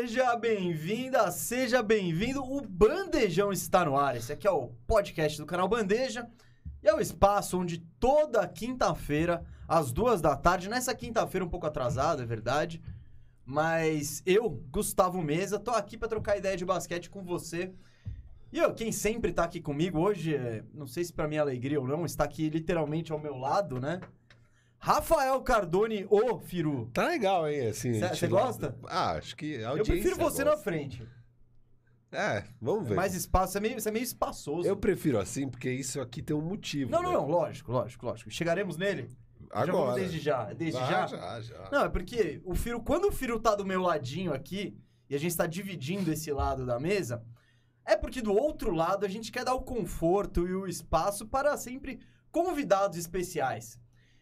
Seja bem-vinda, seja bem-vindo. O Bandejão está no ar. Esse aqui é o podcast do canal Bandeja. E é o espaço onde toda quinta-feira, às duas da tarde, nessa quinta-feira um pouco atrasada, é verdade. Mas eu, Gustavo Mesa, tô aqui para trocar ideia de basquete com você. E eu, quem sempre tá aqui comigo hoje, é, não sei se para minha alegria ou não, está aqui literalmente ao meu lado, né? Rafael Cardone, ô Firu. Tá legal, hein? Assim, Você gosta? Ah, acho que a Eu prefiro você na gosta. frente. É, vamos ver. Mais espaço, você é meio, é meio espaçoso. Eu prefiro assim, porque isso aqui tem um motivo. Não, não, né? não, lógico, lógico, lógico. Chegaremos nele? Já vamos Agora. desde já. Desde Ah, já? já, já. Não, é porque o Firo, quando o Firo tá do meu ladinho aqui, e a gente tá dividindo esse lado da mesa, é porque do outro lado a gente quer dar o conforto e o espaço para sempre convidados especiais.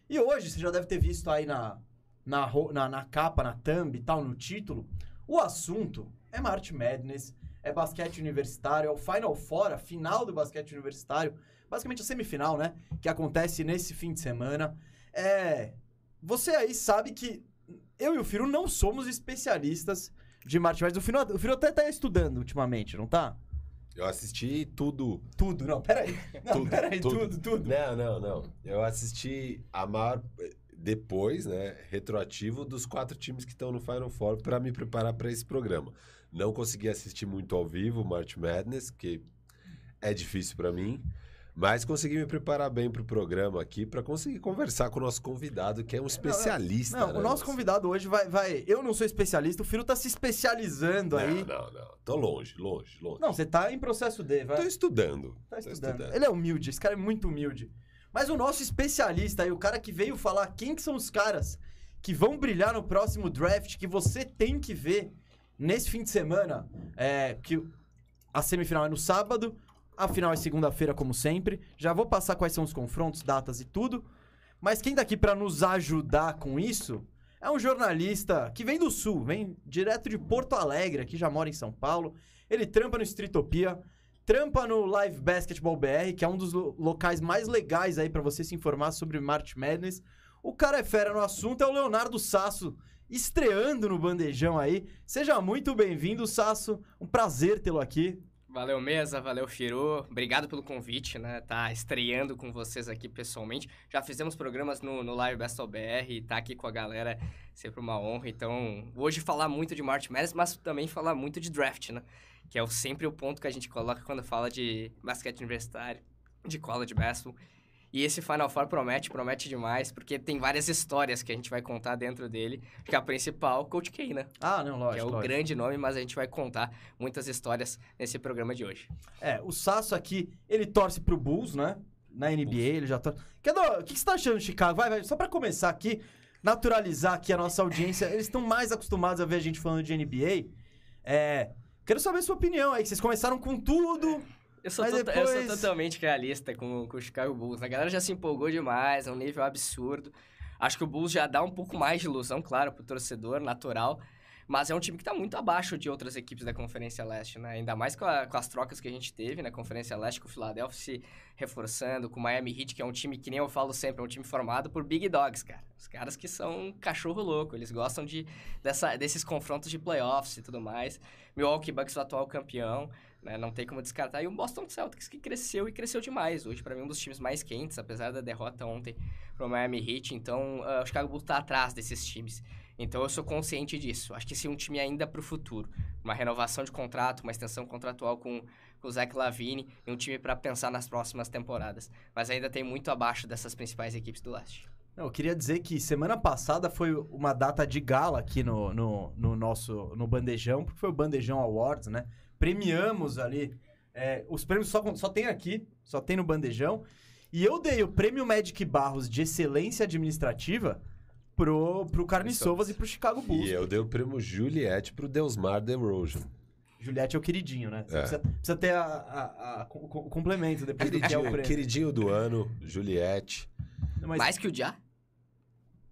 E hoje, você já deve ter visto aí na, na, na, na capa, na thumb e tal, no título, o assunto é March Madness, é basquete universitário, é o Final Four, a final do basquete universitário, basicamente a semifinal, né? Que acontece nesse fim de semana. É. Você aí sabe que eu e o Firo não somos especialistas de March Madness. O Firo, o Firo até tá estudando ultimamente, não tá? Eu assisti tudo. Tudo, não, peraí. Não, Tudo, peraí, tudo, tudo. tudo. Não, não, não. Eu assisti a maior. Depois, né? Retroativo dos quatro times que estão no Final Four para me preparar para esse programa. Não consegui assistir muito ao vivo March Madness, que é difícil para mim. Mas consegui me preparar bem para o programa aqui para conseguir conversar com o nosso convidado, que é um especialista. Não, né? o nosso convidado hoje vai, vai. Eu não sou especialista, o Firo tá se especializando Não, aí. não, não. Tô longe, longe, longe. Não, você tá em processo D, vai. Tô estudando. Tá Tô estudando. Ele é humilde, esse cara é muito humilde. Mas o nosso especialista aí, o cara que veio falar quem que são os caras que vão brilhar no próximo draft, que você tem que ver nesse fim de semana, é que a semifinal é no sábado, a final é segunda-feira, como sempre. Já vou passar quais são os confrontos, datas e tudo. Mas quem daqui pra nos ajudar com isso é um jornalista que vem do Sul, vem direto de Porto Alegre, aqui já mora em São Paulo. Ele trampa no Streetopia, trampa no Live Basketball BR, que é um dos lo- locais mais legais aí pra você se informar sobre March Madness. O cara é fera no assunto, é o Leonardo Sasso, estreando no bandejão aí. Seja muito bem-vindo, Sasso. Um prazer tê-lo aqui. Valeu, Mesa, valeu, Firu. Obrigado pelo convite, né? Tá estreando com vocês aqui pessoalmente. Já fizemos programas no, no Live Best of BR e tá aqui com a galera sempre uma honra. Então, hoje falar muito de March Madness, mas também falar muito de draft, né? Que é sempre o ponto que a gente coloca quando fala de basquete universitário, de college basketball. E esse Final Four promete, promete demais, porque tem várias histórias que a gente vai contar dentro dele. Que a principal, Coach K, né? Ah, não, que lógico. é o lógico. grande nome, mas a gente vai contar muitas histórias nesse programa de hoje. É, o Sasso aqui, ele torce pro Bulls, né? Na NBA, ele já torce. O que que você tá achando Chicago? Vai, vai, só pra começar aqui, naturalizar aqui a nossa audiência. Eles estão mais acostumados a ver a gente falando de NBA. É. Quero saber a sua opinião aí, que vocês começaram com tudo. Eu sou, tota- eu depois- sou totalmente realista com, com o Chicago Bulls. A galera já se empolgou demais, é um nível absurdo. Acho que o Bulls já dá um pouco mais de ilusão, claro, pro torcedor, natural. Mas é um time que tá muito abaixo de outras equipes da Conferência Leste, né? Ainda mais com, a- com as trocas que a gente teve na Conferência Leste, com o Philadelphia se reforçando, com o Miami Heat, que é um time que nem eu falo sempre, é um time formado por Big Dogs, cara. Os caras que são cachorro louco, eles gostam de, dessa, desses confrontos de playoffs e tudo mais. Milwaukee Bucks, o atual campeão, né? Não tem como descartar. E o Boston Celtics, que cresceu e cresceu demais. Hoje, para mim, um dos times mais quentes, apesar da derrota ontem pro Miami Heat. Então, ah, o Chicago Bulls tá atrás desses times. Então, eu sou consciente disso. Acho que se um time ainda pro futuro, uma renovação de contrato, uma extensão contratual com, com o Zach Lavine e um time para pensar nas próximas temporadas. Mas ainda tem muito abaixo dessas principais equipes do leste. Eu queria dizer que semana passada foi uma data de gala aqui no, no, no nosso no Bandejão, porque foi o Bandejão Awards, né? Premiamos ali. é, os prêmios só, só tem aqui, só tem no Bandejão. E eu dei o prêmio Magic Barros de Excelência Administrativa pro, pro Carniçovas e pro Chicago Bulls. E eu dei o prêmio Juliette pro Deusmar DeRozan. Juliette é o queridinho, né? Você É. Precisa, precisa ter a, a- a- o complemento depois do que é o Queridinho, prêmio. queridinho do ano, Juliette. Mas- Mais que o Já?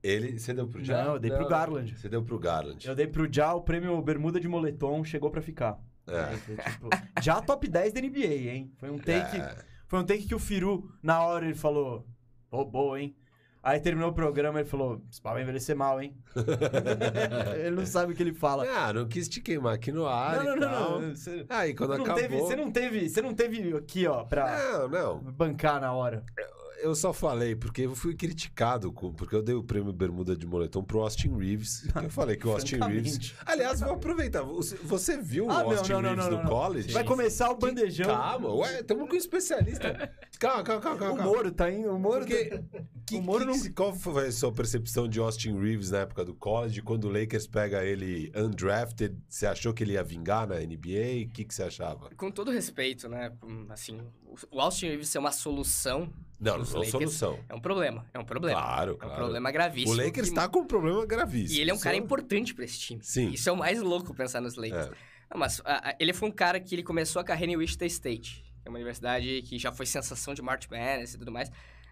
Ele, você deu pro Já? Não, eu dei pro Garland. Você deu pro Garland. Eu dei pro Já o prêmio Bermuda de Moletom, chegou pra ficar. É. Foi, tipo, já top 10 da NBA, hein? Foi um take, É. foi um take que o Firu, na hora, ele falou: boa, hein? Aí terminou o programa e ele falou: Esse pau vai envelhecer mal, hein? ele não sabe o que ele fala. Ah, não quis te queimar aqui no ar Não, não, não, não. Você Aí quando não acabou... teve, você não teve. Você não teve aqui, ó, pra Não, não. bancar na hora. Eu só falei porque eu fui criticado, com, porque eu dei o prêmio Bermuda de Moletom pro Austin Reeves. eu falei que o Austin Reeves. Aliás, vou aproveitar. Você, viu Ah, o Austin não, não, Reeves não, no college? Vai começar o bandejão. Calma, ué, estamos com um especialista. Calma, calma, calma, calma. O. Moro tá indo. O Moro Porque tá... que, o Moro que- não- qual foi a sua percepção de Austin Reeves na época do college, quando o Lakers pega ele undrafted? Você achou que ele ia vingar na NBA? O que, que você achava? Com todo respeito, né? Assim, o- o Austin Reeves ser uma solução Não, não Os é Lakers- solução. é um problema. É um problema. Claro, É um claro. problema O gravíssimo. Lakers que- tá com um problema gravíssimo. E ele é um cara Isso importante pra esse time. Sim. Isso é o mais louco pensar nos Lakers. É. Não, mas ah, ah, ele foi um cara que ele começou a carreira em Wichita State, que é uma universidade que já foi sensação de March Madness e tudo mais,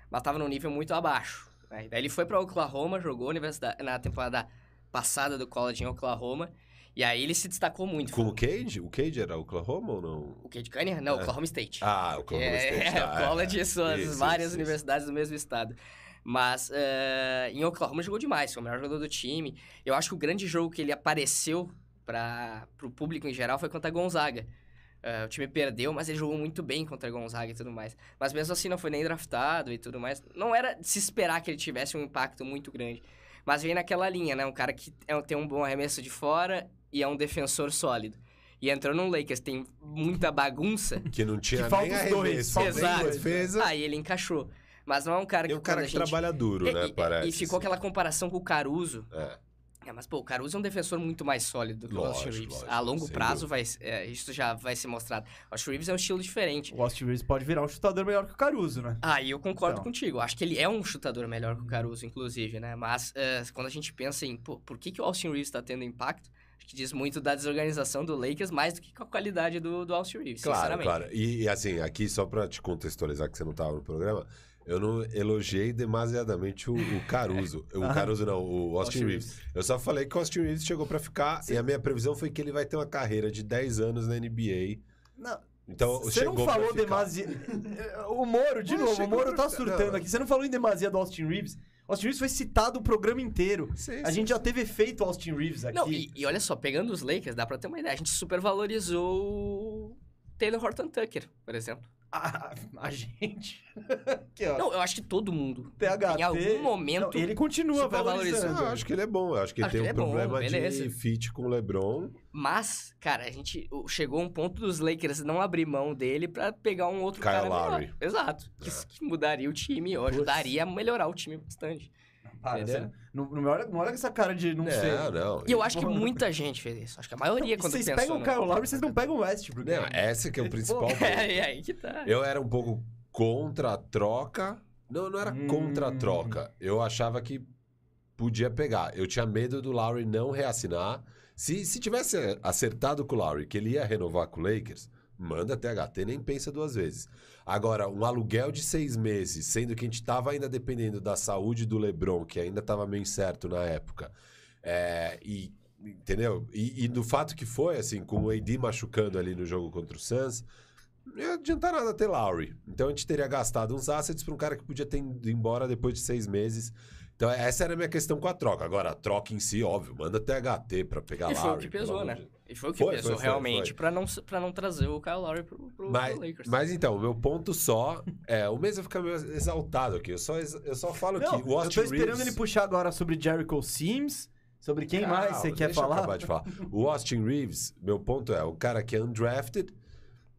mas tava num nível muito abaixo. né? Daí ele foi pra Oklahoma, jogou na temporada passada do college em Oklahoma, e aí ele se destacou muito. Com o Cage? O Cage era Oklahoma ou não? o Cade Cunningham? Não, Oklahoma State. Ah, Oklahoma é, State. tá, é, college são as Isso, várias isso, isso. universidades do mesmo estado. Mas eh, em Oklahoma jogou demais, foi o melhor jogador do time. Eu acho que o grande jogo que ele apareceu para o público em geral foi contra a Gonzaga. Eh, o time perdeu, mas ele jogou muito bem contra a Gonzaga e tudo mais. Mas mesmo assim não foi nem draftado e tudo mais. Não era de se esperar que ele tivesse um impacto muito grande. Mas vem naquela linha, né? Um cara que é- tem um bom arremesso de fora e é um defensor sólido. E entrou no Lakers, tem muita bagunça. Que não tinha Que falta nem os dois, arremesso, falta dois. defesa. Aí ele encaixou. Mas não é um cara que E um cara que gente- trabalha duro, E- né? e, parece. E ficou aquela comparação com o Caruso. É. É, mas, pô, o Caruso é um defensor muito mais sólido do que o Austin Reeves. lógico, a longo prazo, vai, é, isso já vai ser mostrado. O Austin Reeves é um estilo diferente. O Austin Reeves pode virar um chutador melhor que o Caruso, né? Aí eu concordo Então. contigo. Acho que ele é um chutador melhor que o Caruso, inclusive, né? Mas é, quando a gente pensa em, pô, por que, que o Austin Reeves tá tendo impacto? Acho que diz muito da desorganização do Lakers, mais do que com a qualidade do, do Austin Reeves, Claro, sinceramente. claro. E, e, assim, aqui só pra te contextualizar que você não tava no programa, eu não elogiei demasiadamente o, o Caruso. o Caruso não, o Austin Austin Reeves. Eu só falei que o Austin Reeves chegou pra ficar e a minha previsão foi que ele vai ter uma carreira de 10 anos na NBA. Não, Então, você não falou ficar. demasia. O Moro, de Mas novo, o Moro tá surtando não. aqui. Você não falou em demasia do Austin Reeves. Austin Reeves foi citado o programa inteiro. Sim, A sim, gente já teve efeito Austin Reeves aqui. Não, e, e olha só, pegando os Lakers, dá pra ter uma ideia. A gente supervalorizou o Taylor Horton Tucker, por exemplo. A, a gente. aqui, ó. Não, eu acho que todo mundo. THT. Em algum momento. Não, ele continua valorizando. Ah, eu acho que ele é bom. Eu acho que Acho ele que tem um é bom, problema de beleza. fit com o LeBron. Mas, cara, a gente chegou a um ponto dos Lakers não abrir mão dele pra pegar um outro Kyle cara Lowry. Exato. Que, É. que mudaria o time, ajudaria a melhorar o time bastante. Entendeu? você- não, não, me olha, não olha com essa cara de não sei. Não. E eu acho que Porra. muita gente fez isso. Acho que a maioria, E quando vocês pensou... pegam o? Kyle Lowry, vocês não pegam o Westbrook. Não, essa que é o principal. É, e aí que tá. Eu era um pouco contra a troca. Não, não era Hum. contra a troca. Eu achava que podia pegar. Eu tinha medo do Lowry não reassinar. Se, se tivesse acertado com o Lowry que ele ia renovar com o Lakers, manda THT, nem pensa duas vezes. Agora, um aluguel de seis meses, sendo que a gente estava ainda dependendo da saúde do LeBron, que ainda estava meio incerto na época, é, e entendeu? E, e do fato que foi, assim, com o AD machucando ali no jogo contra o Suns, não ia adiantar nada ter Lowry. Então a gente teria gastado uns assets para um cara que podia ter ido embora depois de seis meses. Então essa era a minha questão com a troca. Agora, a troca em si, óbvio, manda THT para pegar E Lowry. foi o que pesou, né? de. E foi o que Foi, pesou foi, foi, realmente. Pra, não, pra não trazer o Kyle Lowry pro, pro, Mas, pro Lakers. mas então, meu ponto só é. O mês vai ficar meio exaltado aqui. Eu só, eu só falo Não, que o eu Austin tô esperando Reeves... ele puxar agora sobre Jericho Sims, sobre quem mais você quer eu falar. acabar de falar. O Austin Reeves, meu ponto é, o cara que é undrafted,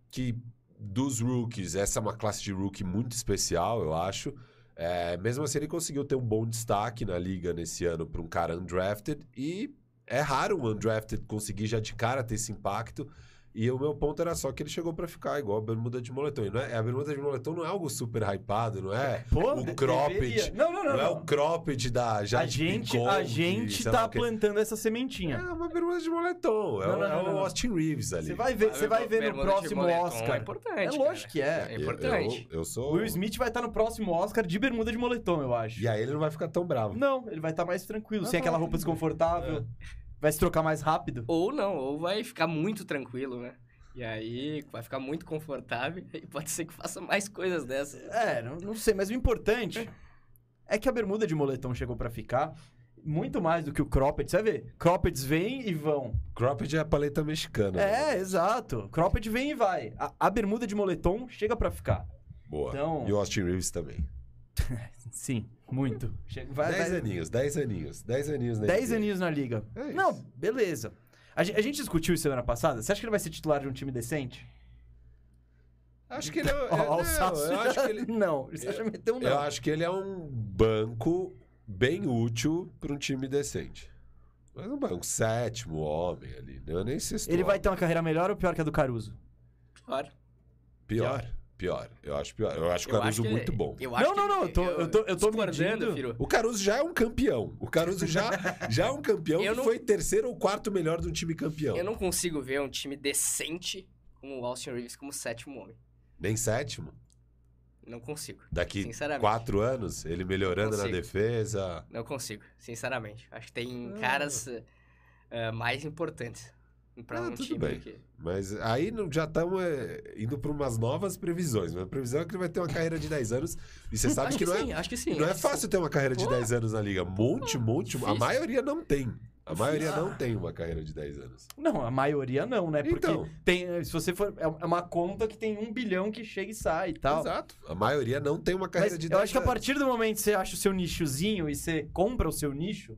que dos rookies, essa é uma classe de rookie muito especial, eu acho. É, mesmo assim, ele conseguiu ter um bom destaque na liga nesse ano para um cara undrafted. E é raro um undrafted conseguir já de cara ter esse impacto. E o meu ponto era só que ele chegou para ficar igual a bermuda de moletom. E não é, a bermuda de moletom não é algo super hypado, não é? Pô, o cropped. Não, não, não. Não, é o cropped da já a gente, a gente tá plantando essa sementinha. é uma bermuda de moletom. É, Não, é não, o. Austin Reeves ali. Você vai ver, você vai ver no próximo moletom Oscar. É importante. É lógico que cara. é. É importante. Eu, eu sou. O Will Smith vai estar no próximo Oscar de bermuda de moletom, eu acho. E aí ele não vai ficar tão bravo. Não, ele vai estar mais tranquilo, Ah, sem aquela roupa desconfortável. Vai se trocar mais rápido. Ou não, ou vai ficar muito tranquilo, né? E aí vai ficar muito confortável e pode ser que faça mais coisas dessas. É, não, não sei, mas o importante é que a bermuda de moletom chegou pra ficar. Muito mais do que o cropped. Você vai ver, croppeds vêm e vão. Cropped é a paleta mexicana. né? É, exato. Cropped vem e vai. A, a bermuda de moletom chega pra ficar. Boa. Então- E o Austin Reeves também. Sim, muito. Chega, vai, 10 vai- aninhos, 10 aninhos, 10 aninhos na 10 NBA. aninhos na liga. É isso. Não, beleza. A, a gente discutiu isso semana passada. Você acha que ele vai ser titular de um time decente? Acho que ele é. Ó, ó, não, eu, já- acho que ele, Não, Sasso já meteu um eu não. acho que ele é um banco bem útil para um time decente. Mas um banco, sétimo homem ali. Não é nem sexto Ele vai ter uma carreira melhor ou pior que a do Caruso? Claro. Pior. Pior. Eu acho pior. Eu acho o Eu Caruso acho que- muito bom. Eu acho Não, não, não, eu tô- eu tô- eu tô medindo. Firo. O Caruso já é um campeão. O Caruso já, já é um campeão Eu que não- foi terceiro ou quarto melhor de um time campeão. Eu não consigo ver um time decente como o Austin Reeves como sétimo homem. Nem sétimo. Não consigo. Daqui Sinceramente. quatro anos, ele melhorando na defesa. Não consigo, sinceramente. Acho que tem Ah. caras eh, mais importantes pra Ah, um tudo time bem. que... Mas aí não- já estamos indo para umas novas previsões. A previsão é que ele vai ter uma carreira de 10 anos. E você sabe acho que, que, não, sim, é, acho que sim. não é fácil ter uma carreira de Pô. 10 anos na liga. Monte, monte. A maioria não tem. A maioria não tem uma carreira de 10 anos. Não, a maioria não, né? Porque Então. tem, se você for. É uma conta que tem um bilhão que chega e sai e tal. Exato. A maioria não tem uma carreira Mas de eu 10 acho que a anos. partir do momento que você acha o seu nichozinho e você compra o seu nicho,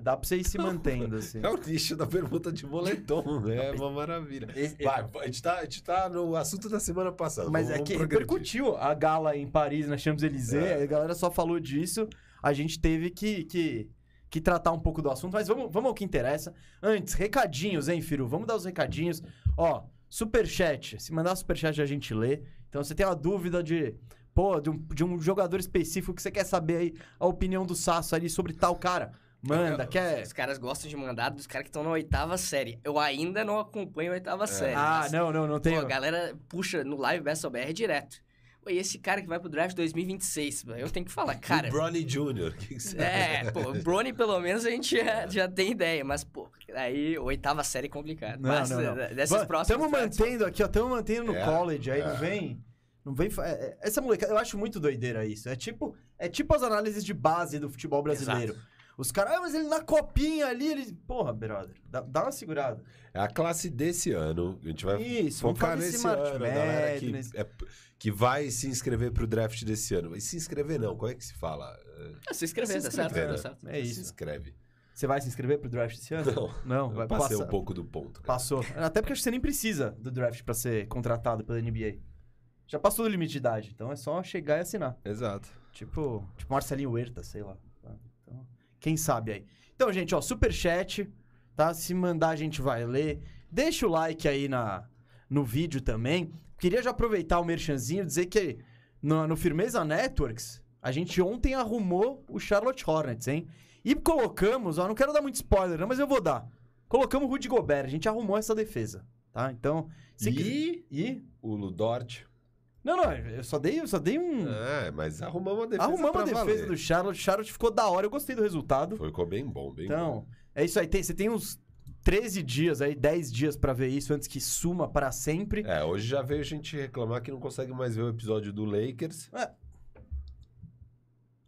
dá pra você ir se mantendo, assim. É o nicho da pergunta de moletom, né? É uma maravilha. Esse- Vai, a gente, tá, a gente tá no assunto da semana passada. Mas vamos, é que repercutiu a gala em Paris, na Champs-Élysées, É. a galera só falou disso, a gente teve que, que, que tratar um pouco do assunto, mas vamos, vamos ao que interessa. Antes, recadinhos, hein, Firu? Vamos dar os recadinhos. Ó, superchat, se mandar superchat a gente lê. Então, você tem uma dúvida de, pô, de um, de um jogador específico que você quer saber aí a opinião do Sasso ali sobre tal cara, manda, É, quer... Os caras gostam de mandar dos caras que estão na oitava série. Eu ainda não acompanho a oitava série. Ah, mas, não, não, não tem... Pô, a galera puxa no Live BSOBR direto. Pô, e esse cara que vai pro draft 2026? Eu tenho que falar, cara... O Bronny Jr., o que, que você É, pô, o Brony pelo menos a gente já, já tem ideia, mas, pô, aí oitava série é complicado. Não, mas não, não. eh, dessas próximas. Estamos mantendo aqui, ó. Estamos mantendo no É, college aí, é. não vem. Não vem. é- é- Essa molecada, eu acho muito doideira isso. É tipo, é tipo as análises de base do futebol brasileiro. Os caras, ah, mas ele na copinha ali, ele. Porra, brother, dá, dá uma segurada. É a classe desse ano. A gente vai Isso, focar nesse ano. Galera que, é- que vai se inscrever pro draft desse ano. Mas se inscrever não, como é que se fala? Ah, se inscrever, Se tá certo, inscrever, tá né? certo. É Se isso. inscreve. Você vai se inscrever pro draft esse ano? Não, Não, vai passei passar. um pouco do ponto. cara. Passou. Até porque acho que você nem precisa do draft pra ser contratado pela NBA. Já passou do limite de idade, então é só chegar e assinar. Exato. Tipo, tipo Marcelinho Huerta, sei lá. Quem sabe aí. Então, gente, ó, superchat, tá? Se mandar a gente vai ler. Deixa o like aí na, no vídeo também. Queria já aproveitar o merchanzinho e dizer que no, no Firmeza Networks, a gente ontem arrumou o Charlotte Hornets, hein? E colocamos, ó, não quero dar muito spoiler, não, mas eu vou dar. Colocamos o Rudy Gobert, a gente arrumou essa defesa, tá? Então, se quiser- E E... o Ludort. Não, não, eu só dei, eu só dei um... É, mas arrumamos a defesa Arrumamos a defesa valer. do Charlotte. Charlotte ficou da hora. Eu gostei do resultado. Ficou bem bom, bem bom. Então, é isso aí. Tem- você tem uns 13 dias aí, 10 dias pra ver isso antes que suma para sempre. É, hoje já veio gente reclamar que não consegue mais ver o episódio do Lakers. É.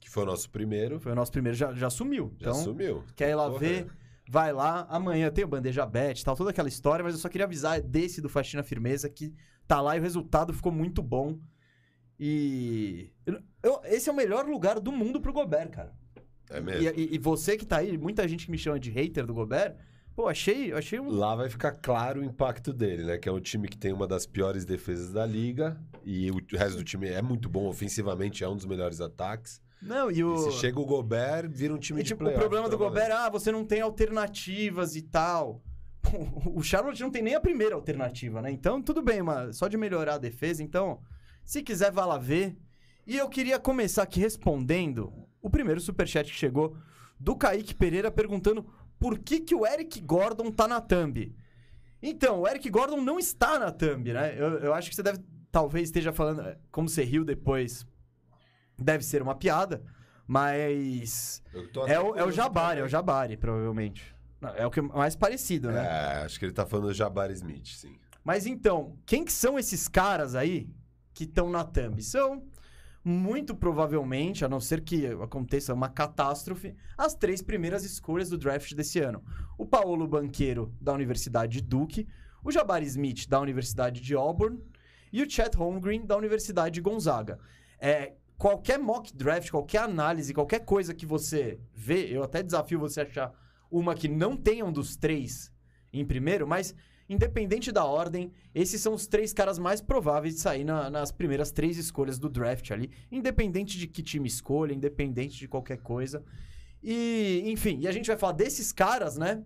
Que foi o nosso primeiro. Foi o nosso primeiro, já, já sumiu. Já então, sumiu. quer ir lá Porra. ver, vai lá. Amanhã tem o Bandeja Bet, tal, toda aquela história. Mas eu só queria avisar desse do Faxina Firmeza que tá lá e o resultado ficou muito bom. E... eu- esse é o melhor lugar do mundo pro Gobert, cara. É mesmo. E, e- e você que tá aí, muita gente que me chama de hater do Gobert, pô, achei, achei um... Lá vai ficar claro o impacto dele, né? Que é um time que tem uma das piores defesas da liga. E o resto do time é muito bom ofensivamente, é um dos melhores ataques. Não, e o... E se chega o Gobert, vira um time E, de tipo, o problema do valendo. Gobert, ah, você não tem alternativas e tal. O Charlotte não tem nem a primeira alternativa, né? Então, tudo bem, mas só de melhorar a defesa. Então, se quiser, vá lá ver. E eu queria começar aqui respondendo o primeiro superchat que chegou do Kaique Pereira perguntando por que, que o Eric Gordon tá na thumb. Então, o Eric Gordon não está na thumb, né? Eu, eu acho que você deve, talvez esteja falando, eh, como você riu depois, deve ser uma piada, mas... É o, é o Jabari, é o Jabari, provavelmente. Não, é o que é mais parecido, né? É, acho que ele tá falando do Jabari Smith, sim. Mas então, quem que são esses caras aí que estão na thumb? São muito provavelmente, a não ser que aconteça uma catástrofe, as três primeiras escolhas do draft desse ano. O Paulo Banqueiro, da Universidade de Duke, o Jabari Smith, da Universidade de Auburn, e o Chet Holmgren, da Universidade de Gonzaga. É, qualquer mock draft, qualquer análise, qualquer coisa que você vê, eu até desafio você a achar uma que não tenha um dos três em primeiro, mas independente da ordem, esses são os três caras mais prováveis de sair na- nas primeiras três escolhas do draft ali, independente de que time escolha, independente de qualquer coisa. E, enfim, e a gente vai falar desses caras, né?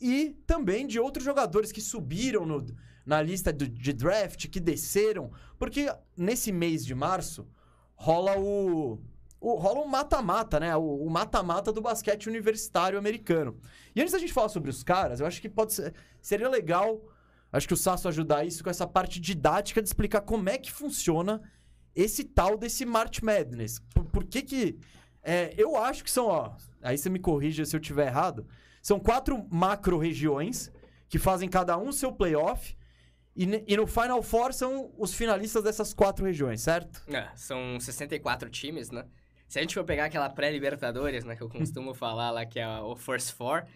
E também de outros jogadores que subiram no- na lista do- de draft, que desceram, porque nesse mês de março rola o. o- rola um mata-mata, né? O mata-mata do basquete universitário americano. E antes da gente falar sobre os caras, eu acho que pode ser, seria legal, acho que o Sasso ajudar isso com essa parte didática de explicar como é que funciona esse tal desse March Madness. Por, por que que... é, eu acho que são, ó... Aí você me corrija se eu tiver errado. São quatro macro-regiões que fazem cada um seu playoff. E, e no Final Four são os finalistas dessas quatro regiões, certo? É, são 64 times, né? Se a gente for pegar aquela pré-Libertadores, né, que eu costumo falar lá, que é o First Four,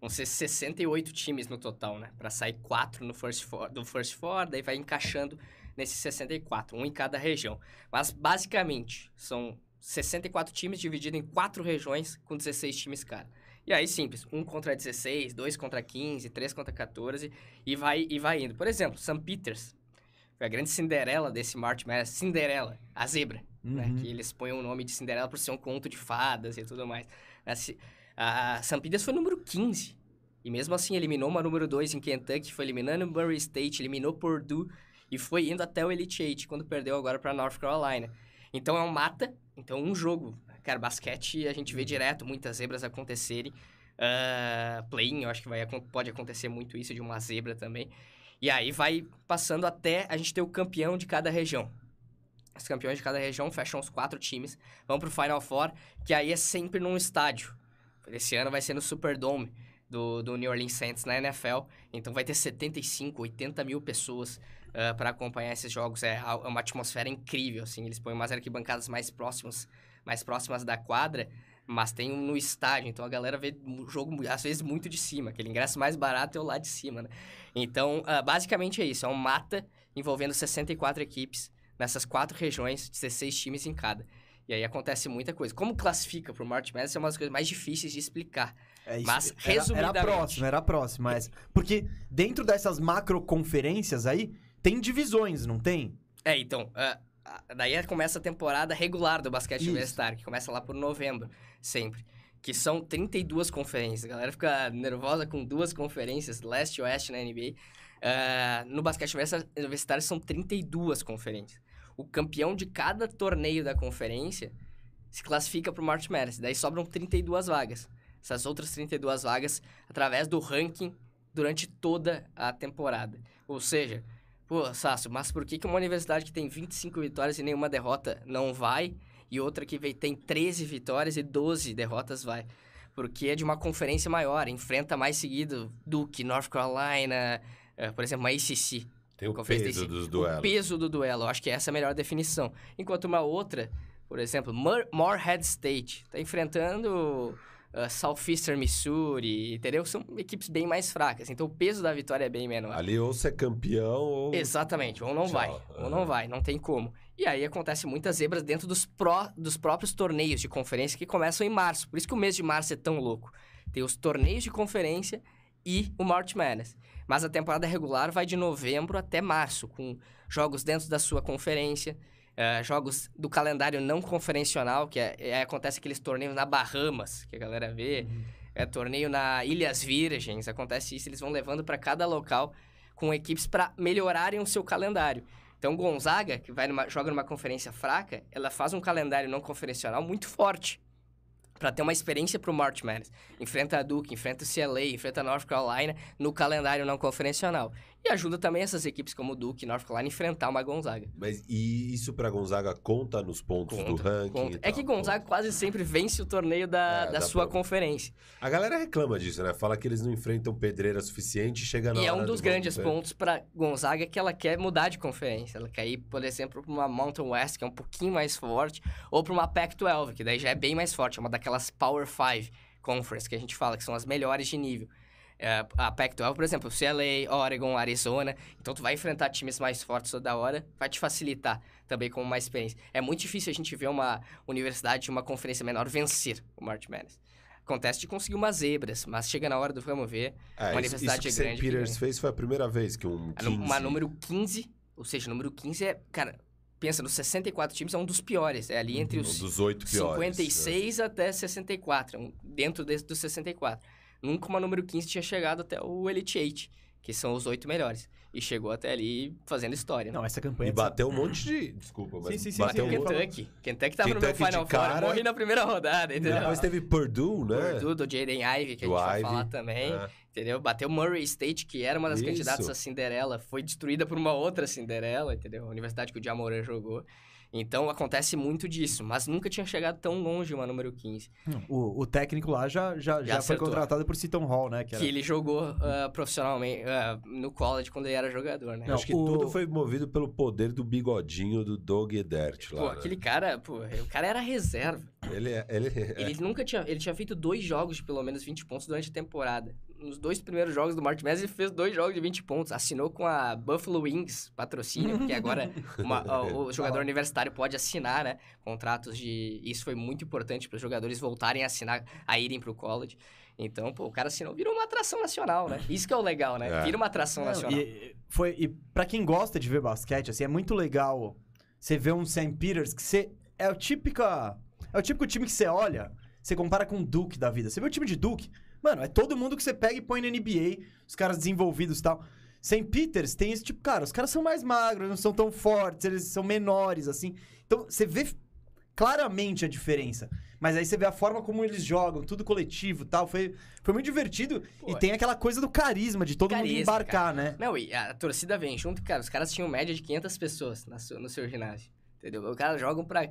vão ser 68 times no total, né? Pra sair quatro no First Four, do First Four, daí vai encaixando nesses 64, um em cada região. Mas, basicamente, são 64 times divididos em quatro regiões com 16 times cada. E aí, simples, um contra 16, dois contra 15, três contra 14 e vai, e vai indo. Por exemplo, St. Peters foi a grande Cinderela desse March Madness. Cinderela, a zebra, né? Uhum. Que eles põem o nome de Cinderela por ser um conto de fadas e tudo mais. A, a. Peters foi número 15. E mesmo assim eliminou uma número 2 em Kentucky, foi eliminando Murray State, eliminou Purdue e foi indo até o Elite Eight quando perdeu agora para North Carolina. Então é um mata, então um jogo. Cara, basquete a gente vê direto muitas zebras acontecerem. Play-in, eu acho que vai, pode acontecer muito isso de uma zebra também. E aí vai passando até a gente ter o campeão de cada região. Os campeões de cada região fecham os quatro times, vão pro Final Four, que aí é sempre num estádio. Esse ano vai ser no Superdome do, do New Orleans Saints na NFL. Então vai ter 75, 80 mil pessoas para acompanhar esses jogos. É é uma atmosfera incrível, assim. Eles põem umas arquibancadas mais próximas, mais próximas da quadra, mas tem um no estádio. Então a galera vê o jogo, às vezes, muito de cima. Aquele ingresso mais barato é o lá de cima, né? Então, ah, basicamente é isso. É um mata envolvendo 64 equipes nessas quatro regiões, 16 times em cada. E aí acontece muita coisa. Como classifica pro March Madness é uma das coisas mais difíceis de explicar. É Mas, era, era a resumidamente- próxima, era a próxima. Mas, porque dentro dessas macroconferências aí, tem divisões, não tem? É, então, ah, daí começa a temporada regular do basquete Isso. universitário, que começa lá por novembro, sempre. Que são 32 conferências. A galera fica nervosa com duas conferências, leste e oeste na NBA. Ah, no basquete universi- universitário são 32 conferências. O campeão de cada torneio da conferência se classifica para o March Madness. Daí sobram 32 vagas. Essas outras 32 vagas através do ranking durante toda a temporada. Ou seja, pô, Sácio, mas por que, que uma universidade que tem 25 vitórias e nenhuma derrota não vai e outra que tem 13 vitórias e 12 derrotas vai? Porque é de uma conferência maior, enfrenta mais seguido Duke, North Carolina, eh, por exemplo, uma ACC. Tem o peso dos O duelos. peso do duelo, eu acho que essa é a melhor definição. Enquanto uma outra, por exemplo, Mor- Morehead State, tá enfrentando uh, Southeastern Missouri, entendeu? São equipes bem mais fracas, então o peso da vitória é bem menor. Ali ou você é campeão ou... Exatamente, ou não Tchau. vai, ou não Aham. vai, não tem como. E aí acontece muitas zebras dentro dos, pró, dos próprios torneios de conferência que começam em março. Por isso que o mês de março é tão louco. Tem os torneios de conferência e o March Madness. Mas a temporada regular vai de novembro até março, com jogos dentro da sua conferência, eh, jogos do calendário não conferencional, que é, é- acontece aqueles torneios na Bahamas, que a galera vê, é torneio na Ilhas Virgens, acontece isso, eles vão levando para cada local com equipes para melhorarem o seu calendário. Então, Gonzaga, que vai numa- joga numa conferência fraca, ela faz um calendário não conferencional muito forte. Pra ter uma experiência pro March Madness. Enfrenta a Duke, enfrenta o CLA, enfrenta a North Carolina no calendário não conferencional. E ajuda também essas equipes como o Duke e North Carolina a enfrentar uma Gonzaga. Mas e isso pra Gonzaga conta nos pontos do Conta, ranking? conta. e É que? Gonzaga quase sempre vence o torneio da, É, da sua pra- conferência. A galera reclama disso, né? Fala que eles não enfrentam pedreira suficiente e chega na E é um do dos vamos grandes pontos pra Gonzaga que ela quer mudar de conferência. Ela quer ir, por exemplo, pra uma Mountain West, que é um pouquinho mais forte, ou pra uma Pac-12, que daí já é bem mais forte. É uma daquelas Power 5 Conference que a gente fala, que são as melhores de nível. É, a Pac-12, por exemplo, CLA, Oregon, Arizona. Então, tu vai enfrentar times mais fortes toda hora, vai te facilitar também com uma experiência. É muito difícil a gente ver uma universidade de uma conferência menor vencer o March Madness. Acontece de conseguir umas zebras, mas chega na hora do vamos ver. É, Uma universidade isso que grande que Peters fez foi a primeira vez que um A 15... nu- Uma número 15, ou seja, número 15 é, cara, pensa, nos 64 times é um dos piores. É ali entre um os dos oito piores. né? 56 até 64, um- dentro desse, dos 64. Nunca uma número 15 tinha chegado até o Elite Eight, que são os oito melhores. E chegou até ali fazendo história. Não, essa E campanha... bateu um monte de... Desculpa, mas Sim, sim, sim, bateu sim, um monte... falou. Kentucky. Kentucky tava no meu Kentucky de Final Four. cara. Eu morri na primeira rodada, entendeu? Depois teve Purdue, né? Purdue, do Jaden Ivey, que a Do gente vai falar também. É. Entendeu? Bateu Murray State, que era uma das Isso. candidatas a Cinderela, foi destruída por uma outra Cinderela, entendeu? A universidade que o Jamoran jogou. Então acontece muito disso, mas nunca tinha chegado tão longe uma número 15. O, o técnico lá já, já, já, foi acertou. contratado por Seton Hall, né? Que era... Que ele jogou ah, profissionalmente ah, no college quando ele era jogador, né? Não, Acho que o- tudo foi movido pelo poder do bigodinho do Doug Edert lá. Pô, né? aquele cara, pô, o cara era reserva. Ele é... Ele é... Ele nunca tinha. Ele tinha feito dois jogos de pelo menos 20 pontos durante a temporada. Nos dois primeiros jogos do March Madness, ele fez dois jogos de 20 pontos. Assinou com a Buffalo Wings, patrocínio, porque agora uma- o jogador universitário pode assinar, né? Contratos de. Isso foi muito importante para os jogadores voltarem a assinar, a irem pro college. Então, pô, o cara assinou, virou uma atração nacional, né? Isso que é o legal, né? É. Vira uma atração Não, nacional. E, foi, e pra quem gosta de ver basquete, assim, é muito legal você ver um St. Peters que você... É o típica... É o típico time que você olha, você compara com o Duke da vida. Você vê o time de Duke, mano, é todo mundo que você pega e põe na NBA, os caras desenvolvidos e tal. St. Peters tem esse tipo, cara, os caras são mais magros, não são tão fortes, eles são menores, assim. Então, você vê claramente a diferença. Mas aí você vê a forma como eles jogam, tudo coletivo e tal. Foi, foi muito divertido. Pô, e tem aquela coisa do carisma, de todo mundo Carisma, embarcar, né? Não, e a torcida vem junto, cara. Os caras tinham média de 500 pessoas na no seu ginásio. Entendeu? Os caras jogam pra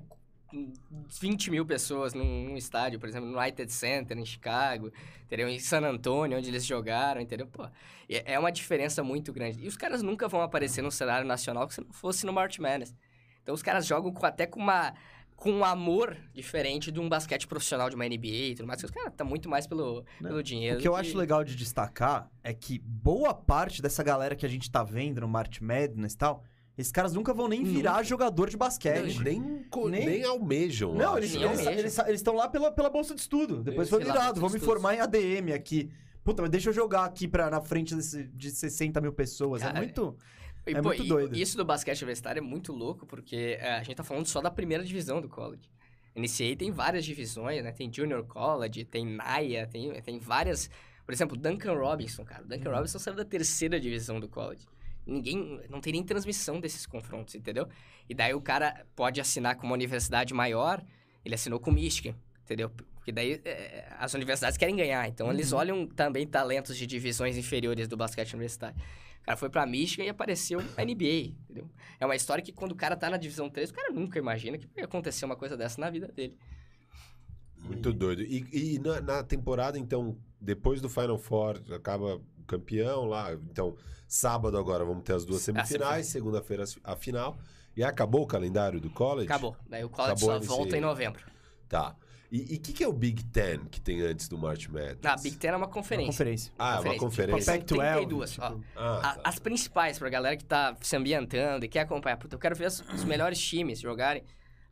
20 mil pessoas num, num estádio, por exemplo, no United Center, em Chicago, entendeu? Em San Antonio, onde eles jogaram, entendeu? Pô, é é uma diferença muito grande. E os caras nunca vão aparecer no cenário nacional se não fosse no March Madness. Então os caras jogam com- até com uma com um amor diferente de um basquete profissional de uma NBA e tudo mais. Os caras tá muito mais pelo, Não, pelo dinheiro. O que eu acho legal de destacar é que boa parte dessa galera que a gente tá vendo no March Madness e tal, esses caras nunca vão nem virar jogador de basquete. Nem, co- Nem- nem almejam. Não, eles nem estão lá pela, pela bolsa de estudo. Depois foi virado, vou me formar em ADM aqui. Puta, mas deixa eu jogar aqui pra, na frente desse- de 60 mil pessoas. Cara, é muito. E, É pô, muito doido. Isso do basquete universitário é muito louco, porque é, a gente tá falando só da primeira divisão do college. NCAA tem várias divisões, né? Tem Junior College, tem NAIA, tem, tem várias... Por exemplo, Duncan Robinson, cara. O Uhum. Duncan Robinson saiu da terceira divisão do college. Ninguém... Não tem nem transmissão desses confrontos, entendeu? E daí o cara pode assinar com uma universidade maior, ele assinou com Michigan, entendeu? Porque daí é, as universidades querem ganhar, então eles Uhum. olham também talentos de divisões inferiores do basquete universitário. O cara foi pra Michigan e apareceu na NBA, entendeu? É uma história que quando o cara tá na divisão 3, o cara nunca imagina que ia acontecer uma coisa dessa na vida dele. Muito doido. E, e na, na temporada, então, depois do Final Four, acaba o campeão lá. Então, sábado agora vamos ter as duas A semifinais, segunda-feira a final. E acabou o calendário do college? Acabou. Daí o college Acabou só a volta em novembro. Tá. E o que, que é o Big Ten que tem antes do March Madness? Na Big Ten é uma Uma conferência. conferência. Ah, é uma conferência. São Pac-12, 32, ó. tipo, Ah, A- tá. As principais, pra galera que tá se ambientando e quer acompanhar. Puta, eu quero ver os, os melhores times jogarem.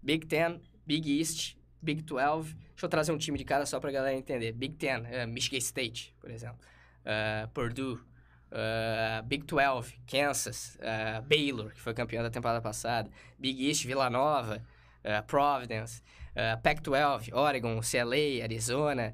Big Ten, Big East, Big 12. Deixa eu trazer um time de cada só pra galera entender. Big Ten, eh, Michigan State, por exemplo. Eh, Purdue. Eh, Big 12, Kansas. eh, Baylor, que foi campeão da temporada passada. Big East, Vila Nova. eh, Providence. eh, Pac-12, Oregon, CLA, Arizona.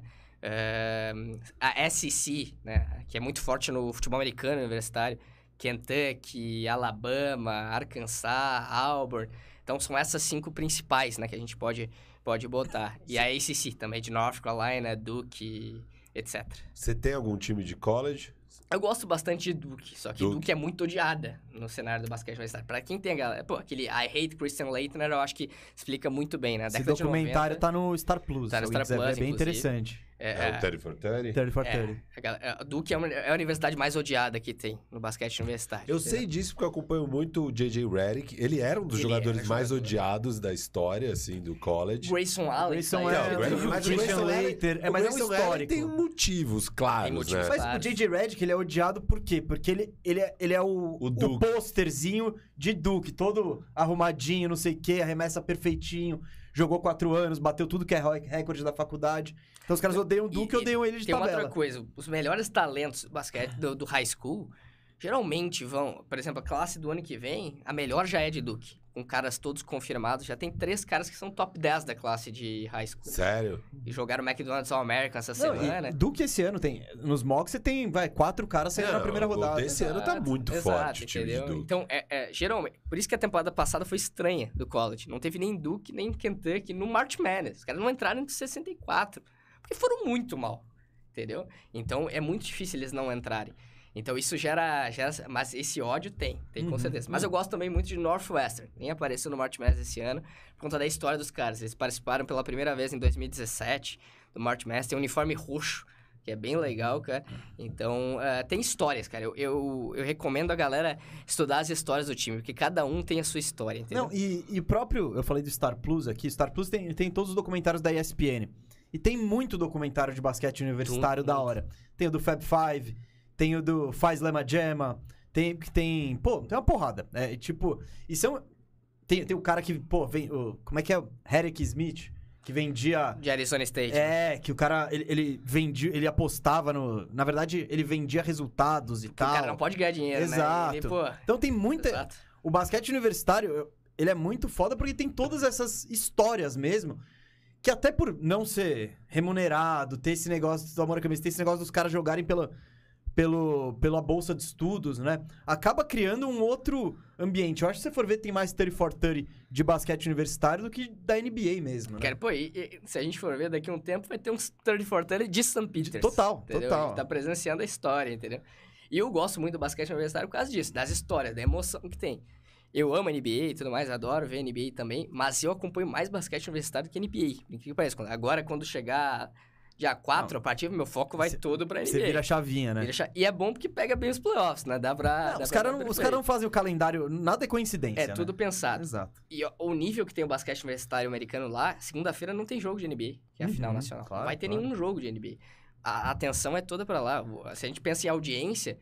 a SEC, né, que é muito forte no futebol americano universitário. Kentucky, Alabama, Arkansas, Auburn. Então são essas cinco principais, né, que a gente pode, pode botar. E a ACC também, de North Carolina, Duke, etc. Você tem algum time de college? Eu gosto bastante de Duke, só que Duke. Duke, é muito odiada no cenário do basquete universitário. Pra quem tem a galera... Pô, aquele I Hate Christian Leitner, eu acho que explica muito bem, né? Esse documentário 90, tá no Star Plus. Tá no Star Plus, é bem inclusive. interessante. É, É, o 30 for 30? 30 for é, 30. a galera- a Duke é, uma- é a universidade mais odiada que tem no basquete universitário. Eu entendeu? sei disso porque eu acompanho muito o J.J. Redick. Ele era um dos Ele jogadores mais jogador. odiados da história, assim, do college. Grayson Allen. Grayson Allen, o o mas o Christian Grayson Allen- Leiter, é, o mas é um histórico. tem motivos claros, Tem motivos né? Mas Claro. o J.J. Redick, ele é odiado por quê? Porque ele, ele, é, ele é o, O o, posterzinho de Duke, todo arrumadinho, não sei o quê, arremessa perfeitinho, jogou quatro anos, bateu tudo que é recorde da faculdade. Então os caras odeiam o Duke e odeiam ele de Tem uma tabela. outra coisa, os melhores talentos do basquete do, do high school geralmente vão, por exemplo, a classe do ano que vem, a melhor já é de Duke, com caras todos confirmados. Já tem três caras que são top 10 da classe de high school. Sério? E jogaram McDonald's All American essa Não, semana. Duke esse ano tem. Nos mocks você tem, vai, quatro caras saindo na Não, primeira o rodada. desse ano tá Exato, muito exato, forte o time de entendeu? Duke. Então, é, é, geralmente, por isso que a temporada passada foi estranha do college. Não teve nem Duke, nem Kentucky no March Madness. Os caras não entraram entre 64, porque foram muito mal, entendeu? Então, é muito difícil eles não entrarem. Então, isso gera, gera... Mas esse ódio tem, tem com Uhum, certeza. Mas eu gosto também muito de Northwestern. Nem apareceu no March Madness esse ano, por conta da história dos caras. Eles participaram pela primeira vez em 2017 do March Madness. Tem um uniforme roxo, que é bem legal, cara. Então, eh, tem histórias, cara. Eu, eu, eu recomendo a galera estudar as histórias do time, porque cada um tem a sua história, entendeu? Não, e, e o próprio. Eu falei do Star Plus aqui. Star Plus tem, tem todos os documentários da ESPN. E tem muito documentário de basquete universitário Muito, da muito. hora. Tem o do Fab Five, tem o do Faz Lema Jama, tem. tem pô, tem uma porrada. É tipo. E são. Tem, tem o cara que, pô, vem. O, como é que é? Herrick Smith, que vendia. De Arizona State. É, que o cara, ele, ele vendia, ele apostava no. Na verdade, ele vendia resultados e tal. o cara não pode ganhar dinheiro, Exato. né? Ele, pô, Então tem muita. exato. O basquete universitário, ele é muito foda porque tem todas essas histórias mesmo. Que até por não ser remunerado, ter esse negócio do amor à camisa, ter esse negócio dos caras jogarem pela, pelo, pela bolsa de estudos, né? Acaba criando um outro ambiente. Eu acho que se você for ver, tem mais 30 for 30 de basquete universitário do que da NBA mesmo, né? Cara, pô, e- e se a gente for ver daqui a um tempo, vai ter uns 30 for 30 de St. Peters. Total, entendeu? total. A gente tá presenciando a história, entendeu? E eu gosto muito do basquete universitário por causa disso, das histórias, da emoção que tem. Eu amo NBA e tudo mais, adoro ver NBA também, mas eu acompanho mais basquete universitário do que NBA. O que parece? Agora, quando chegar dia 4, a partir meu foco vai Cê- todo pra NBA. Você vira a chavinha, né? Vira cha- E é bom porque pega bem os playoffs, né? Dá pra. Não, dá os caras não, caras não fazem o calendário, nada é coincidência. É né? tudo pensado. Exato. E ó, o nível que tem o basquete universitário americano lá, segunda-feira não tem jogo de NBA, que é a Uhum, final nacional. claro, não vai ter claro. nenhum jogo de NBA. A atenção é toda pra lá. Se a gente pensa em audiência,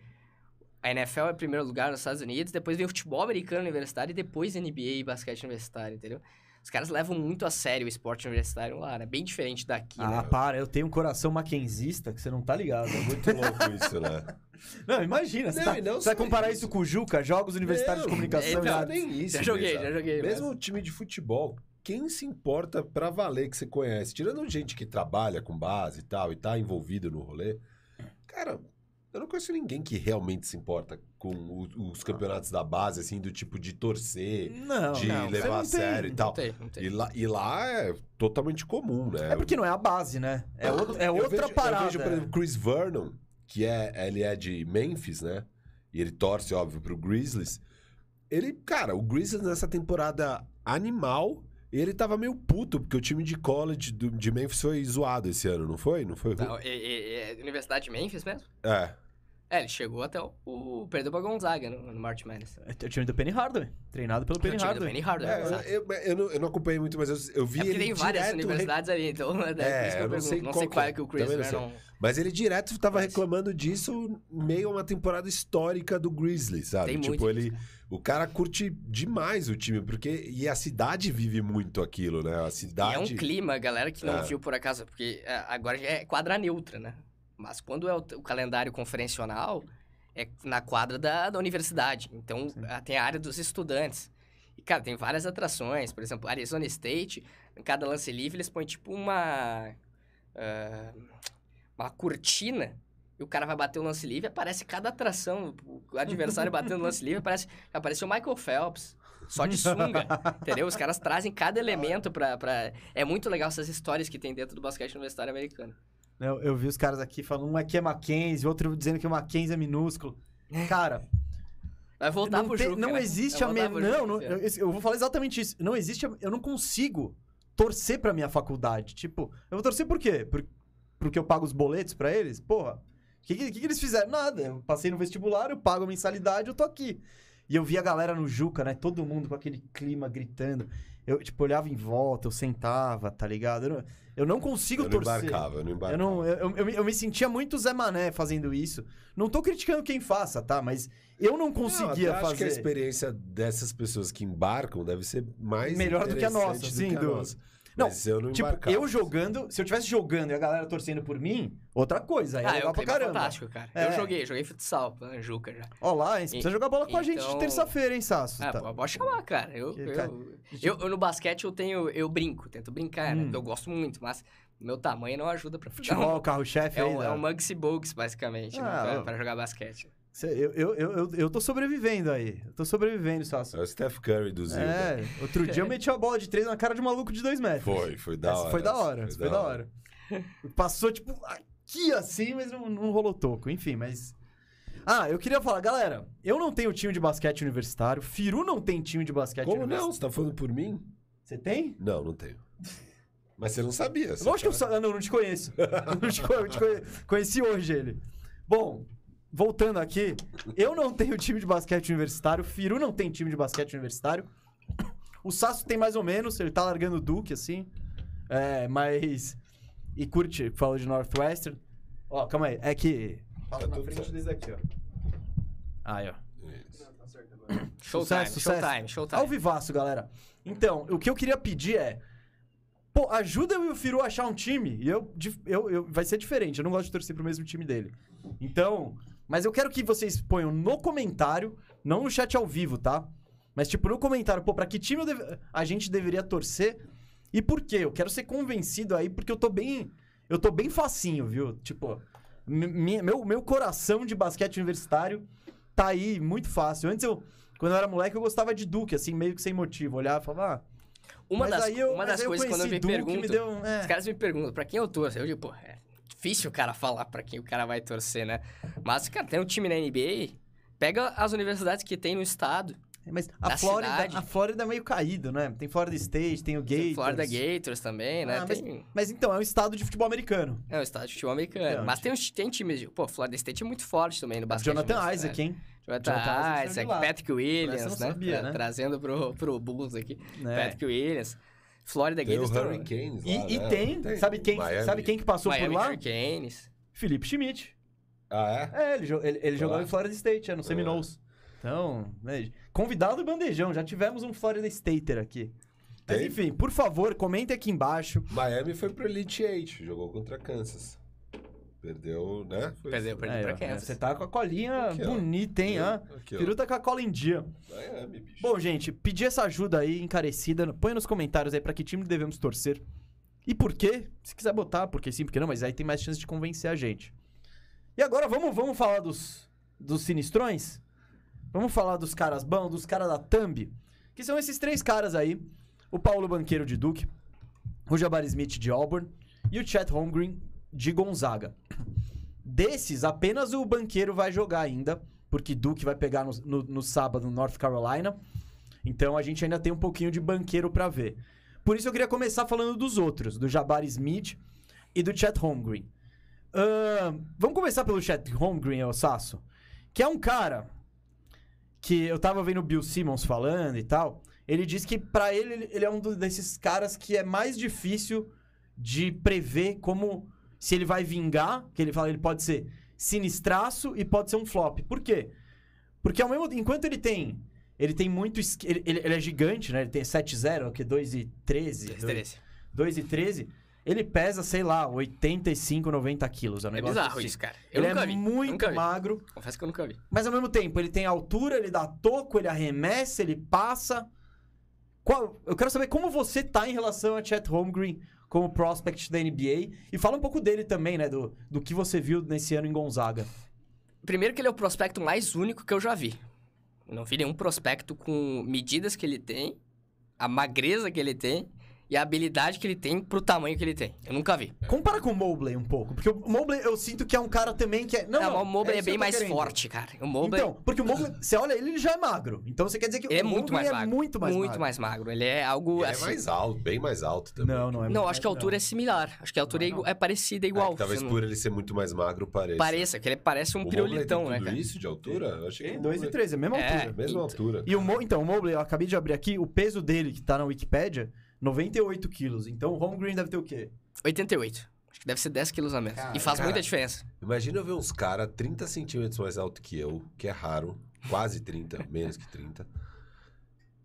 a NFL é primeiro lugar nos Estados Unidos, depois vem o futebol americano universitário e depois NBA e basquete universitário, entendeu? Os caras levam muito a sério o esporte universitário lá, né? Bem diferente daqui, Ah, né? para, eu tenho um coração maquenzista que você não tá ligado. É muito louco isso, né? Não, imagina, você, Não, tá- não você vai comparar isso. isso com o Juca, Jogos Universitários de Comunicação. Não, nem isso. Já joguei, já joguei. Mesmo mas- o time de futebol, quem se importa pra valer que você conhece? Tirando gente que trabalha com base e tal, e tá envolvido no rolê, cara, eu não conheço ninguém que realmente se importa com o- os campeonatos da base, assim, do tipo de torcer, Não, de não, levar não a tem. sério e tal. Não tem, não tem. E lá, e lá é totalmente comum, né? É porque não é a base, né? É, outro- é Eu outra vejo- parada. Eu vejo, por exemplo, Chris Vernon, que é, ele é de Memphis, né? E ele torce, óbvio, pro Grizzlies. Ele, cara, o Grizzlies nessa temporada animal, ele tava meio puto, porque o time de college do- de Memphis foi zoado esse ano, não foi? Não foi? Não, é, é- é Universidade de Memphis mesmo? É. É, ele chegou até o. o perdeu pra Gonzaga no, no March Madness. É o time do Penny Hardaway, treinado pelo O Penny Hardaway. Penny Hardaway, É, exato. eu, eu, não, eu não acompanhei muito, mas eu, eu vi É ele tem várias direto universidades ali, então né, daí É, por isso que eu eu não pergunto. sei Não qual sei qual é. é que o Chris Também não. Mas ele direto estava Mas- reclamando disso meio a uma temporada histórica do Grizzlies, sabe? Tem tipo, ele. disso, O cara curte demais o time, porque. E a cidade vive muito aquilo, né? A E cidade. é um clima, galera que não É. viu por acaso, porque é, agora já é quadra neutra, né? Mas quando é o, o calendário conferencional, é na quadra da, da universidade. Então ah, tem a área dos estudantes. E, cara, tem várias atrações. Por exemplo, Arizona State, em cada lance livre, eles põem tipo uma. ah, uma cortina. E o cara vai bater o lance livre, aparece cada atração. O adversário batendo o lance livre, aparece, apareceu o Michael Phelps. só de sunga, entendeu? Os caras trazem cada elemento pra, pra... É muito legal essas histórias que tem dentro do basquete universitário americano. Eu, eu vi os caras aqui falando, um aqui é Mackenzie, outro dizendo que o Mackenzie é minúsculo. Cara, Vai voltar não, pro tem- Juca, não né? existe Vai a menor. Não, não, eu, eu vou falar exatamente isso. Não existe. a- Eu não consigo torcer pra minha faculdade. Tipo, eu vou torcer por quê? Por, porque eu pago os boletos pra eles? Porra. O que, que, que eles fizeram? Nada. Eu passei no vestibular, eu pago a mensalidade, eu tô aqui. E eu vi a galera no Juca, né? Todo mundo com aquele clima gritando. Eu, tipo, olhava em volta, eu sentava, tá ligado? Eu não, eu não consigo Eu não torcer. embarcava, eu não embarcava. Eu, não, eu, eu, me- eu me sentia muito Zé Mané fazendo isso. Não tô criticando quem faça, tá? Mas eu não conseguia não, fazer. Acho que a experiência dessas pessoas que embarcam deve ser mais Melhor do que a nossa, interessante do sim, que a do- nossa. Não, Mas eu não Tipo, embarcava. eu jogando, se eu tivesse jogando e a galera torcendo por mim, outra coisa. Aí é Ah, é legal um pra caramba. fantástico, cara. É. Eu joguei, joguei futsal, na Juca já. Ó lá, hein? Você precisa jogar bola com a gente de então- terça-feira, hein, Sasso? Ah, Tá. pode chamar, cara. Eu, Que, eu, cara, eu, eu no basquete eu tenho. Eu brinco, tento brincar, né? Hum. Eu gosto muito, mas meu tamanho não ajuda pra Futebol, o carro-chefe É aí. um, é um Mugsy Bugs, basicamente, Ah, né, pra, pra jogar basquete. Eu, eu, eu, eu, eu tô sobrevivendo aí. Eu tô sobrevivendo, Sasso. É o Steph Curry do Zilda. É, outro dia eu meti a bola de três na cara de um maluco de dois metros. Foi, foi da Essa hora. foi da essa hora, essa foi da hora. Passou, tipo, aqui assim, mas não, não rolou toco. Enfim, mas. Ah, eu queria falar, galera, eu não tenho time de basquete universitário, Firu não tem time de basquete Como universitário. não? Você tá falando por mim? Você tem? Não, não tenho. Mas você não sabia. Lógico que eu não, não te conheço. não te, co- eu te conhe- conheci hoje ele. Bom, voltando aqui, eu não tenho time de basquete universitário, Firu não tem time de basquete universitário. O Sasso tem mais ou menos, ele tá largando o Duke, assim. É, mas. E curte, fala de Northwestern. Ó, calma aí, é que. Fala Tá na frente certo. desse aqui, ó. Aí, ó. Showtime, Sucesso, showtime, sucesso. showtime. Ao vivaço, galera. Então, o que eu queria pedir é. Pô, ajuda eu e o Firu a achar um time. E eu, eu, eu. Vai ser diferente. Eu não gosto de torcer pro mesmo time dele. Então. Mas eu quero que vocês ponham no comentário, não no chat ao vivo, tá? Mas, tipo, no comentário, pô, pra que time deve- a gente deveria torcer e por quê? Eu quero ser convencido aí, porque eu tô bem. Eu tô bem facinho, viu? Tipo, meu, meu coração de basquete universitário tá aí muito fácil. Antes eu. Quando eu era moleque, eu gostava de Duke, assim, meio que sem motivo. Olhava e falava, ah. Uma mas das, aí eu, uma das coisas quando eu me Duke, pergunto. me deu. É. Os caras me perguntam pra quem eu torço. Eu digo, pô, é difícil o cara falar pra quem o cara vai torcer, né? Mas, cara, tem um time na NBA, pega as universidades que tem no estado. Mas a da Flórida, cidade. a Flórida é meio caído, né? Tem Florida State, tem o Gators. Tem Florida Gators também, né? Ah, mas, tem... mas então, é um estado de futebol americano. É o estado de futebol americano. É, mas tem, uns- tem times. de- Pô, Florida State é muito forte também no basquete. Jonathan. Isaac, hein? Jonathan, Jonathan Isaac. Patrick Williams, né? sabia, né? Trazendo pro, pro Bulls aqui. É. Patrick Williams. Florida Tem o Gators. também. Hurricanes E, lá, e né? tem, sabe quem, Miami. sabe quem que passou Miami por lá? Hurricanes. Felipe Schmidt. Ah, é? É, ele, ele, ele jogou em Florida State, é, no Seminoles. Então, né, convidado do bandejão, já tivemos um Florida Stater aqui. Mas Tem? enfim, por favor, comentem aqui embaixo. Miami foi pro Elite Eight, jogou contra Kansas. Perdeu, né? Foi Perdeu, isso. perdeu. Aí, pra ó, Kansas. Você tá com a colinha Aqui, bonita, hein? Aqui, ó. Peru tá com a cola em dia. Miami, bicho. Bom, gente, pedir essa ajuda aí, encarecida. Põe nos comentários aí pra que time devemos torcer. E por quê? Se quiser botar, porque sim, porque não, mas aí tem mais chance de convencer a gente. E agora vamos, vamos falar dos, dos sinistrões? Vamos falar dos caras bons, dos caras da Thumb. Que são esses três caras aí. O Paulo Banqueiro de Duke, o Jabari Smith de Auburn e o Chet Holmgren de Gonzaga. Desses, apenas o Banqueiro vai jogar ainda, porque Duke vai pegar no, no, no sábado no North Carolina. Então a gente ainda tem um pouquinho de banqueiro pra ver. Por isso eu queria começar falando dos outros, do Jabari Smith e do Chet Holmgren. Ahn, vamos começar pelo Chet Holmgren, Sasso, que é um cara que eu tava vendo o Bill Simmons falando e tal. Ele disse que pra ele ele- é um desses caras que é mais difícil de prever como se ele vai vingar, que ele fala ele pode ser sinistraço e pode ser um flop. Por quê? Porque ao mesmo enquanto ele tem ele tem muito ele, ele, é gigante, né? Ele tem 7-0, que 2 e 13, Interesse. 2 e 13. Ele pesa, sei lá, 85, 90 quilos. É, um É bizarro assim. isso, cara. Eu Ele nunca é vi. muito magro, Confesso que eu nunca vi. mas ao mesmo tempo ele tem altura, ele dá toco, ele arremessa, ele passa. Qual- eu quero saber como você tá em relação a Chet Holmgren como prospect da NBA e fala um pouco dele também, né, do, do que você viu nesse ano em Gonzaga. Primeiro que ele é o prospecto mais único que eu já vi. Não vi nenhum prospecto com medidas que ele tem, a magreza que ele tem e a habilidade que ele tem pro tamanho que ele tem. Eu nunca vi. Compara com o Mobley um pouco, porque o Mobley eu sinto que é um cara também que é... Não, Não, não, o Mobley é, que bem mais querendo. forte, cara. O Mobley Então, porque o Mobley, você olha ele, ele já é magro. Então você quer dizer que ele o é muito Mobley mais magro. é muito mais muito magro. mais magro. Ele é algo Ele é assim. mais alto, bem mais alto também. Não, não é Não, muito acho que a altura não. é similar. Acho que a altura é, Não, não. é parecida, É, igual. que talvez por ele ser muito mais magro pareça. Pareça, que ele parece um o Mobley pirulitão, tem né, cara? isso de altura? Eu achei que Tem o 2 e Mobley- 3, é a mesma É. altura. Mesma Então- altura. E o então, o Mobley, eu acabei de abrir aqui, o peso dele, que tá na Wikipédia, 98 quilos. Então o Holmgren deve ter o quê? 88. Acho que deve ser 10 quilos a menos. Cara, e faz cara. muita diferença. Imagina eu ver uns caras 30 centímetros mais alto que eu, que é raro, quase 30, menos que 30.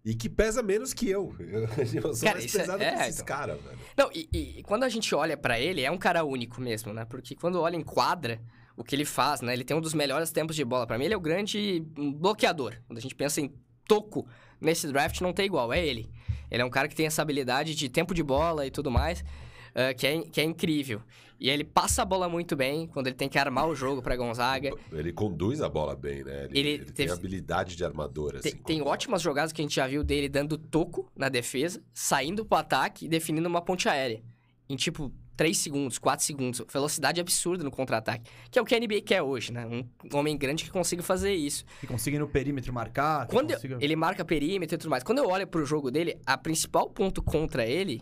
E que pesa menos que eu. Eu sou Cara, mais isso é- pesado é, que esses então. caras, velho. Não, e, e quando a gente olha pra ele, é um cara único mesmo, né? Porque quando olha em quadra, o que ele faz, né? Ele tem um dos melhores tempos de bola. Pra mim, ele é o grande bloqueador. Quando a gente pensa em toco nesse draft, não tem igual. É ele. Ele é um cara que tem essa habilidade de tempo de bola e tudo mais, eh, que, é, que é incrível. E ele passa a bola muito bem quando ele tem que armar o jogo pra Gonzaga. Ele conduz a bola bem, né? Ele, Ele ele tem teve- habilidade de armador, assim. Tem, tem ótimas jogadas que a gente já viu dele dando toco na defesa, saindo pro ataque e definindo uma ponte aérea. Em tipo 3 segundos, 4 segundos. Velocidade absurda no contra-ataque. Que é o que a NBA quer hoje, né? Um homem grande que consiga fazer isso. Que consiga ir no perímetro marcar. Quando eu- consiga... ele marca perímetro e tudo mais. Quando eu olho pro jogo dele, a principal ponto contra ele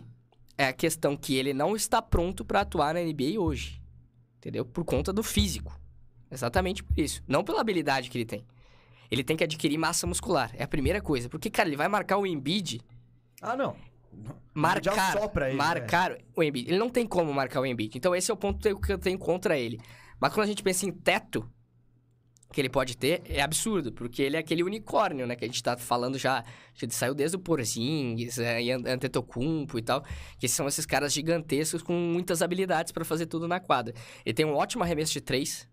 é a questão que ele não está pronto pra atuar na NBA hoje. Entendeu? Por conta do físico. Exatamente por isso. Não pela habilidade que ele tem. Ele tem que adquirir massa muscular. É a primeira coisa. Porque, cara, ele vai marcar o Embiid. Ah, não. Marcar. Ele, né? marcar o Embiid. Ele não tem como marcar o Embiid. Então, esse é o ponto que eu tenho contra ele. Mas quando a gente pensa em teto que ele pode ter, é absurdo. Porque ele é aquele unicórnio, né? Que a gente tá falando já. Ele saiu desde o Porzingis, é, e An- Antetokounmpo e tal. Que são esses caras gigantescos com muitas habilidades pra fazer tudo na quadra. Ele tem um ótimo arremesso de três.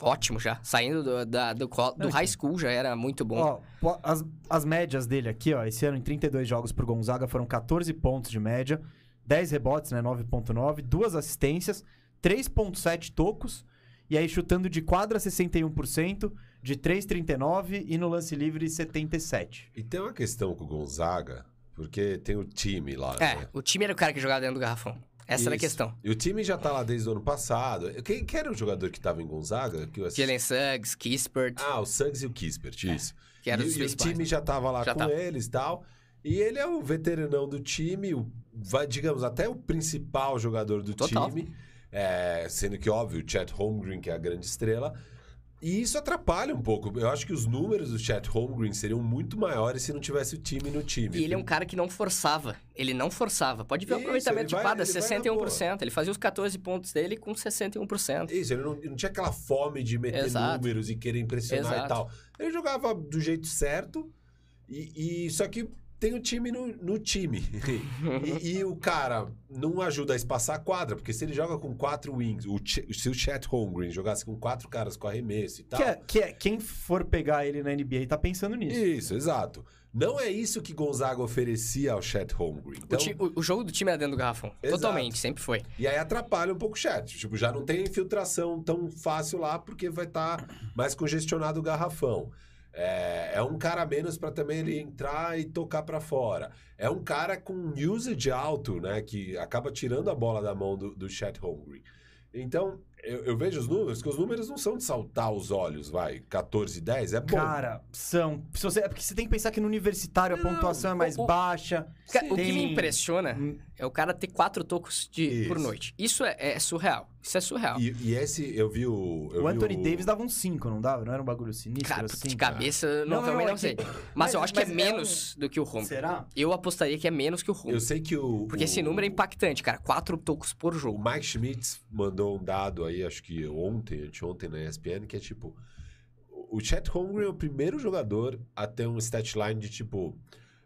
Ótimo já. Saindo do, da- do, do high school já era muito bom. Ó, as, as médias dele aqui, ó, esse ano em 32 jogos pro Gonzaga foram 14 pontos de média, 10 rebotes, né, 9.9, duas assistências, 3.7 tocos, e aí chutando de quadra 61%, de 3,39 e no lance livre 77. E tem uma questão com o Gonzaga, porque tem o time lá, É, né? o time era o cara que jogava dentro do garrafão. Essa era a questão. E o time já tá lá desde o ano passado. Quem, quem era o jogador que tava em Gonzaga? Que eu assisti? Jalen Suggs, Kispert, Ah, o Suggs e o Kispert, isso. que eram e, os e o time já tava lá Já com tava. eles e tal. E ele é o veteranão do time, o, vai, digamos, até o principal jogador do Total. time. É, sendo que, óbvio, o Chet Holmgren, que é a grande estrela. E isso atrapalha um pouco. Eu acho que os números do Chet Holmgren seriam muito maiores se não tivesse o time no time. E ele é um cara que não forçava. Ele não forçava. Pode ver o aproveitamento de quadra, ele vai na 61%. Ele fazia os 14 pontos dele com 61%. Isso, ele não, ele não tinha aquela fome de meter Exato. números e querer impressionar Exato. e tal. Ele jogava do jeito certo, e, e- só que tem o time no, no time. e, e o cara não ajuda a espaçar a quadra, porque se ele joga com quatro wings, o, Ch- se o Chet Holmgren jogasse com quatro caras com arremesso e tal. Que é, que é- quem for pegar ele na NBA tá pensando nisso. Isso, exato. Não é isso que Gonzaga oferecia ao Chet Holmgren. O, Então, ti- o- o jogo do time era dentro do garrafão. Exato. Totalmente, sempre foi. E aí atrapalha um pouco o chat. Tipo, já não tem infiltração tão fácil lá, porque vai estar mais congestionado o garrafão. É, é um cara a menos para também ele entrar e tocar para fora. É um cara com usage alto, né? Que acaba tirando a bola da mão do, do Chet Holmgren. Então, eu, eu vejo os números, que os números não são de saltar os olhos, vai. 14 10 é bom. Cara, são. Se você, é porque você tem que pensar que no universitário a Não, pontuação é mais o- o- baixa. O que Tem- me impressiona Hum, é o cara ter quatro tocos de, por noite. Isso é, é surreal. Isso é surreal. E, e esse, eu vi o. eu o vi Anthony Davis dava uns 5, não dava? Não era um bagulho sinistro Cara, assim? de cabeça, não, Não, também não, não é sei. que- Mas, mas- eu acho que é mas é menos do que o Home. Será? Eu apostaria que é menos que o Home. Eu sei que o. Porque o- esse número é impactante, cara. Quatro tocos por O jogo. Mike Schmitz mandou um dado aí, acho que ontem, anteontem na ESPN, que é tipo... O Chet Holmgren é o primeiro jogador a ter um stat line de tipo...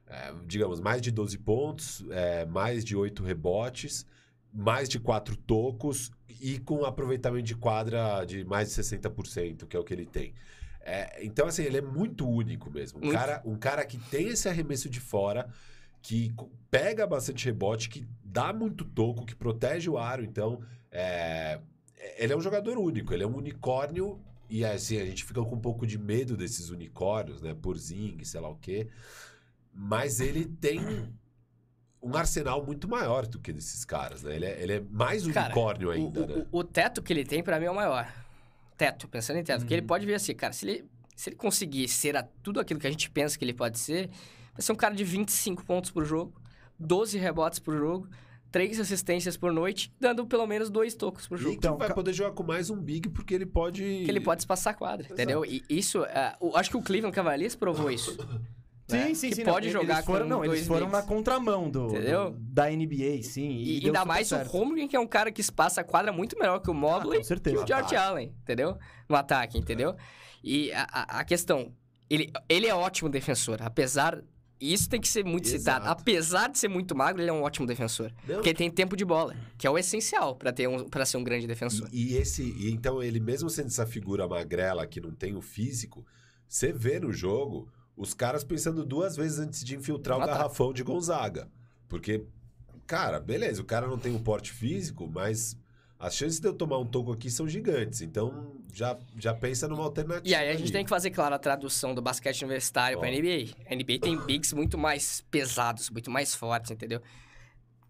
é, digamos, mais de 12 pontos, é, mais de 8 rebotes, mais de 4 tocos e com aproveitamento de quadra de mais de 60%, que é o que ele tem. É, então, assim, ele é muito único mesmo. Um Muito. cara, um cara que tem esse arremesso de fora, que pega bastante rebote, que dá muito toco, que protege o aro. Então, é, ele é um jogador único. Ele é um unicórnio e assim, a gente fica com um pouco de medo desses unicórnios, né? Por Zing, sei lá o quê. Mas ele tem um arsenal muito maior do que desses caras, né? Ele é, ele é mais Cara, unicórnio ainda, o, né? o, o teto que ele tem, pra mim, é o maior. Teto, pensando em teto. Porque ele Uhum. pode vir assim, cara, se ele, se ele conseguir ser a- tudo aquilo que a gente pensa que ele pode ser, vai ser um cara de 25 pontos por jogo, 12 rebotes por jogo, 3 assistências por noite, dando pelo menos dois tocos por jogo. Então, vai poder jogar com mais um big porque ele pode... Que ele pode espaçar a quadra, entendeu? E isso, o- acho que o Cleveland Cavaliers provou isso. né? Sim, sim, que sim. pode não, jogar eles foram, com não, eles foram na contramão do, Entendeu? do- da NBA, sim. E, E, ainda mais certo. o Holmgren, que é um cara que espaça a quadra muito melhor que o Mobley Ah, certeza. e o George Ataque. Allen, entendeu? No ataque, entendeu? E a, a- a questão, ele, ele é ótimo defensor, apesar... Isso tem que ser muito citado. Exato. Apesar de ser muito magro, ele é um ótimo defensor. Não, Porque ele tem tempo de bola, que é o essencial pra ter um, para ser um grande defensor. E, e esse, e então ele mesmo sendo essa figura magrela que não tem o físico, você vê no jogo os caras pensando duas vezes antes de infiltrar o No ataque. garrafão de Gonzaga. Porque, cara, beleza, o cara não tem o porte físico, mas as chances de eu tomar um toco aqui são gigantes. Então, já, já pensa numa alternativa. E aí a gente ali. tem que fazer, claro, a tradução do basquete universitário pra Ó. NBA. A NBA tem bigs muito mais pesados, muito mais fortes, entendeu?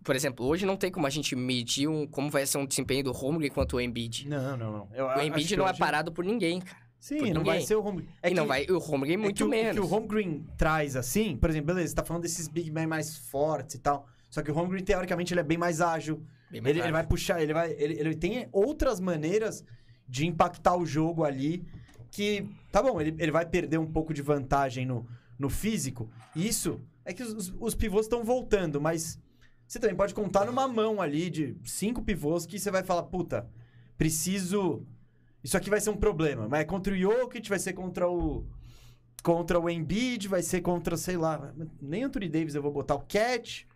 Por exemplo, hoje não tem como a gente medir um, como vai ser um desempenho do Holmgren quanto o Embiid. Não, não, não. Eu O Embiid não é hoje- parado por ninguém, cara. Sim, não vai ser o home. e não vai, o Holmgren é muito que o- menos. O que o home green traz, assim, por exemplo, beleza, você tá falando desses big men mais fortes e tal. Só que o home green, teoricamente, ele é bem mais ágil. Bem mais Ele, ele rápido. vai puxar, ele vai. Ele, ele tem outras maneiras de impactar o jogo ali. Que. Tá bom, ele, ele vai perder um pouco de vantagem no, no físico. Isso é que os, os pivôs estão voltando, mas você também pode contar numa mão ali de cinco pivôs que você vai falar, puta, preciso. Isso aqui vai ser um problema. Mas é contra o Jokic, vai ser contra o. Contra o Embiid, vai ser contra, sei lá, nem Anthony Davis eu vou botar o Cat.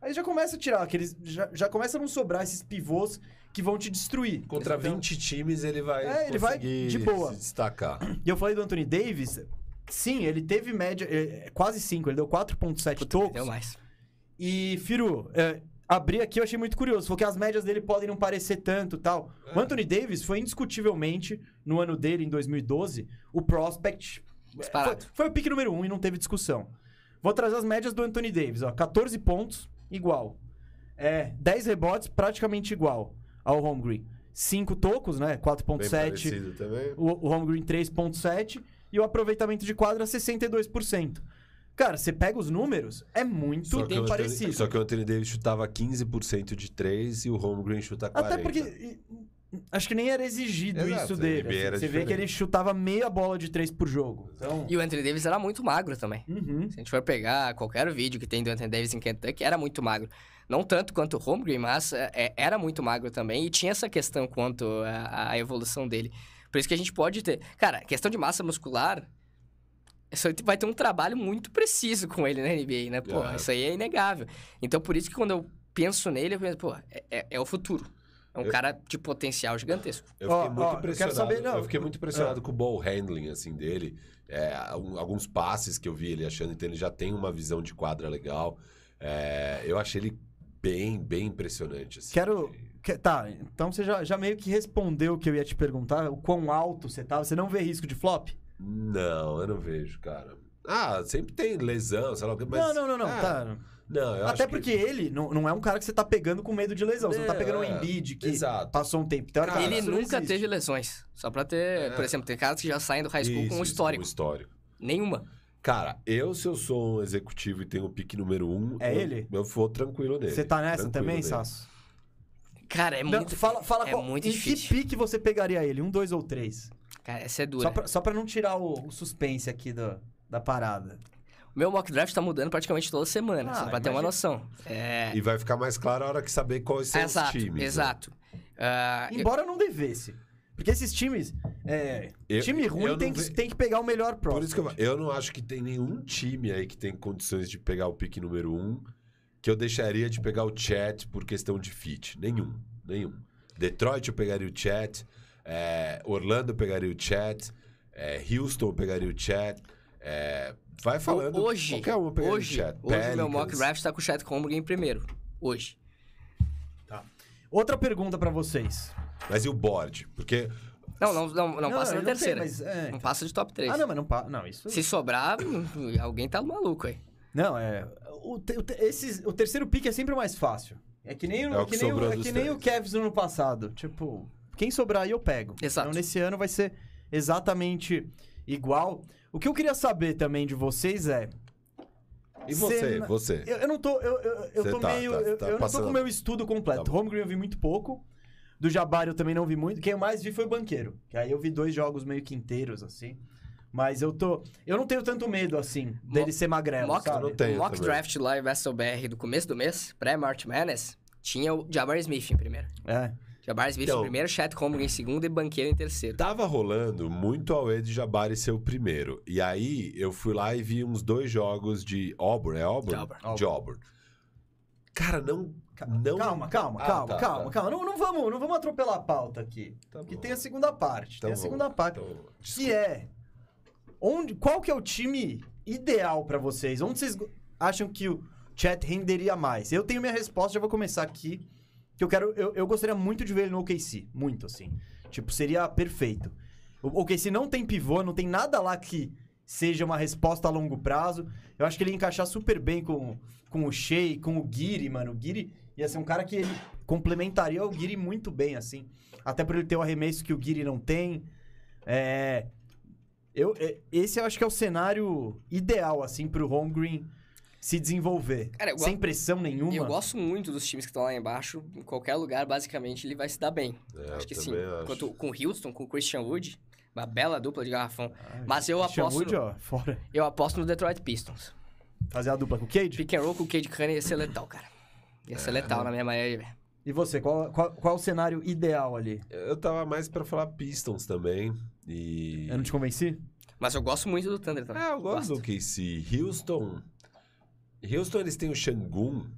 Aí já começa a tirar aqueles. Já, já começa a não sobrar esses pivôs que vão te destruir. Contra Então, 20 times, ele vai. É, ele vai conseguir de boa. Se destacar. E eu falei do Anthony Davis. Sim, ele teve média. é, quase 5, ele deu 4,7 Puta, tocos. Deu mais. E, Firu, é, abri aqui eu achei muito curioso. Falou que as médias dele podem não parecer tanto tal. O É. Anthony Davis foi indiscutivelmente, no ano dele, em 2012, o prospect. Disparado. Foi, foi o pique número 1 um e não teve discussão. Vou trazer as médias do Anthony Davis. Ó, 14 pontos, igual. É, 10 rebotes, praticamente igual ao home green. 5 tocos, né? Bem 4,7. parecido também. O, o home green 3,7. E o aproveitamento de quadra 62%. Cara, você pega os números, é muito Só que, o Anthony, parecido. só que o Anthony Davis chutava 15% de 3 e o Holmgren chuta 40%. Até porque acho que nem era exigido Exato, isso dele. Assim. Você vê que diferente. ele chutava meia bola de três por jogo. Então, E o Anthony Davis era muito magro também. uhum. Se a gente for pegar qualquer vídeo que tem do Anthony Davis em Kentucky, era muito magro. Não tanto quanto o Holmgren, mas é, é, era muito magro também. E tinha essa questão quanto à evolução dele. Por isso que a gente pode ter... Cara, questão de massa muscular... Vai ter um trabalho muito preciso com ele na NBA, né? Pô, É. isso aí é inegável. Então, por isso que quando eu penso nele, eu penso, pô, é, é- é o futuro. É um Eu- cara de potencial gigantesco. Eu fiquei muito ó, eu quero impressionado. saber, não. Eu fiquei muito impressionado com o ball handling assim dele. É, alguns passes que eu vi ele achando, então ele já tem uma visão de quadra legal. É, eu achei ele bem, bem impressionante. assim. Quero. que- tá, então você já, já meio que respondeu o que eu ia te perguntar. O quão alto você tava. Você não vê risco de flop? Não, eu não vejo, cara. Ah, sempre tem lesão, sei lá o que, mas... não, não, não, não. Ah, tá. Não, eu Até acho porque que... ele não, não é um cara que você tá pegando com medo de lesão. você não tá Não, pegando um é. Embiid que Exato. passou um tempo. Teoricamente, ele isso não nunca existe. teve lesões. Só pra ter... É. Por exemplo, tem caras que já saem do high school Isso, com um isso, histórico. com histórico. Nenhuma. Cara, eu, se eu sou um executivo e tenho o pique número um... É eu, ele? Eu vou tranquilo nele. Você tá nessa tranquilo também, nele. Sasso? Cara, é Não, muito... fala fala é qual- muito em difícil. que pique você pegaria ele? Um, dois ou três? Cara, essa é dura. Só pra, só pra não tirar o, o suspense aqui do, da parada. O meu mock draft tá mudando praticamente toda semana, Ah, só pra ter uma imagina. noção. É... E vai ficar mais claro a hora que saber quais são exato, os times. né? exato. Ah, eu- Embora não devesse. Porque esses times. é, Eu- time eu ruim tem que, ve- tem que pegar o melhor Por isso que eu, eu não acho que tem nenhum time aí que tem condições de pegar o pique número um que eu deixaria de pegar o chat por questão de fit. Nenhum. Nenhum. Detroit eu pegaria o chat. É, Orlando pegaria o chat. é, Houston pegaria o chat. é, vai falando. hoje, qualquer um eu pegaria hoje, o chat. hoje o meu mock Pelicans. draft tá com o Chat Holmgren em primeiro. Hoje. Outra pergunta pra vocês. Mas e o board? Porque Não, não, não, não, passa da sei, terceira. mas, é. Não passa de top 3. Ah, não, mas não passa. Não, isso. Se sobrar, alguém tá maluco aí. Não, é. O, te- o te- esses, o terceiro pick é sempre o mais fácil. É que nem, o- É o que que nem, o, é que nem o. Cavs no ano passado. Tipo, quem sobrar aí eu pego. Exato. Então nesse ano vai ser exatamente igual. O que eu queria saber também de vocês é. E você, Cena- você? Eu, eu não tô. Eu, eu, eu tô tá- meio. tá- eu, tá eu não tô com o meu estudo completo. Tá bom. Home Green eu vi muito pouco. Do Jabari eu também não vi muito. Quem eu mais vi foi o Banqueiro. Que aí eu vi dois jogos meio que inteiros, assim. Mas eu tô. Eu não tenho tanto medo, assim, dele ser magrelo. Mock, sabe? não tenho o mock também. draft lá em do começo do mês, pré-March Madness, tinha o Jabari Smith em primeiro. É. Jabari Smith Então- em primeiro, Chet Holmgren em segundo e Banqueiro em terceiro. Tava rolando muito ao de Jabari ser o primeiro. E aí eu fui lá e vi uns dois jogos de Auburn. É Auburn? De Auburn. De Auburn. Cara, não. não... Calma, calma, Ah, calma, tá, calma, tá. calma. Não, não, vamos, não vamos atropelar a pauta aqui. Tá Porque bom. tem a segunda parte. Então tem a vamos. segunda parte. Então, Que é. Onde, qual que é o time ideal pra vocês? Onde vocês acham que o chat renderia mais? Eu tenho minha resposta, já vou começar aqui. Que eu quero. Eu, eu gostaria muito de ver ele no OKC. Muito, assim. Tipo, seria perfeito. O OKC não tem pivô, não tem nada lá que seja uma resposta a longo prazo. Eu acho que ele ia encaixar super bem com, com o Shea, com o Giri, mano. O Giri ia ser um cara que ele complementaria o Giri muito bem, assim. Até por ele ter o arremesso que o Giri não tem. É. Eu, é, esse eu acho que é o cenário ideal, assim, pro Home Green se desenvolver. Cara, Sem go- pressão nenhuma. Eu gosto muito dos times que estão lá embaixo. Em qualquer lugar, basicamente, ele vai se dar bem. É, acho que sim. Quanto com o Houston, com o Christian Wood, uma bela dupla de garrafão. Ai, Mas eu Christian aposto, Wood, no, ó, fora. eu aposto no Detroit Pistons. Fazer a dupla com o Cade? Pick and roll com o Cade Cunningham ia ser letal, cara. Ia É. ser letal na minha maneira de ver. E você, qual, qual, qual o cenário ideal ali? Eu tava mais pra falar Pistons também. E. Eu não te convenci? Mas eu gosto muito do Thunder também. É, eu gosto do KC. Houston. Houston, eles têm o Shangun.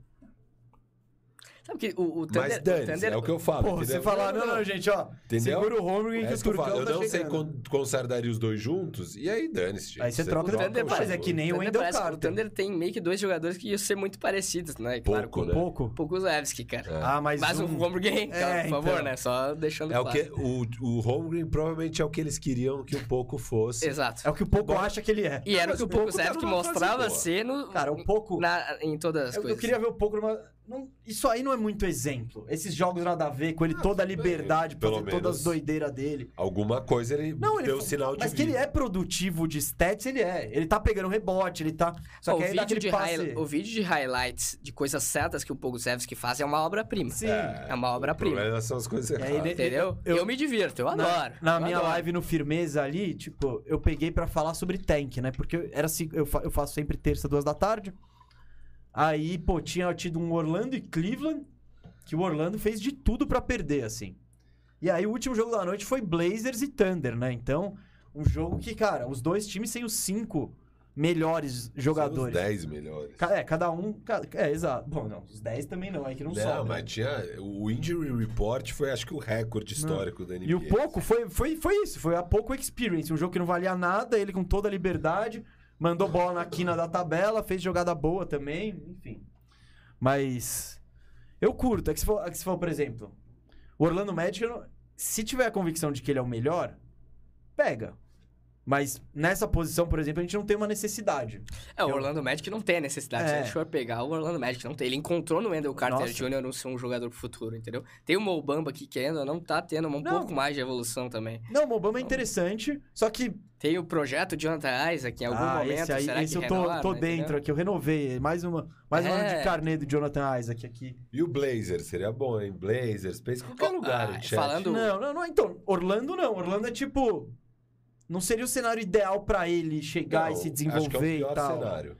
Sabe que o, o Thunder... Mas o dane Thunder é o que eu falo. Pô, você falar, não, não, gente, ó. Entendeu? Segura o Home Green É que o eu falo. Eu tá não sei con consertaria os dois juntos. E aí, dane-se. gente. Aí você troca O Não, Thunder, mas parece, é que nem o Thunder Wendell Carter. O Thunder tem meio que dois jogadores que iam ser muito parecidos, né? Claro, Pouco, com né? Pouco? poucos Levski, cara. É. Ah, mas, Mas um... o Holmgren, É, por favor, então. né? Só deixando É o claro. que o, o Holmgren provavelmente é o que eles queriam que o pouco fosse. Exato. É o que o Pouco acha que ele é. E era o o que o Poco tá Zevski fase mostrava ser no, Cara, o Pouco... na- em todas as Eu, eu coisas. queria ver o Pouco numa... não- Isso aí não é muito exemplo. Esses jogos nada a ver, com ele Ah, toda a bem. liberdade pra Pelo fazer todas as doideiras dele. Alguma coisa ele Não, ele deu fa- sinal de Mas que vida. ele é produtivo de stats, ele é. Ele tá pegando rebote, ele tá... Só Ó, que o, dá vídeo de passe... high- o vídeo de highlights de coisas certas que o Poguzevski faz é uma obra-prima. Sim. É uma O obra-prima. são as coisas É, erradas. ele- Entendeu? Eu, Eu- me divirto, eu Na- adoro. Na, eu minha adoro. live no Firmeza ali, tipo, eu peguei pra falar sobre tank, né? Porque era assim, eu, fa- eu faço sempre terça, duas da tarde. Aí, pô, tinha tido um Orlando e Cleveland, que o Orlando fez de tudo pra perder, assim. E aí o último jogo da noite foi Blazers e Thunder, né? Então, um jogo que, cara, os dois times têm os cinco melhores jogadores. São os 10 melhores. É, cada um. É, exato. Bom, não, os 10 também não, aí que não, Não, sobra. mas tinha. O Injury Report foi, acho que, o recorde histórico da NBA. E o pouco foi, foi, foi isso, foi a pouco experience, um jogo que não valia nada, ele com toda a liberdade, mandou bola na quina da tabela, fez jogada boa também, enfim. Mas eu curto, é que se for, é que se for por exemplo, o Orlando Magic, se tiver a convicção de que ele é o melhor, pega. Mas nessa posição, por exemplo, a gente não tem uma necessidade. É, o Orlando Magic não tem a necessidade. É. Se a gente for pegar o Orlando Magic, não tem. Ele encontrou no Wendell Carter Nossa. Jr. um ser um jogador pro futuro, entendeu? Tem o Mobamba que querendo não tá tendo um Não. pouco mais de evolução também. Não, o Obama é interessante, só que Tem o projeto Jonathan Isaac, em algum ah, momento, esse aí, será esse que eu tô, renova, tô entendeu? dentro aqui, eu renovei, mais uma, mais um ano É. de carnê do Jonathan Isaac aqui. E o Blazers, seria bom, hein? Blazers, pensa em qualquer Oh, lugar, ah, falando- Não, não, não. Então, Orlando não. Orlando é tipo. Não seria o cenário ideal pra ele chegar Não, e se é desenvolver pior e tal. cenário.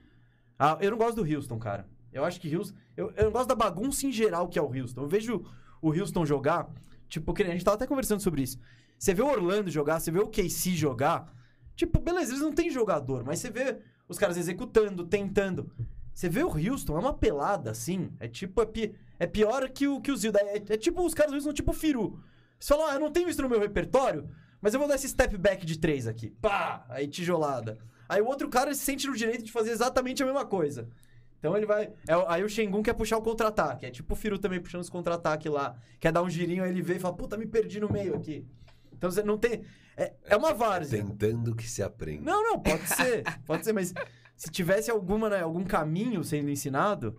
Ah, eu não gosto do Houston, cara. Eu acho que Houston. Eu, eu não gosto da bagunça em geral que é o Houston. Eu vejo o Houston jogar. Tipo, a gente tava até conversando sobre isso. Você vê o Orlando jogar, você vê o KC jogar. Tipo, beleza, eles não têm jogador, mas você vê os caras executando, tentando. Você vê o Houston, é uma pelada, assim. É tipo, é, pi- é pior que o, que o Zilda. É, é tipo os caras do Houston, tipo o Firu. Você fala, ah, eu não tenho isso no meu repertório, mas eu vou dar esse step back de três aqui. Pá! Aí tijolada. Aí o outro cara se sente no direito de fazer exatamente a mesma coisa. Então ele vai. é aí o Shengun quer puxar o contra-ataque. É tipo o Firu também puxando os contra-ataque lá. Quer dar um girinho, aí ele vê e fala, puta, me perdi no meio aqui. Então você não tem. É, é uma várzea. Tentando que se aprenda. Não, não, pode ser. Pode ser, mas se tivesse alguma, né, algum caminho sendo ensinado,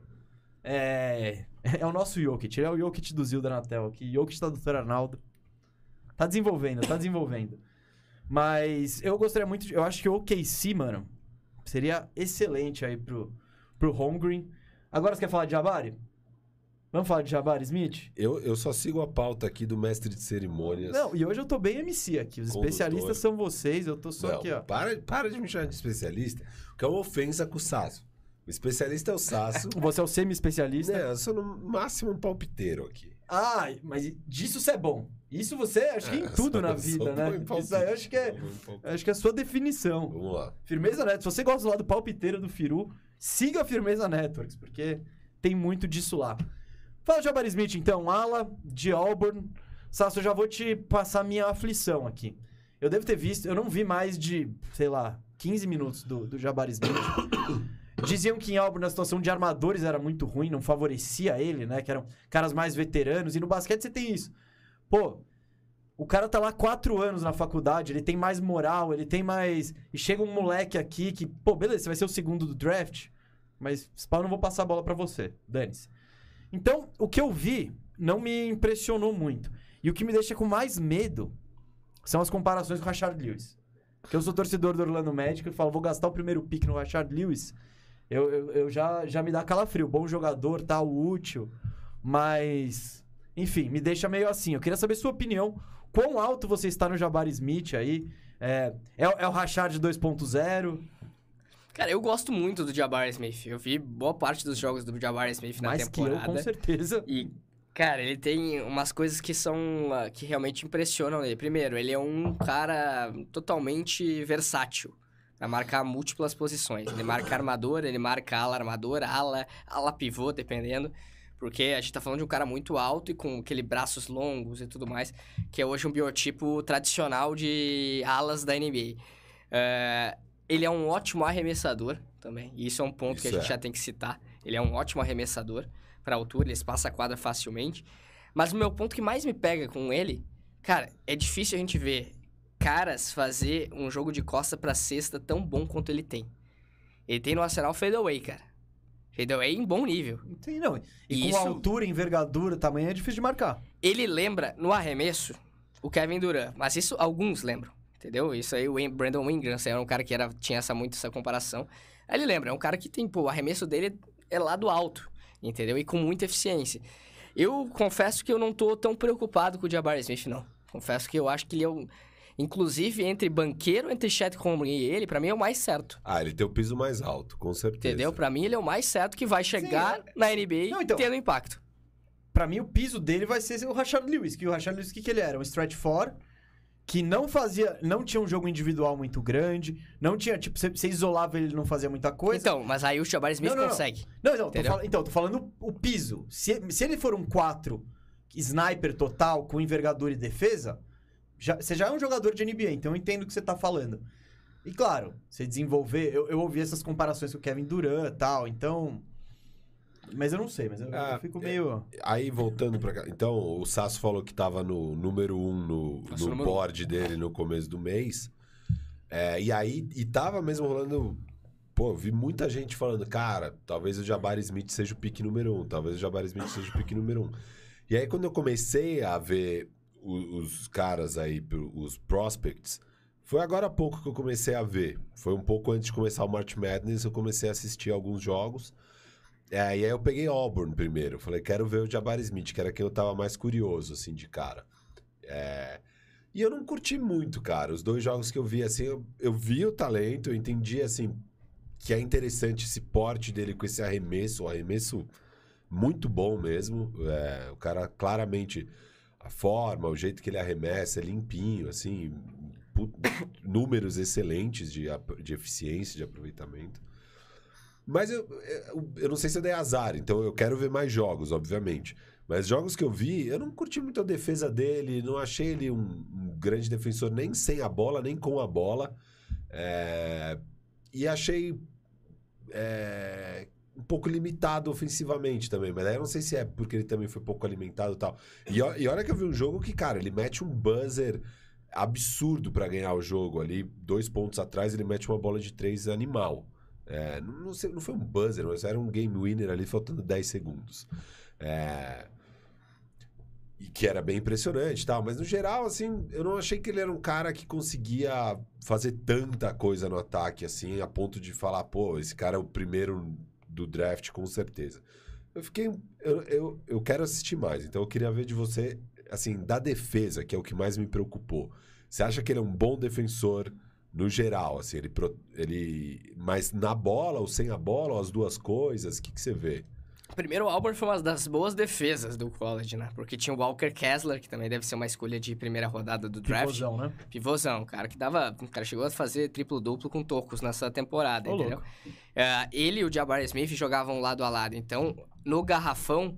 é, é o nosso Jokic. Ele é o Jokic do Zilda Natel aqui. Jokic da Dr. Arnaldo. Tá desenvolvendo, tá desenvolvendo. Mas eu gostaria muito. de- Eu acho que o OKC, mano, seria excelente aí pro, pro Holmgren. Agora você quer falar de Jabari? Vamos falar de Jabari Smith? Eu, eu só sigo a pauta aqui do mestre de cerimônias. Não, e hoje eu tô bem MC aqui. Os Condutor. especialistas são vocês, eu tô só Não, aqui, ó. Para, para de me chamar de especialista, que é uma ofensa com o Sasso. O especialista é o Sasso. Você é o semi-especialista. né, eu sou no máximo um palpiteiro aqui. Ah, mas disso você é bom. Isso você, acho que em É, tudo sou- na sou vida, né? em palpite, Isso aí eu acho que é, em acho que é a sua definição. Vamos lá. Firmeza Networks. Se você gosta do lado palpiteiro do Firu, siga a Firmeza Networks, porque tem muito disso lá. Fala Jabari Smith, então. Ala, de Auburn. Sasso, eu já vou te passar minha aflição aqui. Eu devo ter visto, eu não vi mais de, sei lá, 15 minutos do, do Jabari Smith. Diziam que em Auburn a situação de armadores era muito ruim, não favorecia ele, né? Que eram caras mais veteranos. E no basquete você tem isso. Pô, o cara tá lá quatro anos na faculdade, ele tem mais moral, ele tem mais. E chega um moleque aqui que, pô, beleza, você vai ser o segundo do draft, mas eu não vou passar a bola pra você. Dane-se. Então, o que eu vi não me impressionou muito. E o que me deixa com mais medo são as comparações com o Rashard Lewis. Porque eu sou torcedor do Orlando Magic e falo, vou gastar o primeiro pick no Rashard Lewis. Eu, eu, eu já, já me dá calafrio. Bom jogador, tal, útil. Mas, enfim, me deixa meio assim. Eu queria saber sua opinião. Quão alto você está no Jabari Smith aí? É, é, é o Rashard 2.0? Cara, eu gosto muito do Jabari Smith. Eu vi boa parte dos jogos do Jabari Smith na Mais que eu, temporada. com certeza. E, cara, ele tem umas coisas que são. ah, que realmente impressionam ele. Primeiro, ele é um cara totalmente versátil. Pra marcar múltiplas posições. Ele marca armador, ele marca ala armador, ala, ala pivô, dependendo. Porque a gente tá falando de um cara muito alto e com aquele braços longos e tudo mais, que é hoje um biotipo tradicional de alas da NBA. É, ele é um ótimo arremessador também, e isso é um ponto que a Isso gente é. já tem que citar. Ele é um ótimo arremessador para altura, ele espaça a quadra facilmente. Mas o meu ponto que mais me pega com ele, cara, é difícil a gente ver caras fazer um jogo de costa pra cesta tão bom quanto ele tem. Ele tem no Arsenal fadeaway, cara. Fadeaway em bom nível. Sim, não. E E com isso- altura, envergadura, tamanho é difícil de marcar. Ele lembra, no arremesso, o Kevin Durant. Mas isso alguns lembram, entendeu? Isso aí, o Brandon Ingram era um cara que era, tinha essa, muito essa comparação. Aí ele lembra, é um cara que tem, pô, o arremesso dele é lá do alto, entendeu? E com muita eficiência. Eu confesso que eu não tô tão preocupado com o Jabari Smith, não. Confesso que eu acho que ele é um... Inclusive, entre banqueiro, entre Chet Holmgren e ele, pra mim é o mais certo. Ah, ele tem o piso mais alto, com certeza. Entendeu? Pra mim, ele é o mais certo que vai chegar na NBA Não, então- tendo impacto. Pra mim, o piso dele vai ser o Rashard Lewis. Que o Rashard Lewis, o que, que ele era? Um stretch four que não fazia... Não tinha um jogo individual muito grande. Não tinha, tipo, você, isolava ele, não fazia muita coisa. Então, mas aí o Jabari Smith Não, não, não. consegue. Não, não, tô Entendeu? fal- então, tô falando o piso. Se, se ele for um 4 sniper total, com envergadura e defesa, já, você já é um jogador de NBA, então eu entendo o que você tá falando. E claro, você desenvolver. Eu, eu ouvi essas comparações com o Kevin Durant e tal, então. Mas eu não sei, mas eu, Ah, eu fico é- meio. Aí, voltando pra cá. Então, o Sasso falou que tava no número um no, Nossa, no número um. board dele no começo do mês. É, e aí, e tava mesmo rolando. Pô, vi muita gente falando, cara, talvez o Jabari Smith seja o pique número um, talvez o Jabari Smith seja o pique número um. E aí, quando eu comecei a ver o- os caras aí, os prospects, foi agora há pouco que eu comecei a ver. Foi um pouco antes de começar o March Madness, eu comecei a assistir alguns jogos. É, e aí eu peguei Auburn primeiro. Falei, quero ver o Jabari Smith, que era quem eu tava mais curioso, assim, de cara. É, E eu não curti muito, cara. Os dois jogos que eu vi, assim, eu, eu vi o talento, eu entendi, assim, que é interessante esse porte dele com esse arremesso, um arremesso muito bom mesmo. É, o cara claramente, a forma, o jeito que ele arremessa é limpinho, assim, números excelentes de, de eficiência, de aproveitamento. Mas eu, eu, eu não sei se eu dei azar, então eu quero ver mais jogos, obviamente. Mas jogos que eu vi, eu não curti muito a defesa dele, não achei ele um, um grande defensor nem sem a bola, nem com a bola. É, E achei é, um pouco limitado ofensivamente também, mas aí eu não sei se é porque ele também foi pouco alimentado e tal. E, e olha que eu vi um jogo que, cara, ele mete um buzzer absurdo pra ganhar o jogo ali. Dois pontos atrás, ele mete uma bola de três animal. É, não, não sei- não foi um buzzer, mas era um game winner ali, faltando 10 segundos. É, e que era bem impressionante tal. Mas no geral, assim, eu não achei que ele era um cara que conseguia fazer tanta coisa no ataque, assim, a ponto de falar, pô, esse cara é o primeiro do draft, com certeza. Eu fiquei. Eu, eu, eu quero assistir mais, então eu queria ver de você, assim, da defesa, que é o que mais me preocupou. Você acha que ele é um bom defensor no geral, assim, ele, ele. Mas na bola ou sem a bola, ou as duas coisas? O que, que você vê? Primeiro, o Auburn foi uma das boas defesas do college, né? Porque tinha o Walker Kessler, que também deve ser uma escolha de primeira rodada do draft. Pivôzão, né? Pivôzão, cara, que dava. O cara chegou a fazer triplo-duplo com tocos nessa temporada, Ô, entendeu? É, ele e o Jabari Smith jogavam lado a lado. Então, no garrafão,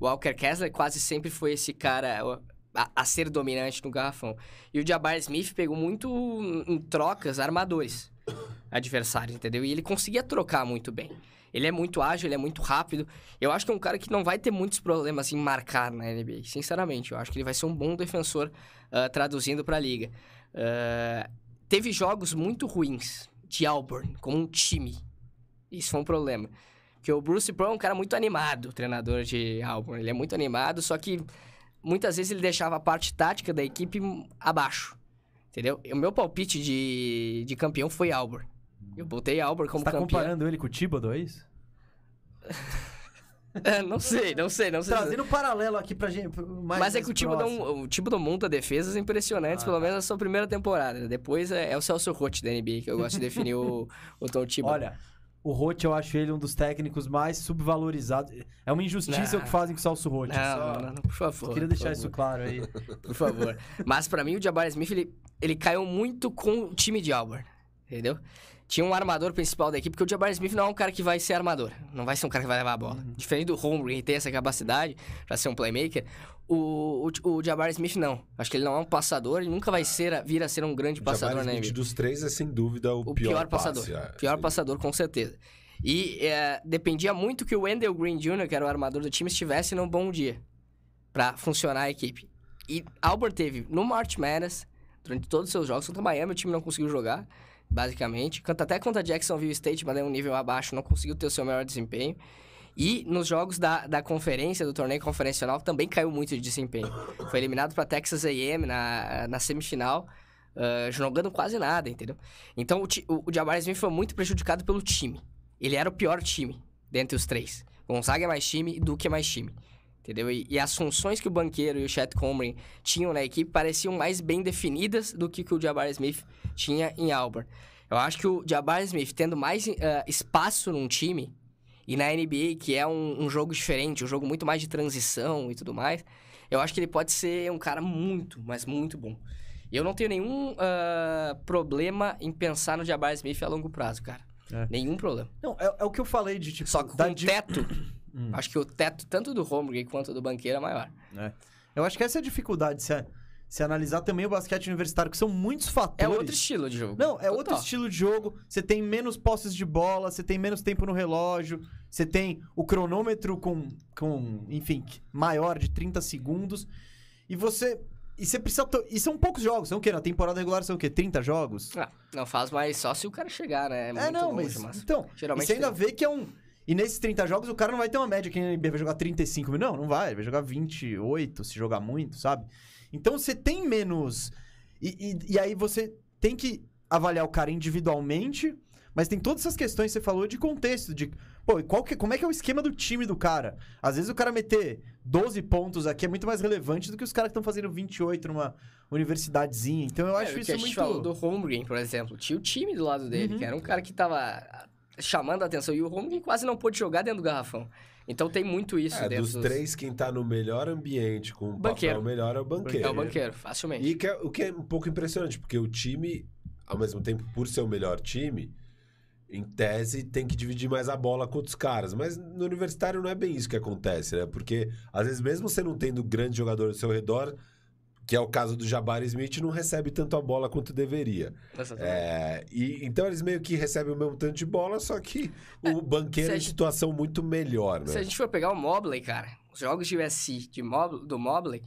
o Walker Kessler quase sempre foi esse cara a, a ser dominante no garrafão. E o Jabari Smith pegou muito em trocas armadores adversários, entendeu? E ele conseguia trocar muito bem. Ele é muito ágil, ele é muito rápido. Eu acho que é um cara que não vai ter muitos problemas em marcar na NBA. Sinceramente, eu acho que ele vai ser um bom defensor ah, traduzindo para a liga. Ah, teve jogos muito ruins de Auburn como um time. Isso foi um problema. Porque o Bruce Brown é um cara muito animado, treinador de Auburn. Ele é muito animado, só que muitas vezes ele deixava a parte tática da equipe abaixo. Entendeu? O meu palpite de, de campeão foi Auburn. Eu botei Auburn como Você tá campeão. comparando ele com o Thibodeau, é isso? É, não sei, não sei, não sei. Trazendo um paralelo aqui pra gente. Mais, Mas é que o próximo. não, o do monta defesas impressionantes, Ah, pelo tá. menos na sua primeira temporada. Depois é, é o Celso Roth da NBA, que eu gosto de definir o, o Tom Thibodeau. Olha, o Roth eu acho ele um dos técnicos mais subvalorizados. É uma injustiça Não. o que fazem com o Celso Roth. não, só- não, não, por favor. Queria deixar isso claro aí. Por favor. Mas pra mim, o Jabari Smith, ele, ele caiu muito com o time de Auburn, entendeu? Tinha um armador principal da equipe, porque o Jabari Smith não é um cara que vai ser armador. Não vai ser um cara que vai levar a bola. Diferente do Holmgren, que tem essa capacidade pra ser um playmaker, o, o, o Jabari Smith não. Acho que ele não é um passador e nunca vai ser, a- vir a ser um grande O passador Jabari na Smith dos três é sem dúvida o, O pior, pior, passe, passador. é, pior sim. passador, com certeza. E é, dependia muito que o Wendell Green Jr., que era o armador do time, estivesse num bom dia pra funcionar a equipe. E Albert teve no March Madness, durante todos os seus jogos, contra Miami o time não conseguiu jogar, basicamente. Canta até contra Jacksonville State, mas é um nível abaixo, não conseguiu ter o seu melhor desempenho. E nos jogos da, da conferência, do torneio conferencional, também caiu muito de desempenho. Foi eliminado para Texas A&M na, na semifinal, ah, jogando quase nada, entendeu? Então o, o, o Jabari Smith foi muito prejudicado pelo time. Ele era o pior time dentre os três. Gonzaga é mais time Duke é mais time. Entendeu? E, e as funções que o banqueiro e o Chet Comrie tinham na equipe pareciam mais bem definidas do que, que o Jabari Smith tinha em Auburn. Eu acho que o Jabari Smith, tendo mais ah, espaço num time, e na NBA, que é um, um jogo diferente, um jogo muito mais de transição e tudo mais, eu acho que ele pode ser um cara muito, mas muito bom. E eu não tenho nenhum ah, problema em pensar no Jabari Smith a longo prazo, cara. É. Nenhum problema. Não, é, é o que eu falei de tipo. Só que da com o di- teto, Hum. acho que o teto, tanto do Holmgren quanto do banqueiro, é maior. Eu acho que essa é a dificuldade, se, se analisar também o basquete universitário, que são muitos É fatores. outro estilo de jogo. Não, é Total. outro estilo de jogo. Você tem menos posses de bola, você tem menos tempo no relógio, você tem o cronômetro com, com enfim, maior de 30 segundos. E você. E você precisa. to- E são poucos jogos. São o quê? Na temporada regular são o quê? 30 jogos? Ah, não faz mais só se o cara chegar, né? É, muito não, longe, mas. mas... Então, geralmente você ainda tem. vê que é um. E nesses 30 jogos o cara não vai ter uma média que NBA vai jogar 35 mil. Não, não vai. Ele vai jogar 28 se jogar muito, sabe? Então você tem menos. E, e, e aí você tem que avaliar o cara individualmente, mas tem todas essas questões que você falou de contexto, de. Pô, qual que, como é que é o esquema do time do cara? Às vezes o cara meter 12 pontos aqui é muito mais relevante do que os caras que estão fazendo 28 numa universidadezinha. Então eu É, acho isso a gente muito. falou do Holmgren, por exemplo. Tinha o time do lado dele, Uhum. que era um cara que tava chamando a atenção. E o Holmgren quase não pôde jogar dentro do garrafão. Então tem muito isso É, dentro dos três, quem tá no melhor ambiente, com um Banqueiro. papel melhor é o banqueiro. É o banqueiro, facilmente. E que é- o que é um pouco impressionante, porque o time, ao mesmo tempo, por ser o melhor time, em tese, tem que dividir mais a bola com outros caras. Mas no universitário não é bem isso que acontece, né? Porque, às vezes, mesmo você não tendo grande jogador ao seu redor, que é o caso do Jabari Smith, não recebe tanto a bola quanto deveria. Exatamente. É, e, então eles meio que recebem o mesmo tanto de bola, só que o banqueiro é em situação muito melhor, né? Se a gente for pegar o Mobley, cara, os jogos de USC de Mob- do Mobley,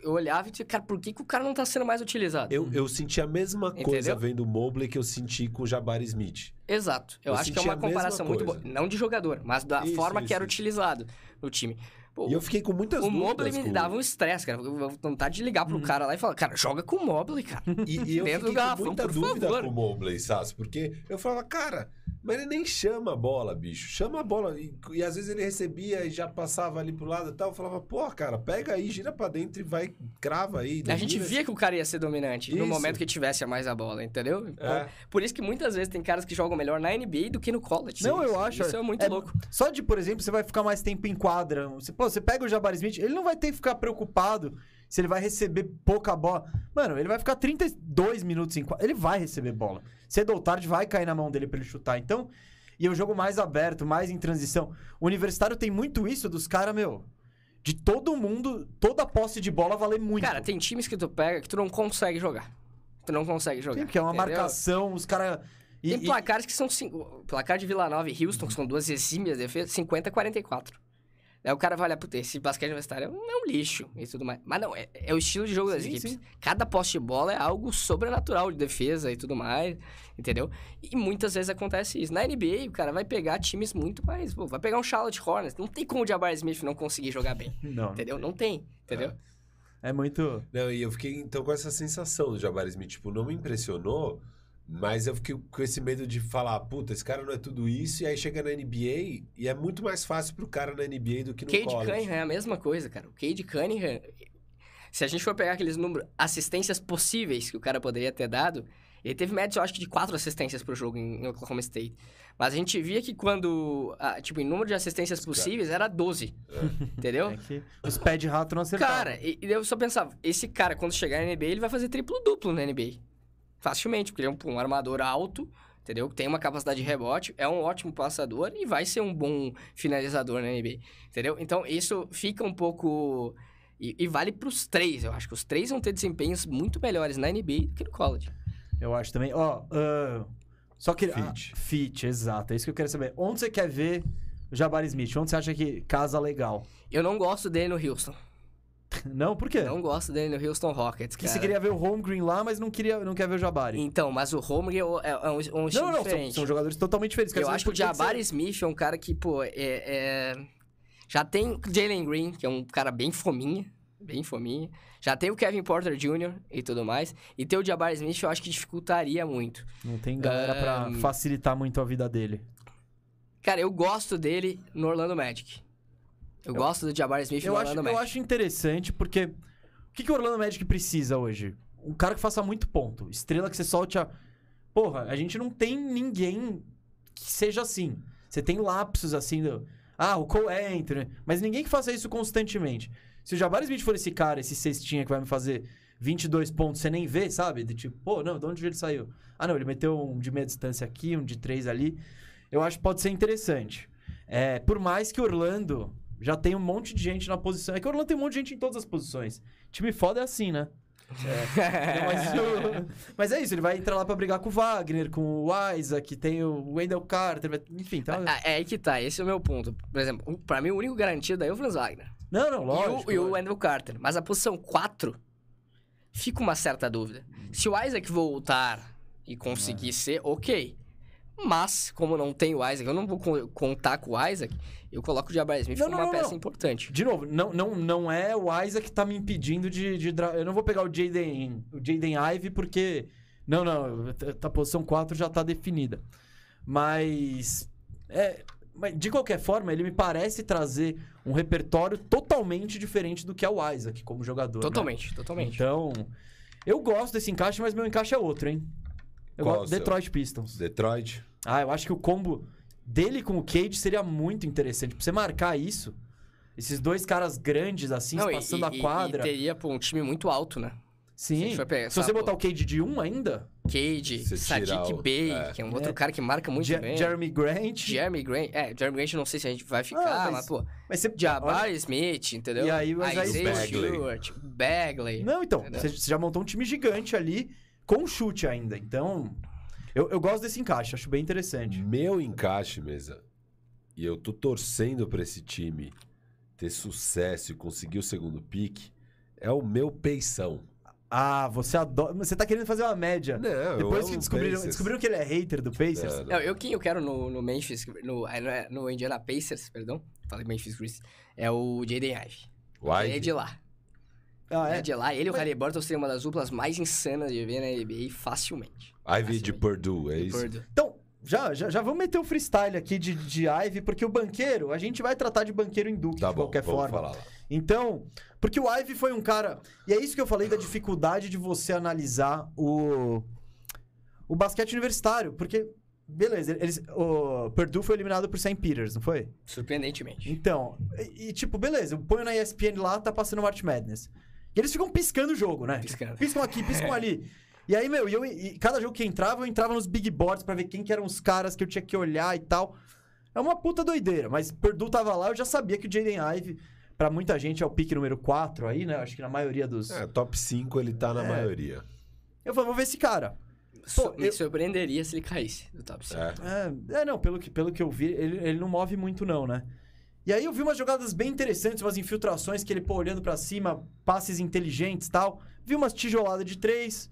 eu olhava e dizia, cara, por que, que o cara não tá sendo mais utilizado? Eu, eu senti a mesma coisa Entendeu? vendo o Mobley que eu senti com o Jabari Smith. Exato. Eu, Eu acho que é uma comparação muito boa. coisa. Não de jogador, mas da Isso, forma que isso, era isso. utilizado no time. Pô, E eu fiquei com muitas o dúvidas. Mobley me com- dava um estresse, cara. Eu vontade de ligar pro cara lá e falar, cara, joga com o Mobley, cara. E, e eu Dentro fiquei do garrafão, com muita por dúvida favor. com o Mobley, Sasso, porque eu falava, cara, mas ele nem chama a bola, bicho. Chama a bola. E, e às vezes ele recebia e já passava ali pro lado e tal. Eu falava, pô, cara, pega aí, gira pra dentro e vai, crava aí. A gente via que o cara ia ser dominante no Isso. momento que tivesse a mais a bola, entendeu? Então, É. Por isso que muitas vezes tem caras que jogam melhor na NBA do que no college. Não, eu acho. Isso é muito louco. Só de, por exemplo, você vai ficar mais tempo em quadra. Você, pô, você pega o Jabari Smith, ele não vai ter que ficar preocupado se ele vai receber pouca bola. Mano, ele vai ficar 32 minutos em quadra. Ele vai receber bola. Cedo ou tarde vai cair na mão dele pra ele chutar. Então, e o jogo mais aberto, mais em transição. O universitário tem muito isso dos caras, meu. De todo mundo, toda posse de bola valer muito. Cara, tem times que tu pega que tu não consegue jogar. Tu não consegue jogar. Sim, porque é uma entendeu? marcação, os caras. Tem placares que são. cinco- Placar de Vila Nova e Houston, que são duas exímias defesas, 50 a 44. Aí o cara vai olhar, puta, esse basquete universitário é um, é um lixo e tudo mais. Mas não, é, é o estilo de jogo das Sim, equipes. sim. Cada poste de bola é algo sobrenatural de defesa e tudo mais, entendeu? E muitas vezes acontece isso. Na NBA, o cara vai pegar times muito mais. Pô, vai pegar um Charlotte Hornets. Não tem como o Jabari Smith não conseguir jogar bem, Não, entendeu? Não tem, entendeu? é muito. Não, e eu fiquei então com essa sensação do Jabari Smith. Tipo, não me impressionou, mas eu fiquei com esse medo de falar, puta, esse cara não é tudo isso, e aí chega na NBA e é muito mais fácil pro cara na NBA do que no Cade college. Cunningham é a mesma coisa, cara. O Cade Cunningham, se a gente for pegar aqueles números, assistências possíveis que o cara poderia ter dado, ele teve média, eu acho que de quatro assistências pro jogo em, Oklahoma State. Mas a gente via que quando, tipo, em número de assistências possíveis era 12, entendeu? É que os pés de rato não acertavam. Cara, e, e eu só pensava, esse cara, quando chegar na NBA, ele vai fazer triplo-duplo na NBA. Facilmente, porque ele é um, um armador alto, entendeu? Tem uma capacidade de rebote, é um ótimo passador e vai ser um bom finalizador na NBA, entendeu? Então, isso fica um pouco... E, e vale pros três, eu acho que os três vão ter desempenhos muito melhores na NBA do que no college. Eu acho também. Ó, ah, só que. Fit. Ah, fit, exato. É isso que eu quero saber. Onde você quer ver o Jabari Smith? Onde você acha que casa legal? Eu não gosto dele no Houston. Não, por quê? Não gosto dele no Houston Rockets, cara. você queria ver o Holmgren lá, mas não, queria, não quer ver o Jabari. Então, mas o Holmgren é, é um, um estilo Não, não, são, diferente. são jogadores totalmente diferentes. Eu acho que o que que Jabari Smith é um cara que, pô, é, é- Já tem Jalen Green, que é um cara bem fominha. Bem fominha. Já tem o Kevin Porter Jr. e tudo mais. E ter o Jabari Smith eu acho que dificultaria muito. Não tem galera pra Ahn. facilitar muito a vida dele. Cara, eu gosto dele no Orlando Magic. Eu, gosto do Jabari Smith Eu no acho, Orlando eu Magic. acho interessante porque. O que, que o Orlando Magic precisa hoje? Um cara que faça muito ponto. Estrela que você solte a. Porra, a gente não tem ninguém que seja assim. Você tem lapsos assim do. Ah, o Cole Anthony. Mas ninguém que faça isso constantemente. Se o Jabari Smith for esse cara, esse cestinha que vai me fazer 22 pontos, você nem vê, sabe? De tipo, pô, não, de onde ele saiu? Ah, não, ele meteu um de meia distância aqui, um de três ali. Eu acho que pode ser interessante. É, por mais que Orlando já tem um monte de gente na posição. É que Orlando tem um monte de gente em todas as posições. Time foda é assim, né? É, mas, o- mas é isso, ele vai entrar lá pra brigar com o Wagner, com o Isaac, tem o Wendell Carter, enfim, tá. Ah, É aí que tá, esse é o meu ponto. Por exemplo, o- pra mim o único garantido é o Franz Wagner. Não, não, E o- lógico. e o, lógico. Andrew Carter. Mas a posição 4 fica uma certa dúvida. Se o Isaac voltar e conseguir ser, ok. Mas, como não tem o Isaac, eu não vou co- contar com o Isaac, eu coloco o Jabari Smith Não, como não, uma não, peça não. importante. De novo, não, não, não é o Isaac que tá me impedindo de, de dra- Eu não vou pegar o Jaden, o Jaden Ive porque. Não, não, a posição 4 já tá definida. Mas. É, mas de qualquer forma, ele me parece trazer um repertório totalmente diferente do que é o Isaac como jogador. né? Totalmente, totalmente. Então, eu gosto desse encaixe, mas meu encaixe é outro, hein? Eu Qual gosto? Detroit Pistons. Detroit. Ah, eu acho que o combo dele com o Cade seria muito interessante. Pra você marcar isso, esses dois caras grandes assim, Não, passando e, a quadra. E teria, pô, um time muito alto, né? Se Sim. for pegar, Se você botar pô, o Cade de um ainda, Cade, Se tirar Sadiq o- Bey, é. que é um outro É. cara que marca muito Je- bem. Jeremy Grant. Jeremy Grant. É, Jeremy Grant não sei se a gente vai ficar, Ah, mas, mas- pô, Mas você. Jabari Smith, entendeu? E aí, mas aí- Isaiah Bagley. Stewart, Bagley. Não, então. Entendeu? Você já montou um time gigante ali com chute ainda. Então. Eu, eu gosto desse encaixe, acho bem interessante. Meu encaixe, mesa. E eu tô torcendo pra esse time ter sucesso e conseguir o segundo pique. é o meu peição. Ah, você adora. Você tá querendo fazer uma média. Não, eu Depois que descobriram, descobriram que ele é hater do Pacers. Não, não. Não, eu quem eu quero no, no Memphis, no, não é, no Indiana Pacers, perdão. Falei Memphis Grizzlies. É o Jaden Ive. O Ele é de lá. Ah, É é? de lá. Ele e o Mas- Halliburton seriam uma das duplas mais insanas de ver na NBA facilmente. Ivy de Purdue, é isso? Purdue. Então, já, já, já vamos meter o freestyle aqui de, de Ive, porque o banqueiro, a gente vai tratar de banqueiro em Duke Tá de bom, qualquer vamos forma. falar lá. Então, porque o Ive foi um cara. E é isso que eu falei da dificuldade de você analisar o. O basquete universitário. Porque, beleza, eles, o Purdue foi eliminado por St. Peters, não foi? Surpreendentemente. Então, e, e, tipo, beleza, eu ponho na ESPN lá, tá passando March Madness. E eles ficam piscando o jogo, né? Piscando. Piscam aqui, piscam ali. E aí, meu, e eu, e cada jogo que entrava, eu entrava nos big boards pra ver quem que eram os caras que eu tinha que olhar e tal. É uma puta doideira, mas Purdue tava lá, eu já sabia que o Jaden Ive, pra muita gente, é o pique número 4 aí, né? Acho que na maioria dos... É, top 5 ele tá na É. maioria. Eu falei, vou ver esse cara. Su- Me eu- surpreenderia se ele caísse do top 5. É. É, é, não, pelo que, pelo que eu vi, ele, ele não move muito não, né? E aí eu vi umas jogadas bem interessantes, umas infiltrações que ele, pô, olhando pra cima, passes inteligentes e tal. Vi umas tijoladas de três.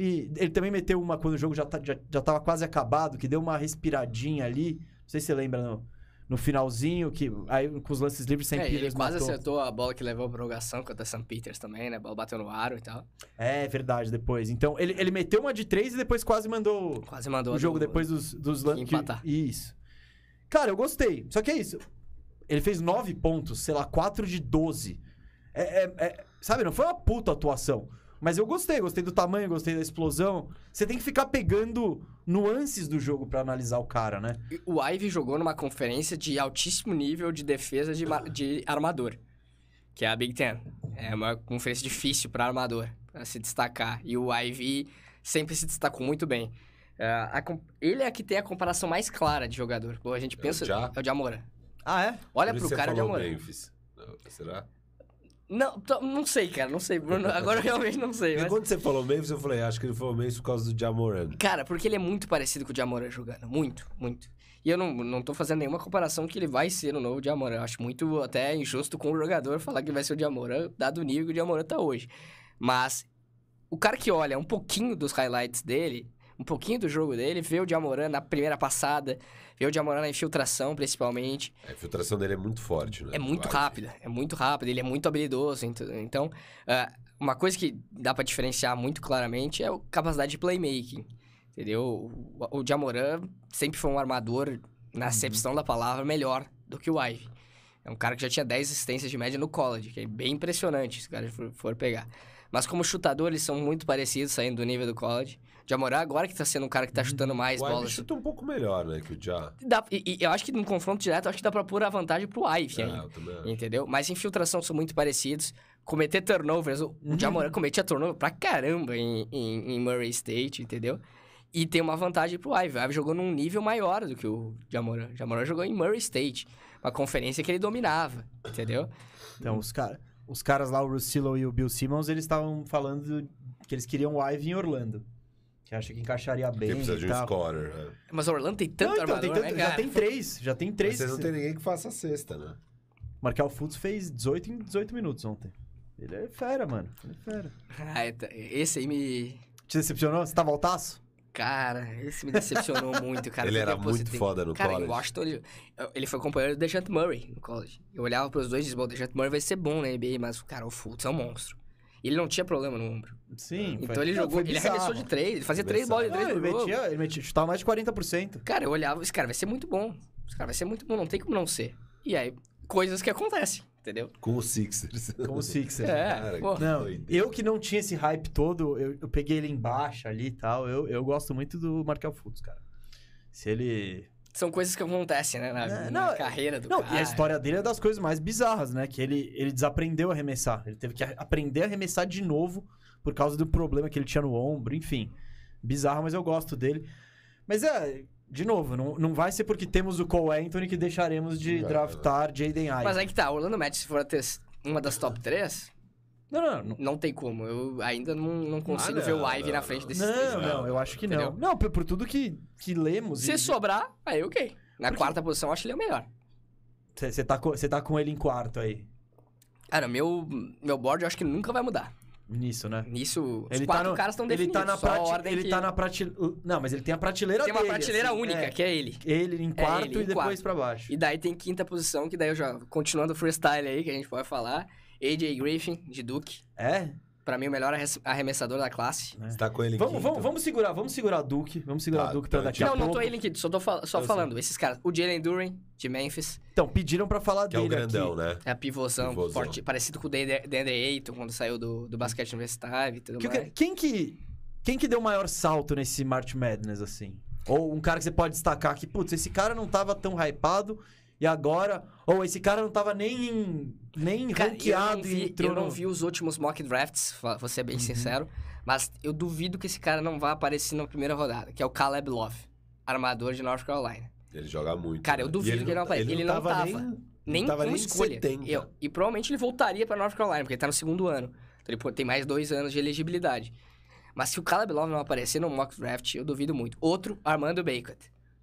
E ele também meteu uma quando o jogo já, tá, já, já tava quase acabado, que deu uma respiradinha ali. Não sei se você lembra no, no finalzinho, que aí com os lances livres sem É, ele Peters quase matou. acertou a bola que levou a prorrogação contra St. Peters também, né? A bola bateu no aro e tal. É verdade, depois. Então ele, ele meteu uma de três e depois quase mandou Quase mandou o jogo do- depois dos, dos que lan- que- empatar. Isso. Cara, eu gostei. Só que é isso. Ele fez 9 pontos, sei lá, 4 de 12. É, é- é- sabe, não foi uma puta atuação. Mas eu gostei, gostei do tamanho, gostei da explosão. Você tem que ficar pegando nuances do jogo pra analisar o cara, né? O Ivy jogou numa conferência de altíssimo nível de defesa de, de armador, que é a Big Ten. É uma conferência difícil para armador, para se destacar. E o Ivy sempre se destacou muito bem. É, a com- ele é que tem a comparação mais clara de jogador. Pô, a gente o pensa. Ja? É o Jamora. Ah, é? Olha Por pro cara de Jamora. Memphis. Não, Será? Não, não sei, cara, não sei. Bruno. Agora eu realmente não sei. Mas... quando você falou Memphis, eu falei, acho que ele falou Memphis por causa do Jamoran. Cara, porque ele é muito parecido com o Jamoran jogando. Muito, muito. E eu não, não tô fazendo nenhuma comparação que ele vai ser o novo Jamoran. Eu acho muito até injusto com o jogador falar que vai ser o Jamoran, dado o nível que o Jamoran tá hoje. Mas o cara que olha um pouquinho dos highlights dele, um pouquinho do jogo dele, vê o Jamoran na primeira passada, vê o Jamoran na infiltração, principalmente. A infiltração dele é muito forte, né? É muito rápida, é muito rápido, ele é muito habilidoso. ent- Então, ah, uma coisa que dá pra diferenciar muito claramente é a capacidade de playmaking. Entendeu? O, Jamoran sempre foi um armador, na acepção da palavra, melhor do que o Ivy. É um cara que já tinha 10 assistências de média no college, que é bem impressionante se o cara for, for pegar. Mas como chutador, eles são muito parecidos, saindo do nível do college. O Jamoran agora que tá sendo um cara que tá chutando mais O bolas. chuta um pouco melhor, né, que o Ja. Dá- e, e eu acho que num confronto direto, eu acho que dá pra pôr a vantagem pro Ivy É, ainda. eu também acho. Entendeu? Mas infiltração são muito parecidos. Cometer turnovers, o Uhum. cometia turnover pra caramba em, em, em Murray State, entendeu? E tem uma vantagem pro Ivy. O Ivy jogou num nível maior do que o Jamoran. O Jamoran jogou em Murray State, uma conferência que ele dominava, entendeu? Então, os, cara, os caras lá, o Russillo e o Bill Simmons, eles estavam falando que eles queriam o Ivy em Orlando. Que acha que encaixaria Porque bem precisa e de um scorer. né? Mas o Orlando tem tanto Não, então, armador, tem tanto- né, já cara? tem três, já tem Mas três. vocês não tem ninguém que faça a cesta, né? Markel Fultz fez 18 em 18 minutos ontem. Ele é fera, mano. Ele é fera. Ah, tá- esse aí me... Te decepcionou? Você tava altaço? Cara, esse me decepcionou muito, cara. ele era muito foda no Cara, college. em Washington, ele, ele foi companheiro do Dejant Murray no college. Eu olhava pros dois e disse, bom, o Dejant Murray vai ser bom na NBA, mas, cara, o Fultz é um monstro. Ele não tinha problema no ombro. Sim. Então ele jogou, ele arremessou de três, ele fazia três bolas de três ele, jogo. metia, ele metia, chutava mais de 40%. Cara, eu olhava, esse cara vai ser muito bom. Esse cara vai ser muito bom, não tem como não ser. E aí, coisas que acontecem, entendeu? Com os Sixers. Com o Sixers. É, Cara, pô. Não, eu que não tinha esse hype todo, eu, eu peguei ele embaixo ali e tal. Eu, eu gosto muito do Markel Fultz, cara. Se ele. São coisas que acontecem, né, na, É, na não, carreira do Não, cara. e a história dele é das coisas mais bizarras, né? Que ele, ele desaprendeu a arremessar. Ele teve que aprender a arremessar de novo por causa do problema que ele tinha no ombro, enfim. Bizarro, mas eu gosto dele. Mas é, de novo, não, não vai ser porque temos o Cole Anthony que deixaremos de Não, draftar Jaden Ivey. Mas aí que tá, o Orlando Magic, se for ter uma das top três, Não, não, não. não tem como. Eu ainda não, não consigo Ah, ver não, o Ivy não, na frente não. desses Não, três. não, eu acho que Entendeu? não. Não, por, por tudo que, que lemos. Se sobrar, aí ok. Na Porque- quarta posição, eu acho ele o melhor. Você tá, co- cê tá com ele em quarto aí. Cara, meu, meu board eu acho que nunca vai mudar. Nisso, né? Nisso, os Ele quatro tá no, caras estão ele definidos. tá na prate- ele que- tá na prateleira. Não, mas ele tem a prateleira Tem uma dele, prateleira assim, única, é. que é ele. Ele em quarto ele em e depois quarto. pra baixo. E daí tem quinta posição, que daí eu já, continuando o freestyle aí, que a gente pode falar. AJ Griffin, de Duke. É? Pra mim, o melhor arremessador da classe. Você tá com ele em Vamos, quinto? vamos, vamos segurar, vamos segurar Duke. Vamos segurar Tá, Duke pra então daqui a não, pouco. não tô ele em quinto, só tô fal- só Eu falando. Esses caras. O Jalen Duren, de Memphis. Então, pediram pra falar Que é o dele grandão, aqui. né? É a pivôzão, Pivôzão. forte, parecido com o Deandre Deandre Ayton, quando saiu do, do basquete universitário e tudo Que- mais. quem que quem que deu o maior salto nesse March Madness assim? Ou um cara que você pode destacar que, putz, esse cara não tava tão hypado e agora, ou esse cara não tava nem em- nem Cara, eu ranqueado e vi, entrou eu não vi os últimos mock drafts, vou ser bem Uhum. sincero, mas eu duvido que esse cara não vá aparecer na primeira rodada, que é o Caleb Love, armador de North Carolina. Ele joga muito. Cara, eu né? duvido E que ele não tá- vai- ele não tava. Nem, Nem não tava nem em escolha. 70. Eu- e provavelmente ele voltaria pra North Carolina, porque ele tá no segundo ano. Então ele pô, tem mais dois anos de elegibilidade. Mas se o Caleb Love não aparecer no mock draft, eu duvido muito. Outro, Armando Bacot,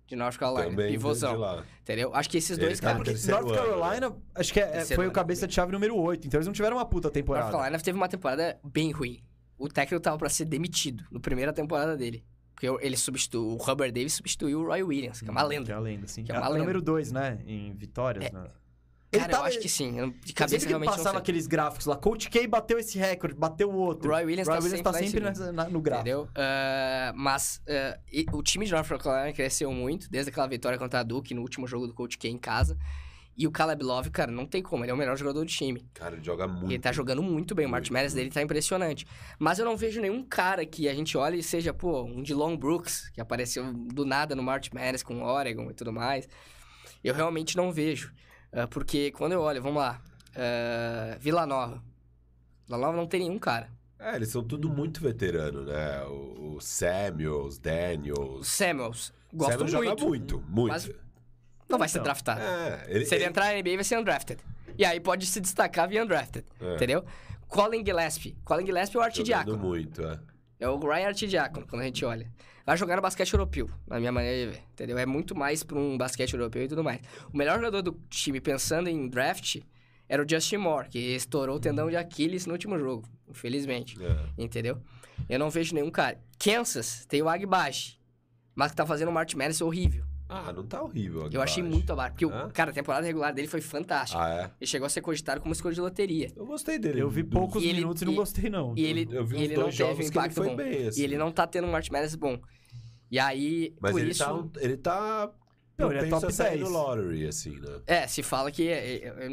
de North Carolina, Também pivôzão. lá. Entendeu? Acho que esses Ele dois tá caras... North ano, Carolina, acho que é- é- foi o ano cabeça também. de chave número 8, então eles não tiveram uma puta North temporada. Carolina teve uma temporada bem ruim. O técnico tava pra ser demitido na primeira temporada dele. Porque ele substituiu, o Hubbard Davis substituiu o Roy Williams, que é uma Que lenda. é a lenda, sim. Que é É uma o lenda. número 2, né? Em vitórias, É. né? Cara, tava- eu acho que sim. Eu, de Sempre cabeça que realmente não passava aqueles gráficos lá, Coach K bateu esse recorde, bateu o outro. Roy Williams tá sempre tá em sempre cima. nessa- na- no gráfico. Entendeu? Ah, mas ah, e- o time de North Carolina cresceu muito, desde aquela vitória contra a Duke no último jogo do Coach K em casa. E o Caleb Love, cara, não tem como. Ele é o melhor jogador do time. Cara, ele joga muito. Ele tá jogando muito bem. O March Muito, Madness dele tá impressionante. Mas eu não vejo nenhum cara que a gente olhe e seja, pô, um Long Brooks, que apareceu do nada no March Madness com o Oregon e tudo mais. Eu realmente não vejo. Ah, porque quando eu olho, vamos lá, ah, Vila Nova. Vila Nova não tem nenhum cara. É, eles são tudo muito veterano, né? O, o Samuels, O Daniels. Samuels, gosto Samuels muito. joga muito, muito. Mas não vai ser Então, draftado. É, ele, Se ele ele- entrar na NBA, vai ser undrafted. E aí pode se destacar via undrafted, É. entendeu? Colin Gillespie. Colin Gillespie é o artidiácono. muito, é. É o Ryan Artidiácono, quando a gente olha. Vai jogar no basquete europeu, na minha maneira de ver, entendeu? É muito mais pra um basquete europeu e tudo mais. O melhor jogador do time, pensando em draft, era o Justin Moore, que estourou o tendão de Aquiles no último jogo, infelizmente, É. entendeu? Eu não vejo nenhum cara. Kansas tem o Agbaji, mas que tá fazendo um March Madness horrível. Ah, não tá horrível. Eu achei muito abaixo, porque, o, cara, a temporada regular dele foi fantástica. Ah, é? Ele chegou a ser cogitado como escolha de loteria. Eu gostei dele. Eu vi poucos E ele- minutos e não gostei, não. E ele, Eu vi uns ele não dois teve um jogos que ele impacto foi bom. bem, assim. E ele não tá tendo um March Madness bom. E aí, Mas por ele, isso... tá, um- ele tá. Não, ele é top a sair 10. no lottery, assim, né? É, se fala que. é, é, Eu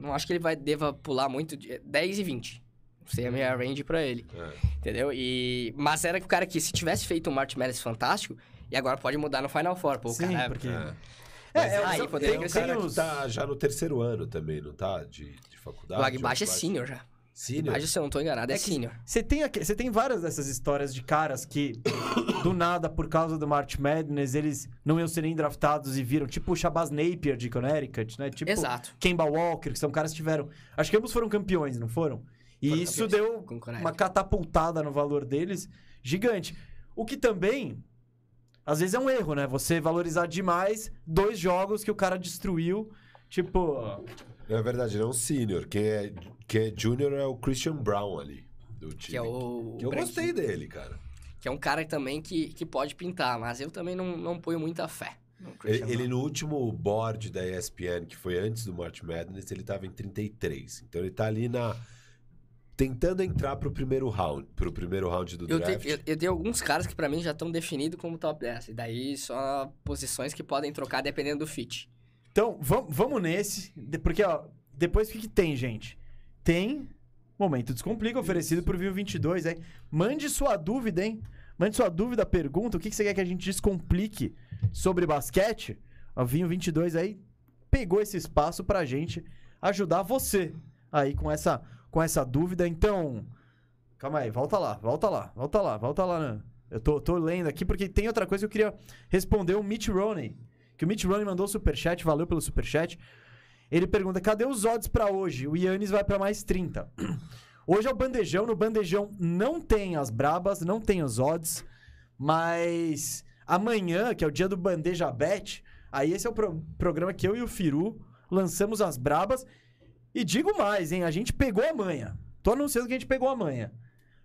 não acho que ele vai deva pular muito. de 10 e 20. Não sei a minha range pra ele. É. Entendeu? E, mas era que o cara que, se tivesse feito um March Madness fantástico, e agora pode mudar no Final Four. Pô, Sim, cara, porque... É. É, Mas é, aí poderia Tem um crescer cara os- que tá já no terceiro ano também, não tá? De, de faculdade. o Agbaji é senior já. Senior? Agbaji, se eu não tô enganado, é, É senior. Você tem, aqui- você tem várias dessas histórias de caras que, do nada, por causa do March Madness, eles não iam ser nem draftados e viram. Tipo o Shabazz Napier de Connecticut, né? Tipo Exato. Kemba Walker, que são caras que tiveram... Acho que ambos foram campeões, não foram? E Foram isso deu uma catapultada no valor deles gigante. O que também, às vezes é um erro, né? Você valorizar demais dois jogos que o cara destruiu. Tipo... Não, é verdade, ele é um senior. Quem é, quem é junior é o Christian Brown ali, do time. Que é o. Que eu gostei dele, cara. Que é um cara também que, que pode pintar, mas eu também não, não ponho muita fé. no Ele, ele no último board da ESPN, que foi antes do March Madness, ele tava em 33. Então ele tá ali na... Tentando entrar pro primeiro round, pro primeiro round do Eu, draft. te- eu, eu tenho alguns caras que pra mim já estão definidos como top 10. E daí só posições que podem trocar dependendo do fit. Então, vam- vamos nesse. de- Porque, ó, depois o que, que tem, gente? Tem Momento Descomplica, oferecido por Vivo 22, hein? Mande sua dúvida, hein? Mande sua dúvida, pergunta, o que, que você quer que a gente descomplique sobre basquete? O Vinho 22 aí pegou esse espaço pra gente ajudar você aí com essa, com essa dúvida. Então, calma aí, volta lá, volta lá, volta lá, volta lá. Né? Eu tô, tô lendo aqui porque tem outra coisa que eu queria responder o Mitch Roney. Que o Mitch Roney mandou o superchat, valeu pelo superchat. Ele pergunta: cadê os odds pra hoje? O Yannis vai pra mais 30. Hoje é o bandejão. No bandejão não tem as brabas, não tem os odds. Mas amanhã, que é o dia do Bandeja Bet, aí esse é o pro- programa que eu e o Firu lançamos as brabas. E digo mais, hein? A gente pegou a manha. Tô anunciando que a gente pegou a manha.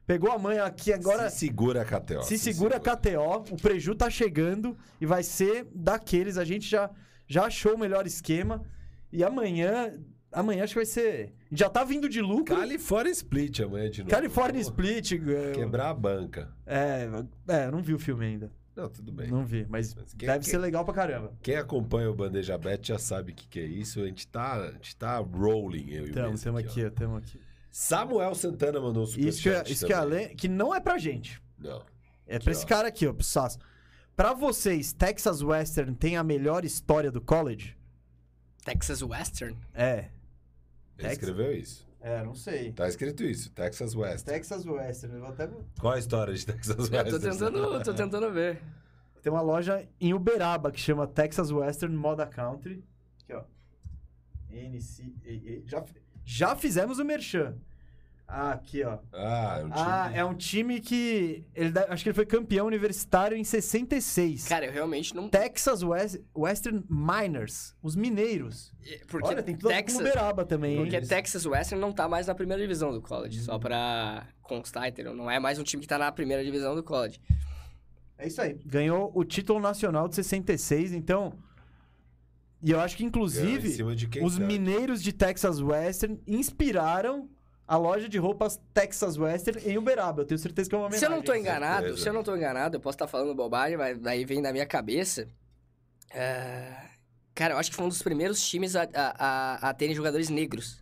Pegou a manha aqui agora. Se segura a KTO. Se segura a KTO, o preju tá chegando e vai ser daqueles. A gente já, já achou o melhor esquema. E amanhã. Amanhã acho que vai ser. Já tá vindo de lucro. California Split amanhã de novo. California Split. é, Quebrar a banca. É, é, não vi o filme ainda. Não, tudo bem. Não vi, mas, Mas quem- deve quem- ser legal pra caramba. Quem acompanha o Bandeja Bet já sabe o que, que é isso. A gente tá, a gente tá rolling, eu e o Tamo, tamo aqui, tamo aqui. Samuel Santana mandou um superchat Isso que, é- isso que, além, que não é pra gente. Não. É pra esse cara aqui, ó, pro Sasso. Pra vocês, Texas Western tem a melhor história do college? Texas Western? É. Ele Texas? escreveu isso. É, não sei. Tá escrito isso, Texas West. Texas Western, eu vou até... Qual a história de Texas West? Eu tô tentando, tô tentando ver. Tem uma loja em Uberaba que chama Texas Western Moda Country. Aqui, ó. NCAA. Já, já fizemos o merchan. Ah, aqui, ó. Ah, é um time... Ah, é um time que... Ele, acho que ele foi campeão universitário em 66. Cara, eu realmente não. Texas West- Western Miners. Os mineiros. Porque Olha, tem tudo Texas, Uberaba também, hein? porque Texas Western não tá mais na primeira divisão do college. Só pra constar, entendeu? Não é mais um time que tá na primeira divisão do college. É isso aí. Ganhou o título nacional de 66, então. E eu acho que, inclusive, quem os sabe. mineiros de Texas Western inspiraram a loja de roupas Texas Western em Uberaba. Eu tenho certeza que é uma Se eu não tô homenagem. enganado, se eu não tô enganado, eu posso estar falando bobagem, mas daí vem da minha cabeça. É, Cara, eu acho que foi um dos primeiros times a, a, a, a terem jogadores negros.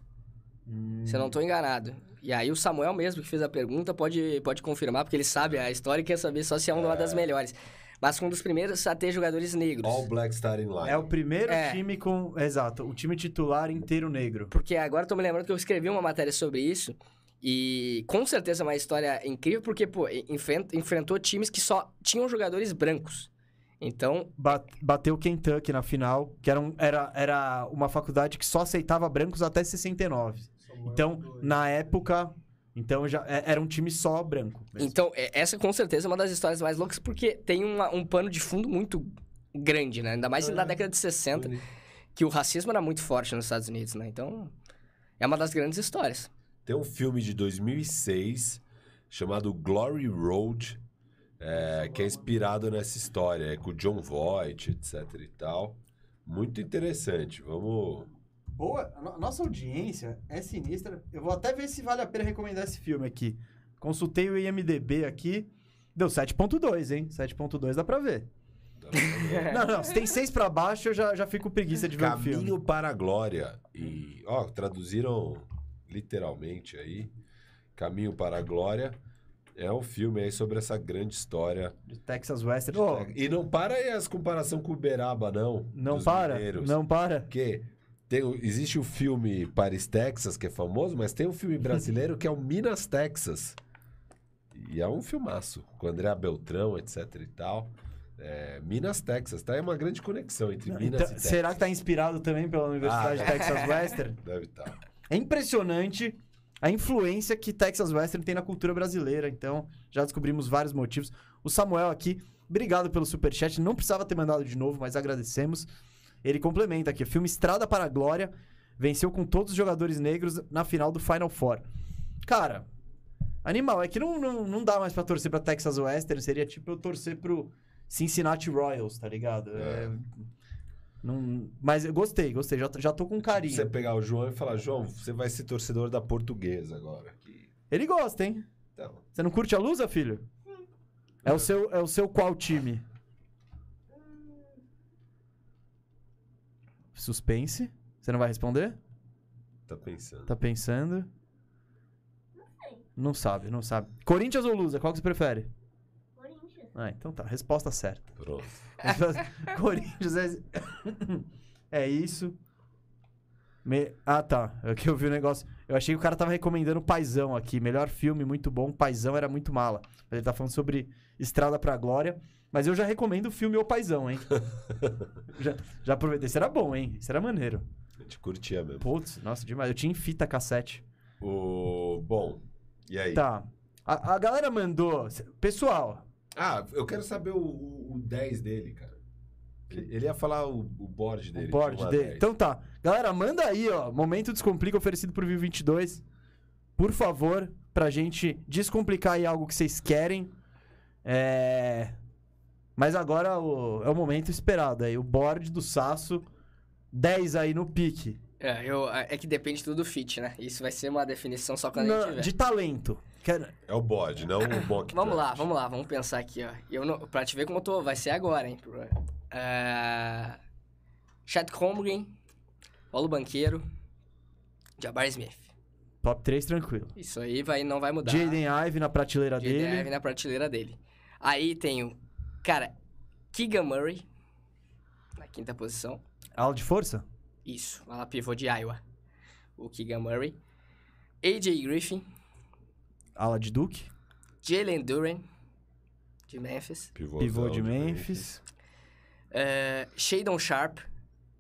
Hum. Se eu não tô enganado. E aí o Samuel mesmo que fez a pergunta pode, pode confirmar, porque ele sabe a história e quer saber só se é uma das melhores. Mas foi um dos primeiros a ter jogadores negros. All Black Starting Line. É o primeiro É. time com. Exato, o time titular inteiro negro. Porque agora eu tô me lembrando que eu escrevi uma matéria sobre isso. E com certeza é uma história incrível, porque, pô, enfren- enfrentou times que só tinham jogadores brancos. Então, Ba- Bateu Kentucky na final, que era, um- era, era uma faculdade que só aceitava brancos até 69. Então, na época, então já é- era um time só branco. mesmo. então é- essa com certeza é uma das histórias mais loucas, porque tem uma- um pano de fundo muito grande, né? Ainda mais na década de 60, que o racismo era muito forte nos Estados Unidos, né? Então, é uma das grandes histórias. Tem um filme de 2006 chamado Glory Road, é, que é inspirado nessa história. É com o John Voight, etc e tal. Muito interessante. Vamos... Boa, a no- nossa audiência é sinistra. Eu vou até ver se vale a pena recomendar esse filme aqui. Consultei o IMDB aqui, deu 7.2, hein? 7.2 dá pra ver. Não, não, se tem 6 pra baixo, eu já, já fico preguiça de ver o filme. Caminho para a Glória. E, ó, traduziram literalmente aí. Caminho para a Glória. É um filme aí sobre essa grande história. De Texas Western. Ô, E não para aí as comparação com o Uberaba, não. não para, mineiros. não para. Porque tem, existe o filme Paris, Texas, que é famoso, mas tem um filme brasileiro que é o Minas, Texas. E é um filmaço, com André Beltrão, etc e tal. É, Minas, Texas, tá? É uma grande conexão entre Minas Então, e Texas. será que tá inspirado também pela Universidade Ah, de Texas Western? Deve tá. estar. É impressionante a influência que Texas Western tem na cultura brasileira. Então, já descobrimos vários motivos. O Samuel aqui, obrigado pelo superchat. Não precisava ter mandado de novo, mas agradecemos. Ele complementa aqui. Filme Estrada para a Glória venceu com todos os jogadores negros na final do Final Four. Cara, animal. É que não, não, não dá mais pra torcer pra Texas Western. Seria tipo eu torcer pro Cincinnati Royals, tá ligado? É, não, mas eu gostei, gostei. Já, já tô com carinho. Você pegar o João e falar, João, você vai ser torcedor da portuguesa agora. Que- Ele gosta, hein? Então, Você não curte a Lusa, filho? É o seu, é o seu qual time? Suspense. Você não vai responder? tá pensando. Tá pensando? Não sabe, não sabe. Corinthians ou Lusa? Qual que você prefere? Corinthians. Ah, então tá. Resposta certa. Pronto. Corinthians é... é isso. Me- Ah, tá. É que eu vi o negócio. Eu achei que o cara tava recomendando Paizão aqui. Melhor filme, muito bom. Paizão era muito mala. Mas ele tá falando sobre Estrada pra Glória. Mas eu já recomendo o filme O Paizão, hein? já, já aproveitei. Esse era bom, hein? Esse era maneiro. A gente curtia mesmo. Putz, nossa, demais. Eu tinha em fita cassete. O... Bom, e aí? Tá. A, a galera mandou. Pessoal, Ah, eu quero saber o, o, o 10 dele, cara. Ele ia falar o, o board dele. o board de dele. 10. Então tá. Galera, manda aí, ó. Momento Descomplica oferecido por Vivo 22. Por favor, pra gente descomplicar aí algo que vocês querem. É... Mas agora o- é o momento esperado aí. O board do Saço. 10 aí no pique. É, eu, é que depende tudo do fit, né? Isso vai ser uma definição só quando a Na- gente tiver. de talento. Quero- É o board, não o mock Vamos lá, vamos lá, vamos pensar aqui, ó. Eu não, pra te ver como eu tô, vai ser agora, hein? Uh, Chad Holmgren, Paulo Banqueiro, Jabbar Smith. Top 3 tranquilo. Isso aí vai, não vai mudar. Jaden Ive na prateleira Jaden dele. Ivey na prateleira dele. Aí tem o, cara, Keegan Murray, na quinta posição. Aula de força? Isso, lá pivô de Iowa. O Keegan Murray. AJ Griffin, Ala de Duke. Jalen Duran, de Memphis. Pivôzão Pivô de Memphis. É, Shadon Sharp,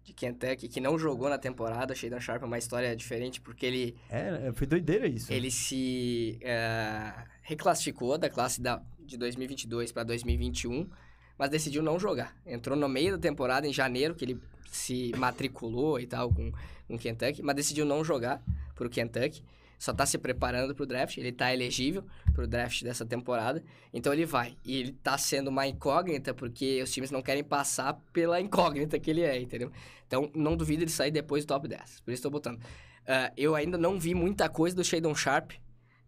de Kentucky, que não jogou na temporada. Shadon Sharp é uma história diferente porque ele, É, foi doideira isso. ele se é, reclassificou da classe da, de 2022 para 2021, mas decidiu não jogar. Entrou no meio da temporada, em janeiro, que ele se matriculou e tal com o Kentucky, mas decidiu não jogar pro Kentucky. Só tá se preparando pro draft, ele tá elegível pro draft dessa temporada. Então ele vai. E ele tá sendo uma incógnita porque os times não querem passar pela incógnita que ele é, entendeu? Então não duvido ele sair depois do top 10. Por isso tô botando. Ah, eu ainda não vi muita coisa do Shadon Sharp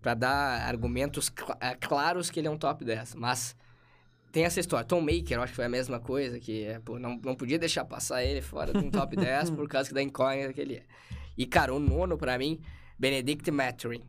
pra dar argumentos cl- ah, claros que ele é um top 10. Mas tem essa história. Tom Maker, eu acho que foi a mesma coisa, que é, pô, não, não podia deixar passar ele fora de um top 10 por causa da incógnita que ele é. E, cara, o nono pra mim, Benedict Mathurin,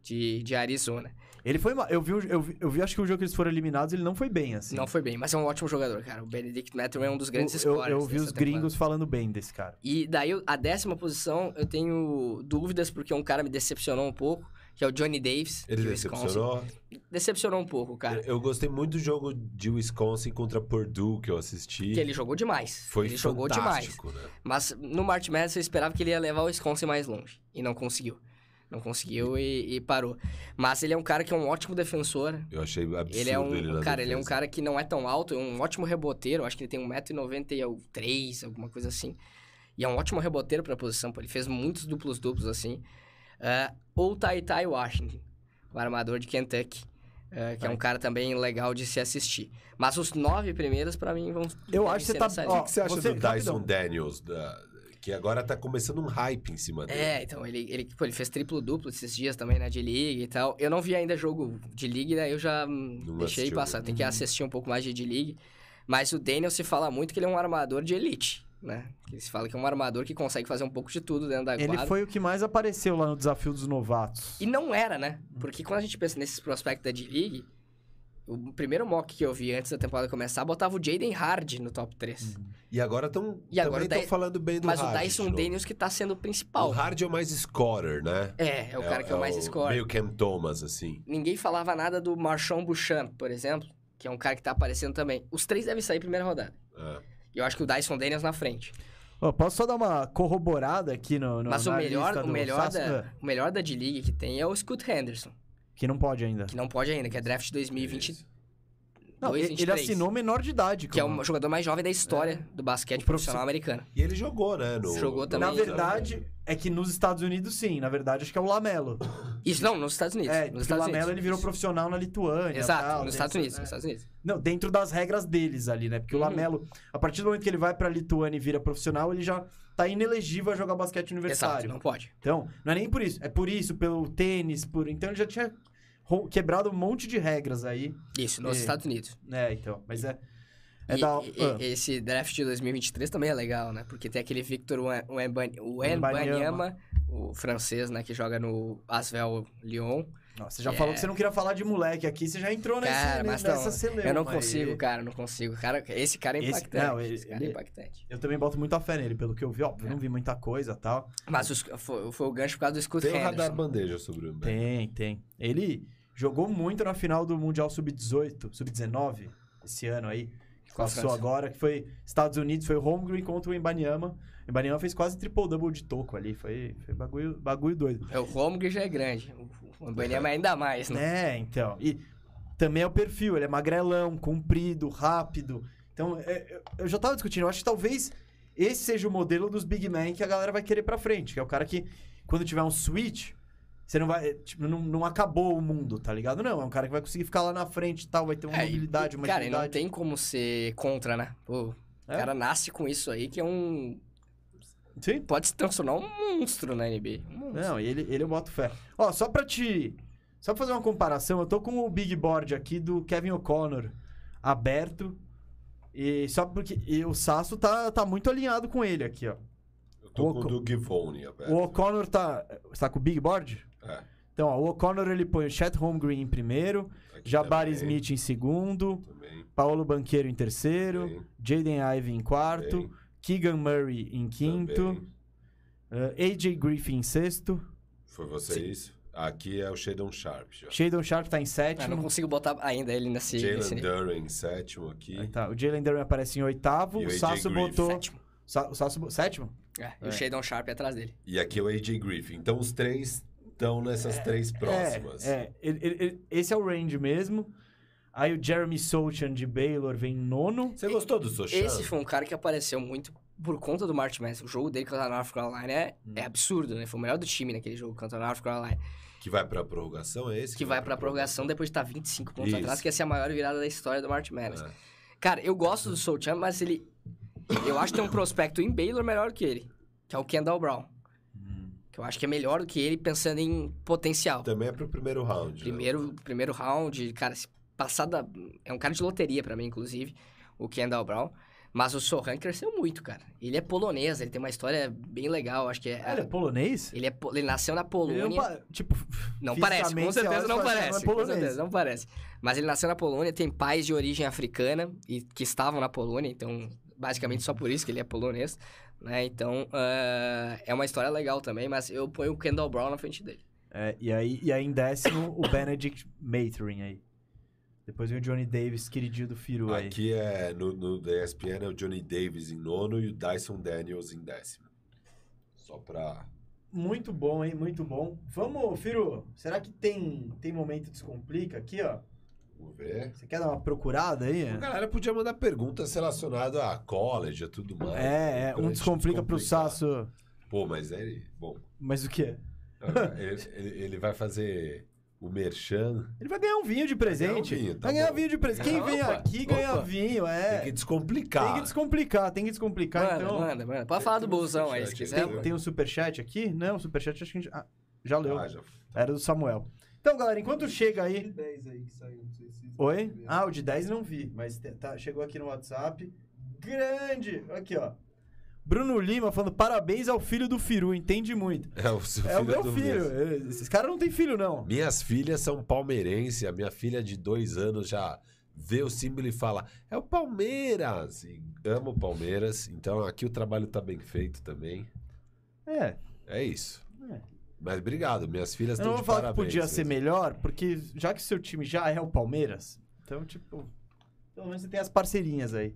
de, de Arizona. Ele foi. ma- Eu vi, eu, vi, eu vi, acho que o jogo que eles foram eliminados, ele não foi bem, assim. Não foi bem, mas é um ótimo jogador, cara. O Benedict Mathurin é um dos grandes eu, eu, vi os temporada. gringos falando bem desse cara. E daí, a décima posição, eu tenho dúvidas, porque um cara me decepcionou um pouco, que é o Johnny Davis, Ele de decepcionou. Decepcionou um pouco, cara. Eu gostei muito do jogo de Wisconsin contra Purdue que eu assisti. Que ele jogou demais. Foi ele jogou demais. fantástico, né? Mas no March Madness eu esperava que ele ia levar o Wisconsin mais longe. E não conseguiu. Não conseguiu e, e parou. Mas ele é um cara que é um ótimo defensor. Eu achei absurdo Ele é um, ele cara, ele é um defesa. cara que não é tão alto, é um ótimo reboteiro. Acho que ele tem 1,93m, alguma coisa assim. E é um ótimo reboteiro pra posição, pô. Ele fez muitos duplos-duplos, assim. Ah, ou Tai Tai Washington, o armador de Kentucky. ah, que é um cara também legal de se assistir. Mas os nove primeiros, pra mim, vão. Eu acho que ser você tá- ó. O que você acha Você- do Dyson rapidão. Daniels, da- que agora tá começando um hype em cima dele? É, então, ele, ele, pô, ele fez triplo-duplo esses dias também na D-League e tal. Eu não vi ainda jogo de League, daí eu já hum, Não deixei assistiu, passar. né? Tem que assistir um pouco mais de D-League. Mas o Daniel se fala muito que ele é um armador de elite, né? Que se fala que é um armador que consegue fazer um pouco de tudo dentro da Ele quadra. foi o que mais apareceu lá no desafio dos novatos. E não era, né? Porque quando a gente pensa nesses prospectos da D-League, o primeiro mock que eu vi antes da temporada começar botava o Jaden Hard no top 3. E agora estão E agora também o estão falando bem do Mas Hard. o Dyson. Daniels que tá sendo o O principal. Hard é o mais scorer, né? É, é o cara que é o mais score. Meio Cam Thomas, assim. Ninguém falava nada do Marchand Bouchamp, por exemplo, que é um cara que tá aparecendo também. Os três devem sair primeira rodada. É. E eu acho que o Dyson Daniels na frente. Posso só dar uma corroborada aqui no, no Mas o melhor, lista o, melhor da, o melhor da D-League que tem é o Scoot Henderson, Que não pode ainda. que não pode ainda, que é draft 2022, Não, ele, ele 23, assinou menor de idade. Que é o jogador mais jovem da história do basquete O profissi- profissional americano. E ele jogou, né? No, Jogou também. Na verdade, é que nos Estados Unidos, sim. Na verdade, acho que é o Lamelo. Isso, não, nos Estados Unidos. É, nos porque o Estados Lamelo Unidos. ele virou profissional na Lituânia. Exato, tal, nos Estados Unidos, é. nos Estados Unidos. Não, dentro das regras deles ali, né? Porque o Uhum. Lamelo, a partir do momento que ele vai pra Lituânia e vira profissional, ele já tá inelegível a jogar basquete Exato, universitário. não pode. Então, não é nem por isso. É por isso, pelo tênis, por. Então ele já tinha quebrado um monte de regras aí. Isso, nos É. Estados Unidos. É, então. Mas é. É e, da. e- ah, esse draft de 2023 também é legal, né? Porque tem aquele Victor. Wembanyama, o francês, né? Que joga no Asvel Lyon. Nossa, você já é. falou que você não queria falar de moleque aqui, você já entrou nesse, Cara, mas nessa não, celeuma eu não aí. consigo, cara, não consigo. Cara, esse cara é Esse- impactante. não, ele- esse cara é ele- impactante. Eu também boto muita fé nele, pelo que eu vi. Óbvio, eu não vi muita coisa e tal. Mas os- foi, foi o gancho por causa do Scoot Tem um radar Henderson. bandeja sobre o. Tem, tem. Ele jogou muito na final do Mundial Sub-18, Sub-19, esse ano aí. Que passou agora, que foi Estados Unidos, foi o Holmgren contra o Embanyama. O Embanyama fez quase triple-double de toco ali, foi, foi bagulho, bagulho doido. É, O Holmgren já é grande. O Wembanyama ainda mais, né? É, então. E também é o perfil, ele é magrelão, comprido, rápido. Então, é, é, eu já tava discutindo, eu acho que talvez esse seja o modelo dos big men que a galera vai querer pra frente, que é o cara que, quando tiver um switch, você não vai. Tipo, não, não acabou o mundo, tá ligado? Não, é um cara que vai conseguir ficar lá na frente e tal, vai ter uma É, mobilidade, uma Cara, e não agilidade. tem como ser contra, né? Pô, É? o cara nasce com isso aí, que é um... Sim. Pode se transformar um monstro na NBA. Um monstro. Não, ele, ele eu boto fé. Ó, só pra te. Só pra fazer uma comparação, eu tô com o big board aqui do Kevin O'Connor aberto. E só porque. E o Sasso tá, tá muito alinhado com ele aqui, ó. Eu tô O com co- o Doug Vone aberto. O O'Connor tá. Você tá com o big board? É, Então, ó, o O'Connor ele põe o Chet Holmgren em primeiro, aqui Jabari também, Smith em segundo, Também. Paulo Banqueiro em terceiro, Bem, Jaden Ivey em quarto, bem, Keegan Murray em quinto, também. eh, AJ Griffin em sexto, Foi você isso? Aqui é o Shadon Sharp já. Shadon Sharp tá em Eu sétimo. não consigo botar ainda ele nesse, Jalen. Duran em sétimo aqui. Aí tá, o Jalen Duran aparece em oitavo, E o o Sasso Griffin. botou. Sétimo. Sa- o Sasso bo- sétimo? É, e É. o Shadon Sharp é atrás dele. E aqui é o AJ Griffin. Então os três estão nessas três próximas. É, é. Ele- ele- ele- esse é o range mesmo. Aí o Jeremy Sochan de Baylor vem em nono. Você gostou do Sochan? Esse foi um cara que apareceu muito por conta do March Madness. O jogo dele contra a North Carolina é, Hum. é absurdo, né? Foi o melhor do time naquele jogo contra a North Carolina. Que vai pra prorrogação, é esse? Que vai pra prorrogação depois de estar 25 pontos Isso. atrás, que essa é a maior virada da história do March Madness. É. Cara, eu gosto do Solchan, mas ele... Eu acho que tem um prospecto em Baylor melhor que ele, que é o Kendall Brown. Que eu acho que é melhor do que ele pensando em potencial. Também é pro primeiro round. né? Primeiro, primeiro round, cara, se passar da... É um cara de loteria pra mim, inclusive, o Kendall Brown. Mas o Sohan cresceu muito, cara. Ele é polonês, ele tem uma história bem legal, acho que é... Ele é polonês? Ele, é ele nasceu na Ele Polônia. não tipo, Não parece, com certeza não parece. "Não é Com polonês." certeza, não parece. Mas ele nasceu na Polônia, tem pais de origem africana e que estavam na Polônia, então basicamente só por isso que ele é polonês, né? Então ah, é uma história legal também, mas eu ponho o Kendall Brown na frente dele. É, e, aí, e aí em décimo, o Benedict Mathurin aí. Depois vem o Johnny Davis, queridinho do Firu aí. Aqui é no, no da ESPN é o Johnny Davis em nono e o Dyson Daniels em décimo. Só pra. Muito bom, hein? Muito bom. Vamos, Firu, será que tem, tem momento descomplica aqui, ó? Vamos ver. Você quer dar uma procurada aí? A galera podia mandar perguntas relacionadas a college, a tudo mais. É, é, um descomplica pro. Sasso. Pô, mas é ele. Bom, Mas o quê? ele, ele- ele vai fazer o Merchan. Ele vai ganhar um vinho de presente. Vai ganhar um vinho, tá vai ganhar vinho de presente. Quem vem Opa, aqui ganha opa. vinho, é. Tem que descomplicar. Tem que descomplicar, tem que descomplicar. Manda, então, manda, manda. Pode falar do um bolsão aí, se quiser. tem, tem um superchat aqui? Não, o superchat acho que a gente. Ah, já leu. Ah, já- Era do Samuel. Então, galera, enquanto chega aí. 10 aí que saiu, não sei se Oi? Ah, o de 10 não vi, mas tá, chegou aqui no WhatsApp. Grande! Aqui, ó. Bruno Lima falando parabéns ao filho do Firu, entende muito. É o seu É o meu do filho. eh, Esses caras não têm filho, não. Minhas filhas são palmeirenses. A minha filha de dois anos já vê o símbolo e fala: é o Palmeiras. E amo o Palmeiras. Então aqui o trabalho tá bem feito também. É. É isso. É. Mas obrigado, minhas filhas Eu estão não de vou falar parabéns. que podia ser mesmo. melhor, porque já que seu time já é o Palmeiras, então, tipo, pelo menos você tem as parceirinhas aí.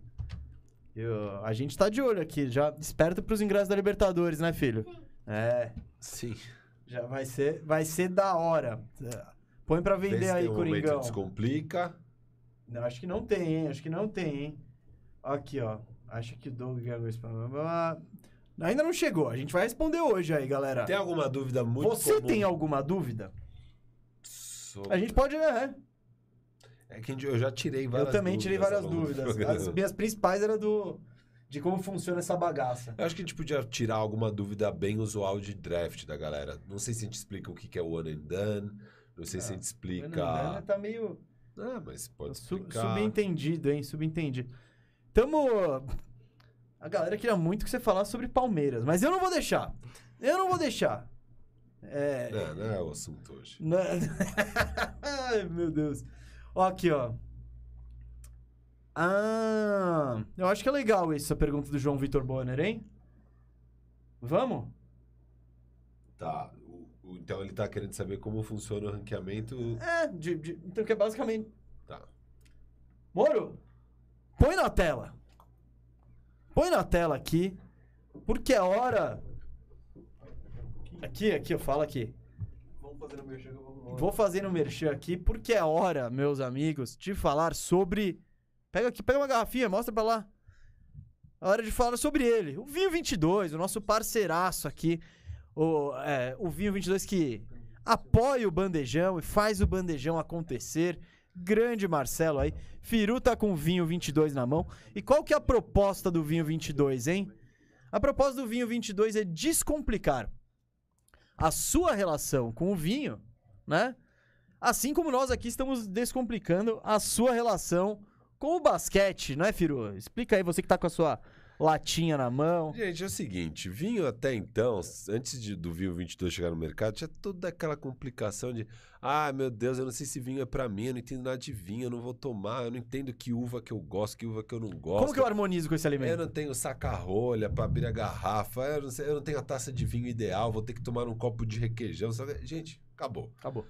Eu- a gente tá de olho aqui, já esperto pros ingressos da Libertadores, né, filho? É, Sim. já vai ser, vai ser da hora. Põe pra Vê vender se aí, um Coringão. Descomplica. Não, acho que não tem, hein? Acho que não tem, hein? Aqui, ó. Acho que o Doug ganhou esse problema. Ainda não chegou. A gente vai responder hoje aí, galera. Tem alguma dúvida muito Você comum tem alguma dúvida? sobre- A gente pode. É, É que eu já tirei eu várias também tirei várias dúvidas. As minhas principais eram do. De como funciona essa bagaça. Eu acho que a gente podia tirar alguma dúvida bem usual de draft da galera. Não sei se a gente explica o que é one and done. Não sei se a gente Fernando explica. tá meio. Ah, mas pode Su- explicar. subentendido, hein? Subentendido. Tamo. A galera queria muito que você falasse sobre Palmeiras, mas eu não vou deixar. Eu não vou deixar. É. Não, não é o assunto hoje. Não- Ai, meu Deus. Ó, aqui, ó. Ah, eu acho que é legal essa pergunta do João Vitor Bonner, hein? Vamos? Tá. o- o- então ele tá querendo saber como funciona o ranqueamento. É, de, de- então que é basicamente. Tá. Moro, põe na tela. Põe na tela aqui, porque é hora. Aqui, aqui, eu falo aqui. Vamos fazer o merchan que eu vou fazer no merchan aqui, porque é hora, meus amigos, de falar sobre Pega aqui, pega uma garrafinha, mostra pra lá. A hora de falar sobre ele. O Vinho 22, o nosso parceiraço aqui. O, é, o Vinho 22 que apoia o bandejão e faz o bandejão acontecer. Grande Marcelo aí. Firu tá com o Vinho 22 na mão. E qual que é a proposta do Vinho 22, hein? A proposta do Vinho 22 é descomplicar a sua relação com o vinho, né? Assim como nós aqui estamos descomplicando a sua relação com o basquete, não é, Firu? Explica aí, você que tá com a sua latinha na mão. Gente, é o seguinte, vinho até então, antes de, do vinho 22 chegar no mercado, tinha toda aquela complicação de, ah, meu Deus, eu não sei se vinho é pra mim, eu não entendo nada de vinho, eu não vou tomar, eu não entendo que uva que eu gosto, que uva que eu não gosto. Como que eu harmonizo com esse Eu alimento? não tenho saca-rolha pra abrir a garrafa, eu não, sei- eu não tenho a taça de vinho ideal, vou ter que tomar um copo de requeijão. que- Gente, acabou. Acabou.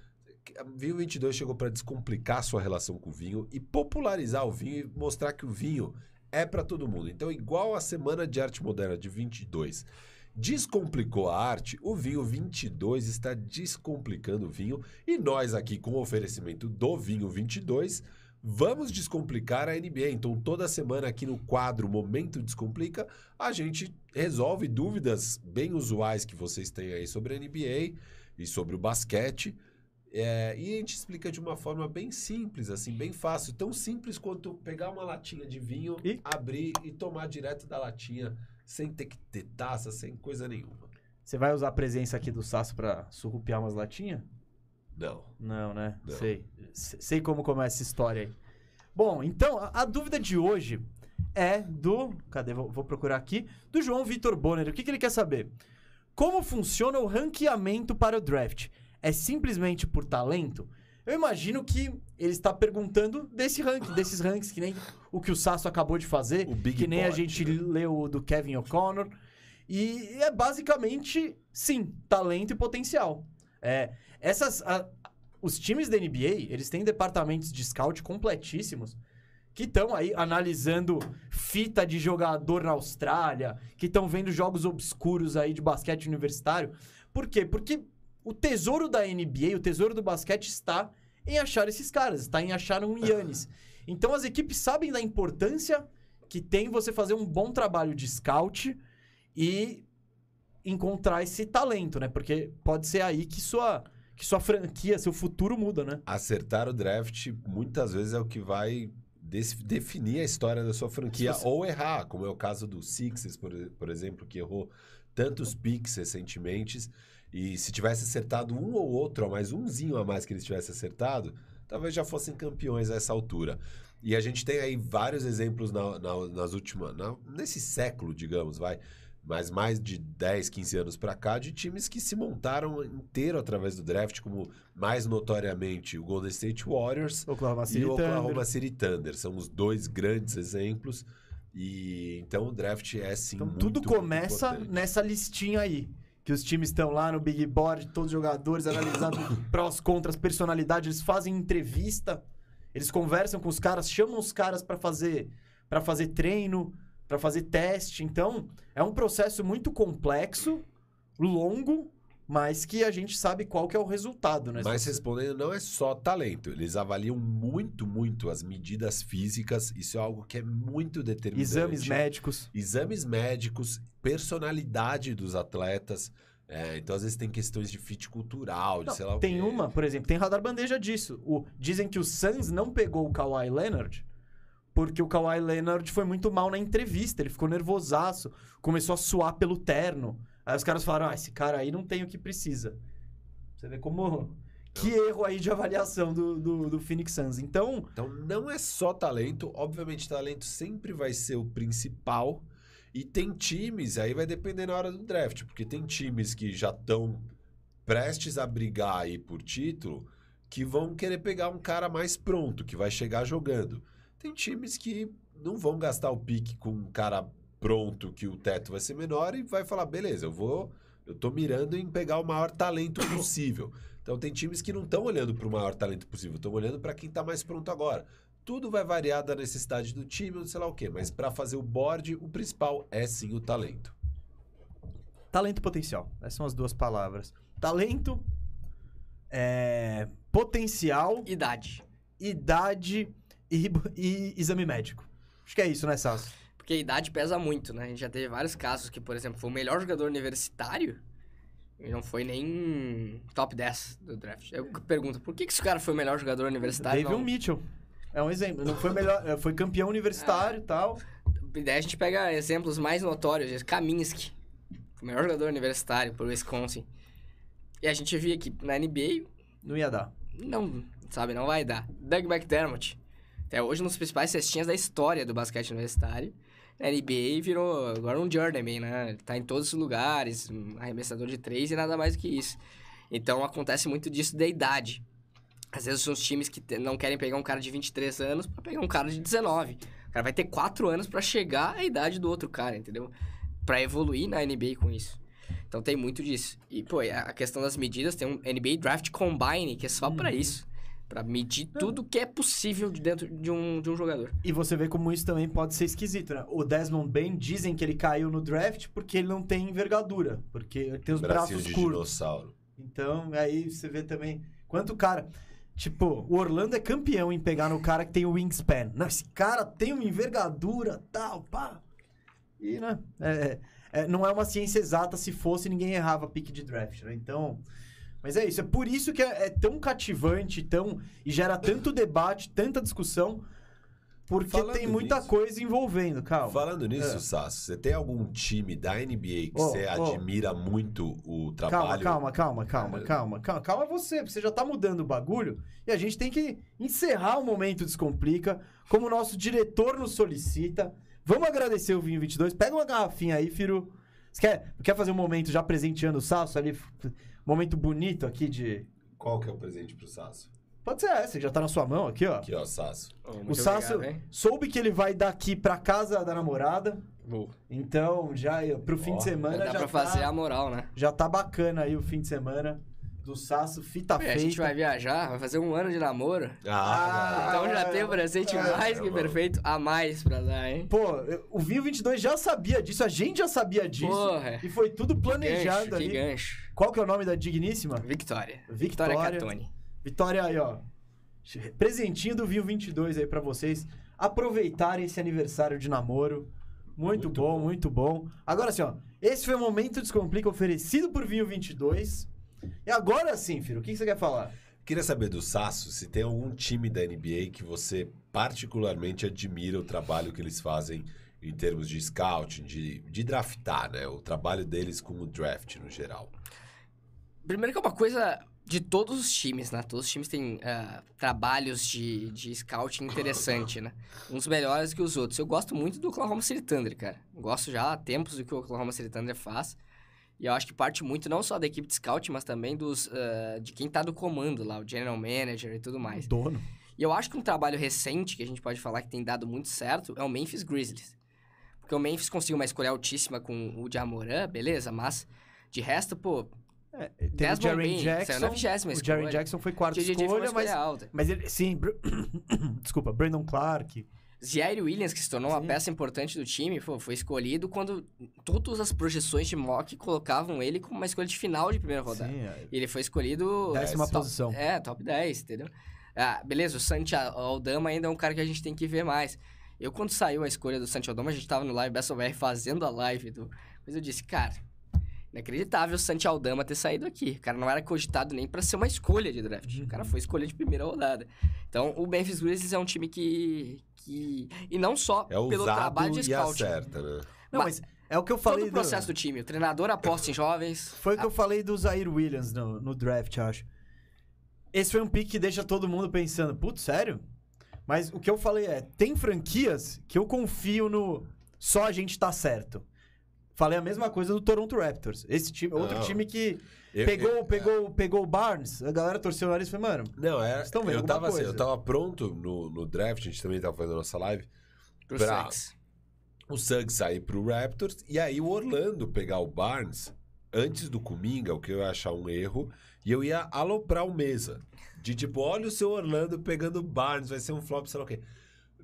Vinho 22 chegou para descomplicar a sua relação com o vinho e popularizar o vinho e mostrar que o vinho é para todo mundo. Então, igual a Semana de Arte Moderna de 22 descomplicou a arte, o vinho 22 está descomplicando o vinho e nós aqui com o oferecimento do vinho 22 vamos descomplicar a NBA. Então, toda semana aqui no quadro Momento Descomplica, a gente resolve dúvidas bem usuais que vocês têm aí sobre a NBA e sobre o basquete. É, e a gente explica de uma forma bem simples, assim, bem fácil. Tão simples quanto pegar uma latinha de vinho, E? abrir e tomar direto da latinha, sem ter que ter taça, sem coisa nenhuma. Você vai usar a presença aqui do Sasso pra surrupiar umas latinhas? Não. Não, né? Não. Sei. Se- Sei como começa essa história aí. Bom, então, a, a dúvida de hoje é do. Cadê? Vou, vou procurar aqui. Do João Vitor Bonner. O que, que ele quer saber? Como funciona o ranqueamento para o draft? É simplesmente por talento? Eu imagino que ele está perguntando desse ranking, desses rankings, que nem o que o Sasso acabou de fazer, O Big que nem a gente né? leu o do Kevin O'Connor. E é basicamente, sim, talento e potencial. É, essas, a- os times da NBA, eles têm departamentos de scout completíssimos que estão aí analisando fita de jogador na Austrália, que estão vendo jogos obscuros aí de basquete universitário. Por quê? Porque o tesouro da NBA, o tesouro do basquete está em achar esses caras, está em achar um Yannis. Então as equipes sabem da importância que tem você fazer um bom trabalho de scout e encontrar esse talento, né? Porque pode ser aí que sua, que sua franquia, seu futuro muda, né? Acertar o draft muitas vezes é o que vai definir a história da sua franquia você- ou errar, como é o caso do Sixers, por, por exemplo, que errou tantos picks recentemente. E se tivesse acertado um ou outro, ou mais umzinho a mais que eles tivessem acertado, talvez já fossem campeões a essa altura. E a gente tem aí vários exemplos na- na- nas últimas. na- nesse século, digamos, vai. Mas mais de 10, 15 anos pra cá, de times que se montaram inteiro através do draft, como mais notoriamente o Golden State Warriors Oklahoma e City o Thunder. Oklahoma City Thunder. São os dois grandes exemplos. E então o draft é sim. Então muito, tudo começa nessa listinha aí. Que os times estão lá no Big Board, todos os jogadores analisando prós, contras, personalidade, eles fazem entrevista, eles conversam com os caras, chamam os caras pra fazer para fazer treino, pra fazer teste. Então, é um processo muito complexo, longo, mas que a gente sabe qual que é o resultado, né? Mas respondendo, não é só talento. Eles avaliam muito, muito as medidas físicas. Isso é algo que é muito determinante. Exames médicos. Exames médicos, personalidade dos atletas. É, então, às vezes, tem questões de fit cultural, de Não, sei lá o tem quê. uma, por exemplo, tem radar bandeja disso. O, dizem que o Suns não pegou o Kawhi Leonard porque o Kawhi Leonard foi muito mal na entrevista. Ele ficou nervosaço, começou a suar pelo terno. Aí os caras falaram: ah, esse cara aí não tem o que precisa. Você vê como. Que erro aí de avaliação do, do, do Phoenix Suns. Então, Então, não é só talento. Obviamente, talento sempre vai ser o principal. E tem times, aí vai depender na hora do draft, porque tem times que já estão prestes a brigar aí por título, que vão querer pegar um cara mais pronto, que vai chegar jogando. Tem times que não vão gastar o pique com um cara pronto, que o teto vai ser menor, e vai falar, beleza, eu vou. Eu tô mirando em pegar o maior talento possível. Então tem times que não estão olhando para o maior talento possível, estão olhando para quem está mais pronto agora. Tudo vai variar da necessidade do time, ou sei lá o quê, mas para fazer o board, o principal é sim o talento. talento e potencial. Essas são as duas palavras. Talento, é, potencial Idade. idade e, e exame médico. Acho que é isso, né, Sasso? Porque a idade pesa muito, né? A gente já teve vários casos que, por exemplo, foi o melhor jogador universitário e não foi nem top 10 do draft. Eu pergunto, por que, que esse cara foi o melhor jogador universitário? David não? Mitchell. É um exemplo. Não foi melhor, é, foi campeão universitário e tal. Daí a gente pega exemplos mais notórios. Kaminsky, foi o melhor jogador universitário por Wisconsin. E a gente via que na NBA, Não ia dar. não, sabe, não vai dar. Doug McDermott, até hoje dos principais cestinhas da história do basquete universitário. Na NBA virou agora um journeyman, né? Ele tá em todos os lugares, um arremessador de três e nada mais do que isso. Então acontece muito disso da idade. Às vezes são os times que não querem pegar um cara de 23 anos pra pegar um cara de 19. O cara vai ter 4 anos pra chegar à idade do outro cara, entendeu? Pra evoluir na NBA com isso. Então tem muito disso. E, pô, a a questão das medidas, tem um NBA Draft Combine, que é só pra isso. Pra medir tudo que é possível de dentro de um, de um jogador. E você vê como isso também pode ser esquisito, né? O Desmond Bain dizem que ele caiu no draft porque ele não tem envergadura, porque ele tem os Bracinho braços de curtos. dinossauro. Então, aí você vê também quanto cara. Tipo, o Orlando é campeão em pegar no cara que tem o wingspan. Não, esse cara tem uma envergadura, tal, pá. E, né? é- é- não é uma ciência exata. Se fosse, ninguém errava pique de draft, né? Então. Mas é isso. É por isso que é, é tão cativante tão, e gera tanto debate, tanta discussão. Porque Falando tem muita nisso- coisa envolvendo, calma. Falando nisso, É. Sasso, você tem algum time da NBA que você ô. admira muito o trabalho? calma, calma, calma, É. calma, calma. Calma você, você já tá mudando o bagulho e a gente tem que encerrar o momento Descomplica, como o nosso diretor nos solicita. Vamos agradecer o Vinho 22. Pega uma garrafinha aí, Firu. Você quer, quer fazer um momento já presenteando o Sasso ali? Momento bonito aqui de... Qual que é o presente pro Sasso? Pode ser essa, já tá na sua mão aqui, ó. Aqui, ó, Sasso. o Sasso soube que ele vai daqui pra casa da namorada, Vou. então já pro fim Ó, de semana Dá já pra tá, fazer a moral, né? já tá bacana aí o fim de semana do Sasso, fita Pô, e a feita. gente vai viajar, vai fazer um ano de namoro. Ah, Então já tem o presente é, mais que é, perfeito a mais pra dar, hein? Pô, o Vinho 22 já sabia disso, a gente já sabia disso. Porra. E foi tudo Que planejado gancho, que ali. gancho. Qual que é o nome da digníssima? Vitória. Vitória. Vitória Catone. Vitória aí, ó. Presentinho do Vinho 22 aí pra vocês aproveitarem esse aniversário de namoro. Muito, Muito bom, bom. muito bom. Agora assim, ó. Esse foi o Momento Descomplica oferecido por Vinho 22. E agora sim, filho, o que que você quer falar? Queria saber do Sasso se tem algum time da NBA que você particularmente admira o trabalho que eles fazem em termos de scouting, de, de draftar, né? O trabalho deles com o draft no geral. Primeiro que é uma coisa de todos os times, né? Todos os times têm ah, trabalhos de, de scouting interessante, né? Uns melhores que os outros. Eu gosto muito do Oklahoma City Thunder, cara. Gosto já há tempos do que o Oklahoma City Thunder faz. E eu acho que parte muito não só da equipe de scout, mas também dos, ah, de quem tá do comando lá, o general manager e tudo mais. Dono. E eu acho que um trabalho recente que a gente pode falar que tem dado muito certo é o Memphis Grizzlies. Porque o Memphis conseguiu uma escolha altíssima com o Jamoran, beleza, mas de resto, pô, É, teve o Jaren Bain, saiu na Jackson. vigésima O Jaren escolha. Jackson foi quarta foi uma escolha, mas, alta. mas ele, sim, desculpa, Brandon Clark. Zaire Williams, que se tornou uma Sim. peça importante do time, pô, foi escolhido quando todas as projeções de mock colocavam ele como uma escolha de final de primeira rodada. Sim, é, E ele foi escolhido... décima top- posição. É, top 10, entendeu? Ah, beleza, o Santi Aldama ainda é um cara que a gente tem que ver mais. Eu, quando saiu a escolha do Santi Aldama, a gente tava no Live BSOBR fazendo a live do... Mas eu disse, cara, inacreditável o Santi Aldama ter saído aqui. O cara não era cogitado nem pra ser uma escolha de draft. O cara foi escolha de primeira rodada. Então, o Memphis Grizzlies é um time que... que... E não só É pelo trabalho de e scout. acerta, né? Não, mas é o que eu falei Todo o processo do time. O treinador aposta em jovens. Foi o que eu falei do Zaire Williams no, no draft, acho. Esse foi um pick que deixa todo mundo pensando, putz, sério? Mas o que eu falei é, tem franquias que eu confio no só a gente tá certo. Falei a mesma coisa do Toronto Raptors. Esse time, outro Não. time que Eu- pegou, eu- pegou, pegou o Barnes, a galera torceu o nariz e falou, mano, Não, é. Vocês tão vendo eu, alguma tava, assim, coisa? eu tava pronto no, no draft, a gente também tava fazendo a nossa live. Pro Pra- Suns. O Suggs sair pro Raptors e aí o Orlando pegar o Barnes antes do Kuminga, o que eu ia achar um erro, e eu ia aloprar o mesa. De tipo, olha o seu Orlando pegando o Barnes, vai ser um flop, sei lá o quê.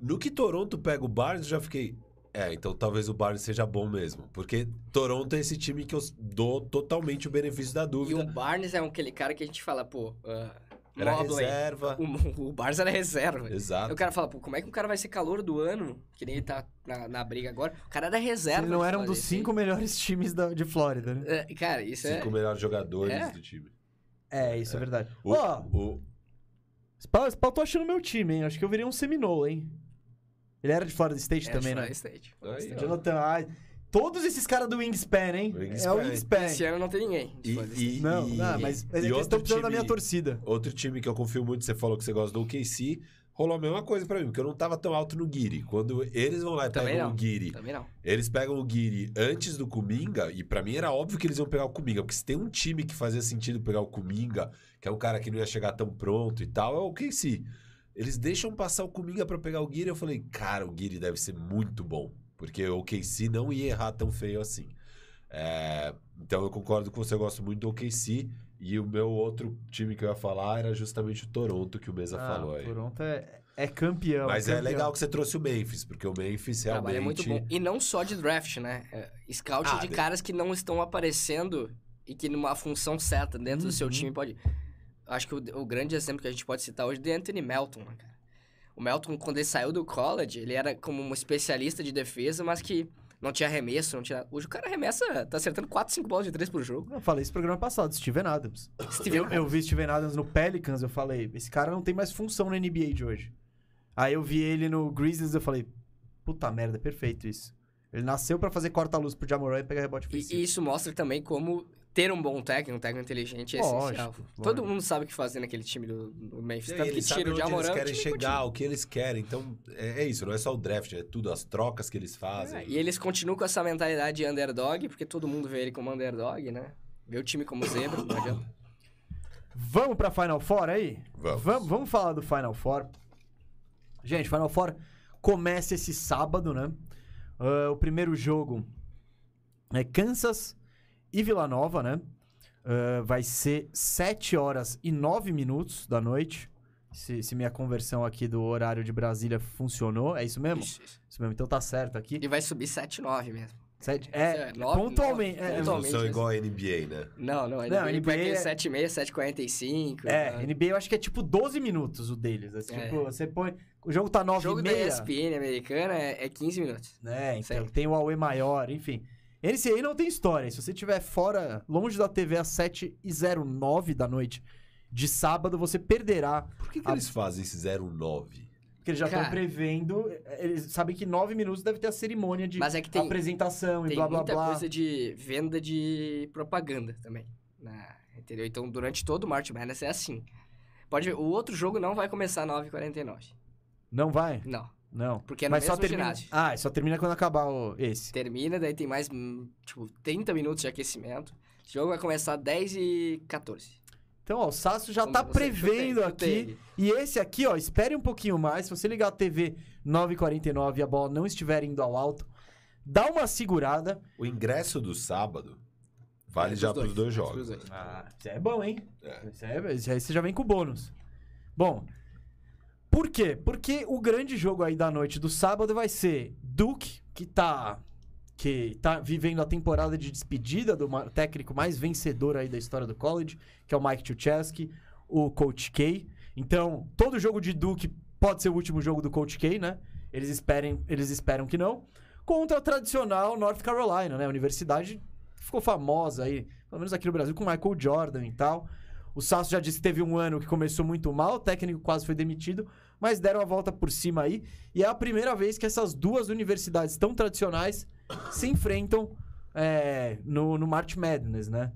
No que Toronto pega o Barnes, eu já fiquei. É, então talvez o Barnes seja bom mesmo. Porque Toronto é esse time que eu dou totalmente o benefício da E dúvida. o Barnes é aquele cara que a gente fala, pô, ah, Era Mobley. reserva. O, o Barça era reserva. Exato. o cara fala, pô, como é que um cara vai ser calor do ano? Que nem ele tá na, na briga agora. O cara era reserva. Ele não era um dos cinco melhores times da- de Flórida, né? É, cara, isso é... Cinco melhores jogadores É. do time. É, isso é, verdade. O, Ó, o- esse pau, esse pau tô achando meu time, hein? Acho que eu virei um Seminole, hein? Ele era de Florida State é, também, Florida né? State. Aí, ó. Jonathan. Todos esses caras do Wingspan, hein? Wingspan. É o Wingspan. Esse ano não tem ninguém. E- Florida e- State. Não, e- não, mas eles estão precisando da minha torcida. Outro time que eu confio muito, você falou que você gosta do OKC, rolou a mesma coisa pra mim, porque eu não tava tão alto no Guiri. Quando eles vão lá e Também pegam não. o Guiri, Também não. eles pegam o Guiri antes do Kuminga, e pra mim era óbvio que eles iam pegar o Kuminga, porque se tem um time que fazia sentido pegar o Kuminga, que é um cara que não ia chegar tão pronto e tal, é o OKC. Eles deixam passar o Kuminga pra pegar o Guiri, eu falei, cara, o Guiri deve ser muito bom, porque o OKC não ia errar tão feio assim. É, então eu concordo com você, eu gosto muito do OKC. E o meu outro time que eu ia falar era justamente o Toronto, que o Mesa falou aí. Ah, Toronto é, é campeão. Mas é campeão. legal que você trouxe o Memphis, porque o Memphis realmente. é muito bom. E não só de draft, né? É, scout Ah, de de- caras que não estão aparecendo e que numa função certa dentro do seu Uhum. time pode... Acho que o, o grande exemplo que a gente pode citar hoje é de Anthony Melton, né, cara? O Melton, quando ele saiu do college, ele era como um especialista de defesa, mas que não tinha arremesso, não tinha... Hoje o cara arremessa, tá acertando 4, 5 bolas de 3 por jogo. Eu falei isso no programa passado, Steven Adams. Steven Eu, eu vi Steven Adams no Pelicans, eu falei, esse cara não tem mais função na NBA de hoje. Aí eu vi ele no Grizzlies, eu falei, puta merda, é perfeito isso. Ele nasceu pra fazer corta-luz pro Jamoran e pegar rebote E, ofensivo. e isso mostra também como ter um bom técnico, um técnico inteligente é Lógico, essencial. lógico. Todo mundo sabe o que fazer naquele time do, do Memphis. Tanto que tira o Jamoran, eles querem chegar, continua. o que eles querem. Então, é, é isso, não é só o draft, é tudo, as trocas que eles fazem. É, e eles continuam com essa mentalidade de underdog, porque todo mundo vê ele como underdog, né? Vê o time como zebra, não adianta. Vamos pra Final Four aí? Vamos. Vamos, vamos falar do Final Four. Gente, Final Four começa esse sábado, né? Ah, o primeiro jogo é Kansas e Vila Nova, né? Ah, vai ser 7 horas e 9 minutos da noite. Se, se minha conversão aqui do horário de Brasília funcionou. É isso mesmo? Isso, isso. Isso mesmo, então tá certo aqui. E vai subir 7-9 mesmo. Sete, é, é, nove, pontualmente. nove, é, pontualmente. não são igual a NBA, né? Não, não, Não, ele, ele vai NBA ter é- 7,5, 7,45. É, tá? NBA eu acho que é tipo 12 minutos o deles. É, É. tipo, você põe. O jogo tá 9 O jogo da meia. ESPN americana é, é 15 minutos. né? Então tem o Aue maior, enfim. Aí não tem história. Se você estiver fora, longe da TV às 7h09 da noite de sábado, você perderá. Por que, que A- eles fazem esse 09? Porque eles já estão prevendo. Eles sabem que 9 minutos deve ter a cerimônia de Mas é que tem, apresentação e tem blá blá muita blá. coisa de venda de propaganda também. né? entendeu? Então, durante todo o March Madness é assim. Pode ver, o outro jogo não vai começar às 9h49. Não vai? Não. Não. Porque é no Mas só mesmo termina. ginásio. Ah, só termina quando acabar o... esse. Termina, daí tem mais, hum, tipo, 30 minutos de aquecimento. O jogo vai começar às 10 e 14 Então, ó, o Sasso já tá Você- prevendo chutei, aqui. E esse aqui, ó, espere um pouquinho mais. Se você ligar a TV 9h49 e a bola não estiver indo ao alto, dá uma segurada. O ingresso do sábado vale É, já pros pros dois jogos. dois. Ah, isso é bom, hein? É. Isso, é, isso aí você já vem com bônus. Bom, por quê? Porque o grande jogo aí da noite do sábado vai ser Duke, que tá, que tá vivendo a temporada de despedida do técnico mais vencedor aí da história do college, que é o Mike Tchutchesky, o Coach K. Então, todo jogo de Duke pode ser o último jogo do Coach K, né? Eles, esperem, eles esperam que não. Contra a tradicional North Carolina, né? A universidade ficou famosa aí, pelo menos aqui no Brasil, com Michael Jordan e tal. O Sasso já disse que teve um ano que começou muito mal, o técnico quase foi demitido, mas deram a volta por cima aí. E é a primeira vez que essas duas universidades tão tradicionais se enfrentam é, no, no March Madness, né?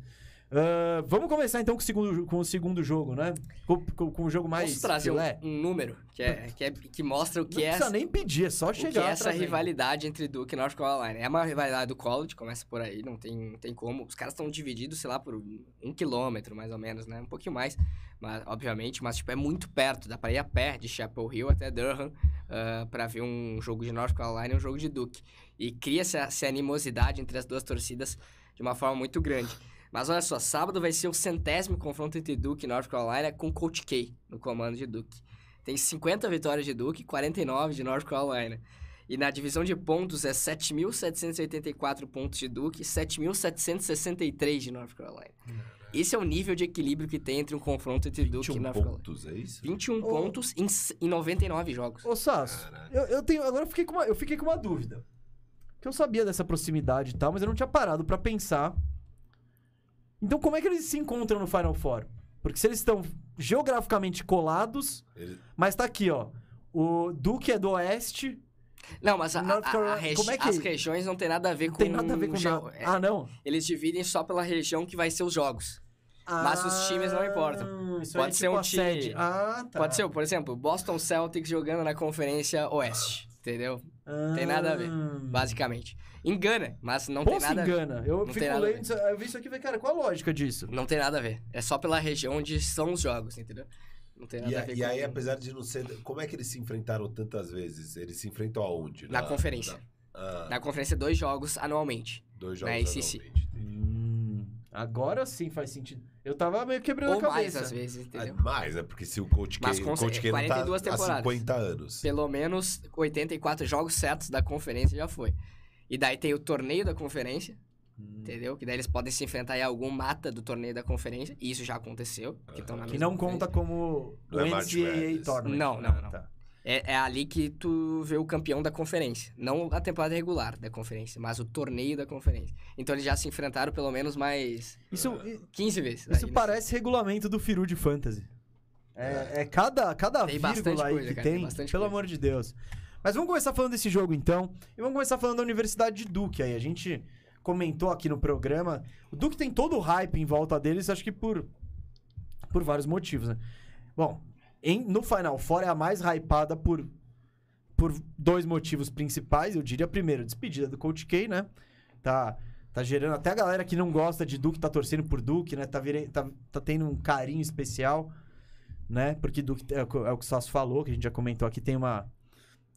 Ah, vamos começar então com o segundo, com o segundo jogo, né? Com, com- com o jogo mais Posso trazer um, filé. um número que, é, que, é, que mostra o Não que é, precisa nem pedir, é só o que chegar é essa rivalidade entre Duke e North Carolina. É uma rivalidade do college, começa por aí, não tem, não tem como. Os caras estão divididos, sei lá, por um quilômetro, mais ou menos, né? Um pouquinho mais, mas, obviamente, mas tipo, é muito perto. Dá pra ir a pé de Chapel Hill até Durham ah, pra ver um jogo de North Carolina e um jogo de Duke. E cria-se essa animosidade entre as duas torcidas de uma forma muito grande. Mas olha só, sábado vai ser o centésimo confronto entre Duke e North Carolina com Coach K no comando de Duke. Tem 50 vitórias de Duke e 49 de North Carolina. E na divisão de pontos é 7.784 pontos de Duke e 7.763 de North Carolina. Esse é o nível de equilíbrio que tem entre um confronto entre Duke e 21 North Carolina. pontos, é isso? 21 Ô. pontos em, em 99 jogos. Ô, Sasso, eu, eu tenho. Agora eu fiquei, com uma, eu fiquei com uma dúvida. Que eu sabia dessa proximidade e tal, mas eu não tinha parado pra pensar. Então, como é que eles se encontram no Final Four? Porque se eles estão geograficamente colados, Ele- mas tá aqui, ó. O Duke é do oeste, Não, mas a, North a- a Carolina- regi- como é que- as regiões não tem nada a ver com... tem nada a ver com nada. é, Ah, não? Eles dividem só pela região que vai ser os jogos. Mas os times não importam. Ah, Isso Pode é ser tipo um time-. Ah, tá. Pode ser, por exemplo, Boston Celtics jogando na Conferência Oeste, entendeu? tem nada a ver, Ah. Basicamente. Engana, mas não Pô, tem nada a ver. engana. Eu Não fico lendo, eu vi isso aqui e falei, cara, qual a lógica disso? Não tem nada a ver. É só pela região onde são os jogos, entendeu? Não tem nada E, a ver e com... aí, apesar de não ser. Como é que eles se enfrentaram tantas vezes? Eles se enfrentam aonde? Na conferência. na- ah, Na conferência, dois jogos anualmente. dois na jogos anualmente. Hum, agora sim faz sentido. Eu tava meio quebrando Ou a mais, cabeça. às vezes, entendeu? Ah, Mais, é porque se o Coach K, Mas o com Coach K não 42 tá há temporadas. 50 anos. Pelo menos 84 jogos certos da conferência já foi. E daí tem o torneio da conferência, Hum. entendeu? Que daí eles podem se enfrentar em algum mata do torneio da conferência. E isso já aconteceu. Que, estão na Que mesma não conta como é o NCAA. Tournament. Não, não, Ah, não. tá. É, é ali que tu vê o campeão da conferência. Não a temporada regular da conferência, mas o torneio da conferência. Então eles já se enfrentaram pelo menos mais Isso, 15 vezes. isso aí, parece regulamento do Firu de Fantasy. É, é cada, cada Tem vírgula bastante aí coisa, que cara, tem, tem bastante pelo coisa. amor de Deus. Mas vamos começar falando desse jogo então. E vamos começar falando da Universidade de Duke aí. A gente comentou aqui no programa. O Duke tem todo o hype em volta deles, acho que por, por vários motivos, né? Bom, em- no Final Four é a mais hypada por, por dois motivos principais. Eu diria, primeiro, despedida do Coach K, né? Tá, tá gerando até a galera que não gosta de Duke tá torcendo por Duke, né? Tá, vire, tá, tá tendo um carinho especial, né? Porque Duke é, é o que o Sasso falou, que a gente já comentou aqui, tem uma.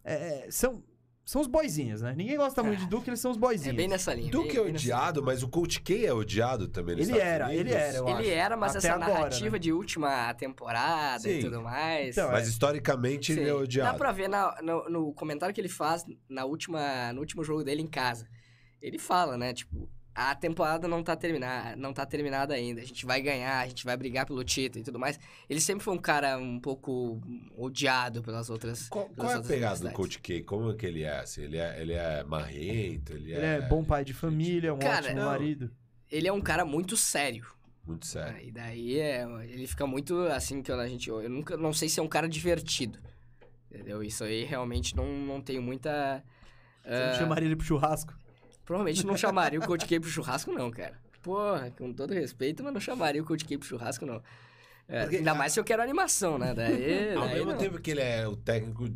é, são, são os boizinhos, né? Ninguém gosta muito de Duke, eles são os É boizinhos. bem nessa linha. Duke bem- é odiado, mas o Coach K é odiado também nos Ele Estados era, Unidos. ele era, eu Ele acho. era, mas Até essa agora, narrativa né? de última temporada e Sim. tudo mais. Então, Mas historicamente ele é Sim. odiado. Dá pra ver na- no, no comentário que ele faz na última, no último jogo dele em casa. Ele fala, né? Tipo, a temporada não tá, terminada, não tá terminada ainda. A gente vai ganhar, a gente vai brigar pelo título e tudo mais. Ele sempre foi um cara um pouco odiado pelas outras. Qual, pelas qual é a pegada do. Coach K? Como é que ele é? Assim, ele, é ele é marrento, ele, Ele é bom pai de família, um Cara, ótimo não. marido. Ele é um cara muito sério. Muito sério. E daí é, ele fica muito assim que a gente. Eu nunca não sei se é um cara divertido. Entendeu? Isso aí realmente não, não tenho muita. Você não ah, chamaria ele pro churrasco? Provavelmente não chamaria o Coach K pro churrasco, não, cara. Porra, com todo respeito, mas não chamaria o Coach K pro churrasco, não. É, Porque ainda a- mais se eu quero animação, né? Daí, Ao daí mesmo não. tempo que ele é o técnico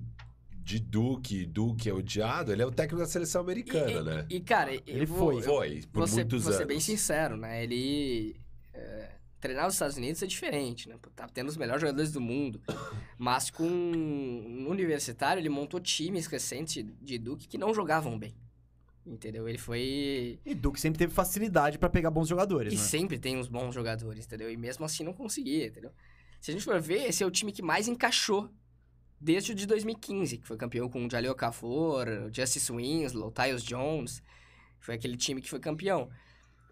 de Duke, Duke é odiado, ele é o técnico da seleção americana, e, né? E, cara, eu Ele vou- foi. Foi, por vou ser, muitos vou anos. ser bem sincero, né? Ele. é, treinar nos Estados Unidos é diferente, né? Tá tendo os melhores jogadores do mundo. Mas com. No universitário, ele montou times recentes de Duke que não jogavam bem. Entendeu? Ele foi. E Duke sempre teve facilidade pra pegar bons jogadores, E né? sempre tem uns bons jogadores, entendeu? E mesmo assim não conseguia, entendeu? Se a gente for ver, esse é o time que mais encaixou desde o de 2015, que foi campeão com o Jaleel Okafor, o Justice Winslow, o Tyus Jones. Foi aquele time que foi campeão.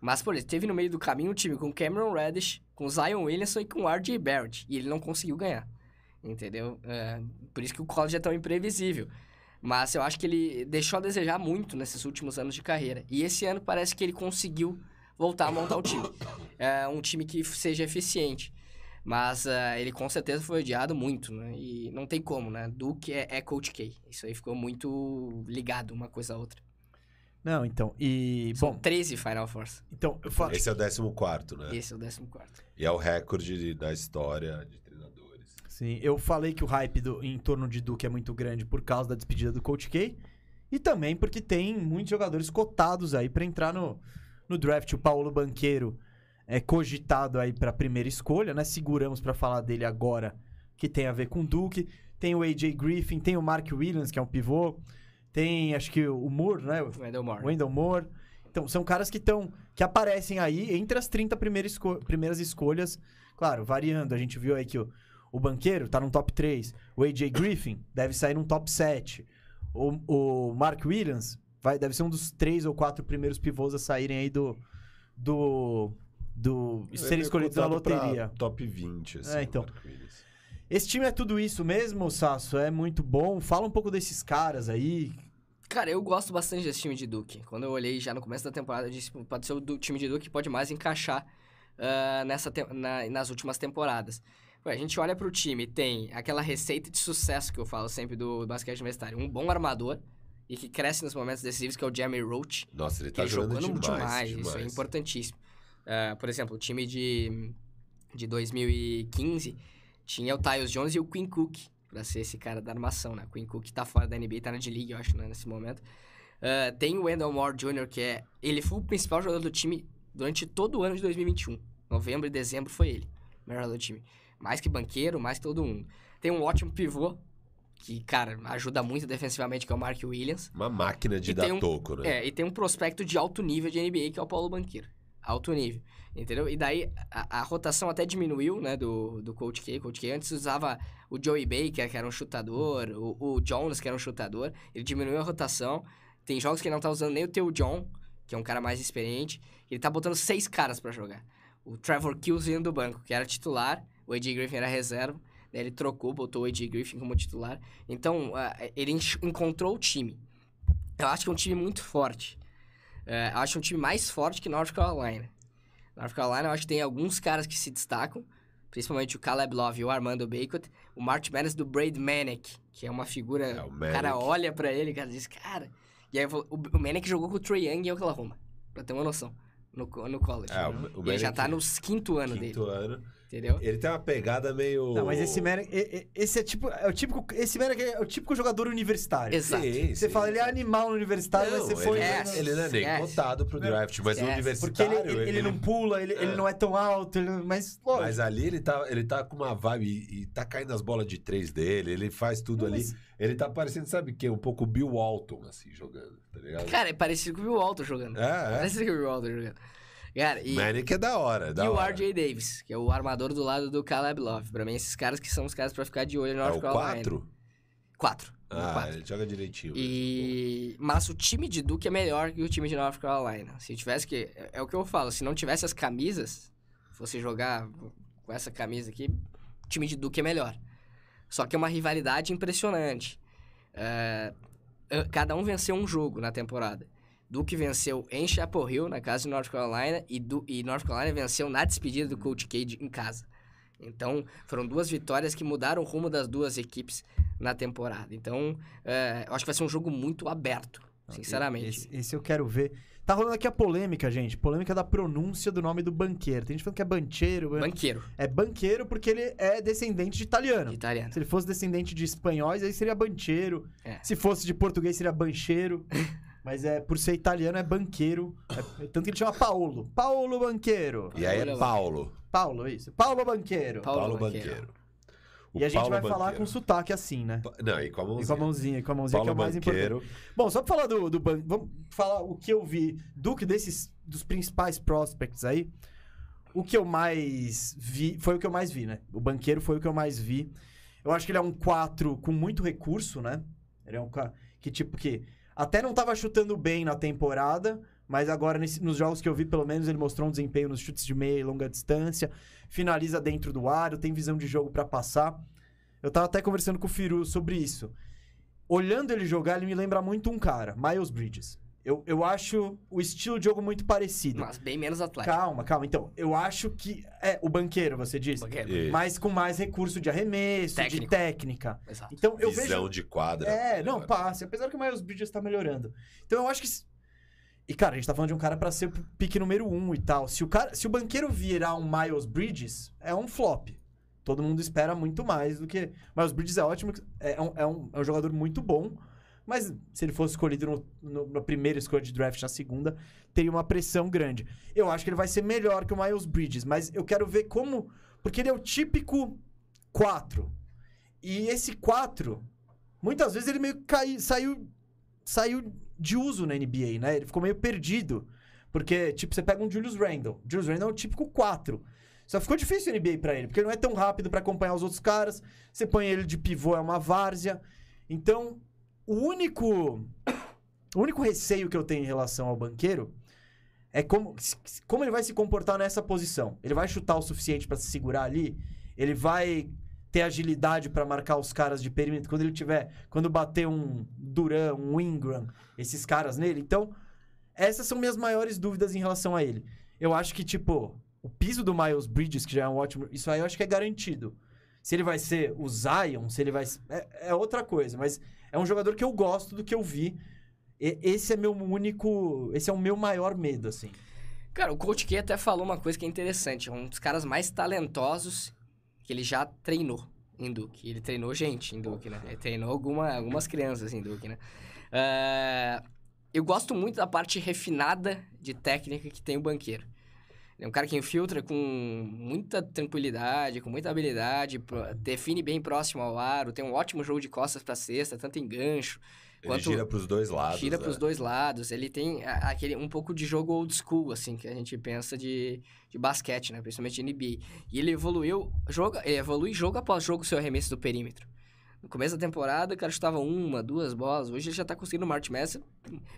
Mas, por exemplo, teve no meio do caminho um time com Cameron Reddish, com Zion Williamson e com R.J. Barrett. E ele não conseguiu ganhar. Entendeu? É, por isso que o college é tão imprevisível. Mas eu acho que ele deixou a desejar muito nesses últimos anos de carreira. E esse ano parece que ele conseguiu voltar a montar o time. É um time que seja eficiente. Mas ah, ele com certeza foi odiado muito, né? E não tem como, né? Duke é, é Coach K. Isso aí ficou muito ligado uma coisa a outra. Não, então. E. São Bom, 13 Final Fours. então, eu falo. Esse é o 14 né? Esse é o 14. E é o recorde de- da história de. Sim, eu falei que o hype do- em torno de Duke é muito grande por causa da despedida do Coach K. E também porque tem muitos jogadores cotados aí pra entrar no, no draft. O Paulo Banqueiro é cogitado aí pra primeira escolha, né? Seguramos pra falar dele agora, que tem a ver com Duke. Tem o AJ Griffin, tem o Mark Williams, que é um pivô. Tem, acho que o Moore, né? Wendell Moore. Wendell Moore. Então, são caras que estão. que aparecem aí entre as 30 primeiras, esco- primeiras escolhas. Claro, variando. A gente viu aí que o, o banqueiro tá no top 3. O AJ Griffin deve sair num top 7. O, o Mark Williams vai, deve ser um dos três ou quatro primeiros pivôs a saírem aí do. do do Ele serem é cotado pra loteria. Top 20, assim. É, então. Esse time é tudo isso mesmo, Sasso? É muito bom. Fala um pouco desses caras aí. Cara, eu gosto bastante desse time de Duke. Quando eu olhei já no começo da temporada, eu disse "Pô, pode ser o do time de Duke que pode mais encaixar ah, nessa te- na- nas últimas temporadas. Ué, a gente olha pro time, tem aquela receita de sucesso que eu falo sempre do basquete universitário. Um bom armador e que cresce nos momentos decisivos, que é o Jeremy Roach. Nossa, ele tá ele jogando, jogando demais, demais, isso é demais. importantíssimo. Ah, por exemplo, o time de, de 2015 tinha o Tyus Jones e o Quinn Cook, pra ser esse cara da armação, né? O Quinn Cook tá fora da NBA, tá na D-League, eu acho, né, nesse momento. Ah, tem o Wendell Moore Jr., que é... Ele foi o principal jogador do time durante todo o ano de 2021. Novembro e dezembro foi ele, o melhor do time. Mais que banqueiro, mais que todo mundo. Tem um ótimo pivô, que, cara, ajuda muito defensivamente, que é o Mark Williams. Uma máquina de E dar um- toco, né? É, e tem um prospecto de alto nível de NBA, que é o Paulo Banqueiro. Alto nível, entendeu? E daí, a, a rotação até diminuiu, né, do, do Coach K. Coach K antes usava o Joey Baker, que era um chutador, o, o Jones, que era um chutador. Ele diminuiu a rotação. Tem jogos que ele não tá usando nem o Teu John, que é um cara mais experiente. Ele tá botando seis caras pra jogar. O Trevor Kills vindo do banco, que era titular. O AJ Griffin era reserva. Daí ele trocou, botou o AJ Griffin como titular. Então, ah, ele encontrou o time. Eu acho que é um time muito forte. Eu acho um time mais forte que North Carolina. North Carolina, eu acho que tem alguns caras que se destacam, principalmente o Caleb Love e o Armando Bacot. O March Madness do Braid Manick, que é uma figura. É, o o cara olha pra ele e cara diz, cara. E aí o, o Manick jogou com o Trae Young em Oklahoma, pra ter uma noção. No, no college. É, o- né? o e ele já tá no quinto ano Quinto dele, ano. Entendeu? Ele tem uma pegada meio. Não, mas esse Merrick, esse é tipo, é o típico, esse Merrick é o típico jogador universitário. Exato. Sim, Você sim, fala, ele é animal no universitário, Não, mas você foi... ele, É, ele não é nem esquece. cotado pro draft, mas no Esquece. Porque universitário. ele, ele, ele não pula, ele, ele não é tão alto, ele não- mas, lógico. Mas ali ele tá, ele tá com uma vibe e, e tá caindo as bolas de três dele, ele faz tudo Não, ali. mas- Ele tá parecendo, sabe o quê? Um pouco Bill Walton, assim, jogando, tá ligado? Cara, é parecido com o Will Walton jogando. é, é. Parecido com o Will Walton jogando. Cara, e... Manic é da hora, é da e o hora. RJ Davis, que é o armador do lado do Caleb Love. Pra mim, esses caras que são os caras pra ficar de olho no É North o Carolina. 4? Quatro. O Ah, quatro. ele joga direitinho. E... Mas o time de Duke é melhor que o time de North Carolina. Se tivesse que... É é o que eu falo, se não tivesse as camisas, fosse jogar com essa camisa aqui, o time de Duke é melhor. Só que é uma rivalidade impressionante. É, é, Cada um venceu um jogo na temporada. Duke venceu em Chapel Hill, na casa de North Carolina, e, Du- e North Carolina venceu na despedida do Coach K de- em casa. Então, foram duas vitórias que mudaram o rumo das duas equipes na temporada. Então, é, eu acho que vai ser um jogo muito aberto, sinceramente. Esse, esse eu quero ver. Tá rolando aqui a polêmica, gente. Polêmica da pronúncia do nome do banqueiro. Tem gente falando que é bancheiro. Banqueiro, É banqueiro porque ele é descendente de italiano. de italiano. Se ele fosse descendente de espanhóis, aí seria bancheiro. É. Se fosse de português, seria bancheiro. Mas é por ser italiano, é banqueiro. É- tanto que ele chama Paolo. Paolo Banqueiro. E aí é. Paulo. Paulo, isso. Paulo Banqueiro. Paulo Paulo, Banqueiro. Banqueiro. O e a gente Paulo vai falar Banqueiro. com sotaque assim, né? Não, e com a E mãozinha. com a mãozinha, e com a mãozinha que é o Paulo mais importante. Banqueiro. Bom, só pra falar do, do ban- Vamos falar o que eu vi. Duke, desses. Dos principais prospects aí. O que eu mais vi. Foi o que eu mais vi, né? O banqueiro foi o que eu mais vi. Eu acho que ele é um 4 com muito recurso, né? Ele é um cara que, tipo, que até não tava chutando bem na temporada, mas agora nesse- nos jogos que eu vi, pelo menos, ele mostrou um desempenho nos chutes de meia e longa distância, finaliza dentro do aro, tem visão de jogo pra passar. Eu tava até conversando com o Firu sobre isso. Olhando ele jogar, ele me lembra muito um cara, Miles Bridges. Eu, eu acho o estilo de jogo muito parecido. Mas bem menos atlético. Calma, calma. Então, eu acho que. É, o banqueiro, você disse. Banqueiro. Isso. Mas com mais recurso de arremesso, de Técnico. técnica. Exato. Então, eu Visão vejo. de quadra. É, não, melhor. passe. Apesar que o Miles Bridges tá melhorando. Então eu acho que. E, cara, a gente tá falando de um cara pra ser o pique número um e tal. Se o, cara, se o banqueiro virar um Miles Bridges, é um flop. Todo mundo espera muito mais do que. Miles Bridges é ótimo, é um, é um, é um jogador muito bom. Mas se ele fosse escolhido no, no- na primeira escolha de draft, na segunda, teria uma pressão grande. Eu acho que ele vai ser melhor que o Miles Bridges, mas eu quero ver como. Porque ele é o típico 4. E esse 4, muitas vezes ele meio que cai, saiu, saiu de uso na NBA, né? Ele ficou meio perdido. Porque, tipo, você pega um Julius Randle. Julius Randle é o típico 4. Só ficou difícil a NBA pra ele, porque ele não é tão rápido pra acompanhar os outros caras. Você põe ele de pivô, é uma várzea. Então, o único. O único receio que eu tenho em relação ao banqueiro é como, como ele vai se comportar nessa posição. Ele vai chutar o suficiente pra se segurar ali? Ele vai ter agilidade pra marcar os caras de perímetro quando ele tiver, quando bater um Duran, um Ingram, esses caras nele. Então, essas são minhas maiores dúvidas em relação a ele. Eu acho que tipo, o piso do Miles Bridges, que já é um ótimo, isso aí eu acho que é garantido. Se ele vai ser o Zion, se ele vai é, é outra coisa, mas é um jogador que eu gosto do que eu vi. E- esse é meu único, esse é o meu maior medo assim. Cara, o Coach K até falou uma coisa que é interessante. É um dos caras mais talentosos que ele já treinou em Duke. Ele treinou gente em Duke, né? Ele treinou alguma, algumas crianças em Duke, né? Ah, eu gosto muito da parte refinada de técnica que tem o banqueiro. É um cara que infiltra com muita tranquilidade, com muita habilidade, define bem próximo ao aro, tem um ótimo jogo de costas pra cesta, tanto em gancho, Ele Quanto- gira pros dois lados. Tira né? pros dois lados. Ele tem aquele um pouco de jogo old school, assim, que a gente pensa de, de basquete, né? Principalmente de NBA. E ele evoluiu, joga, ele evolui jogo após jogo o seu arremesso do perímetro. No começo da temporada, o cara chutava uma, duas bolas. Hoje ele já tá conseguindo no March Madness,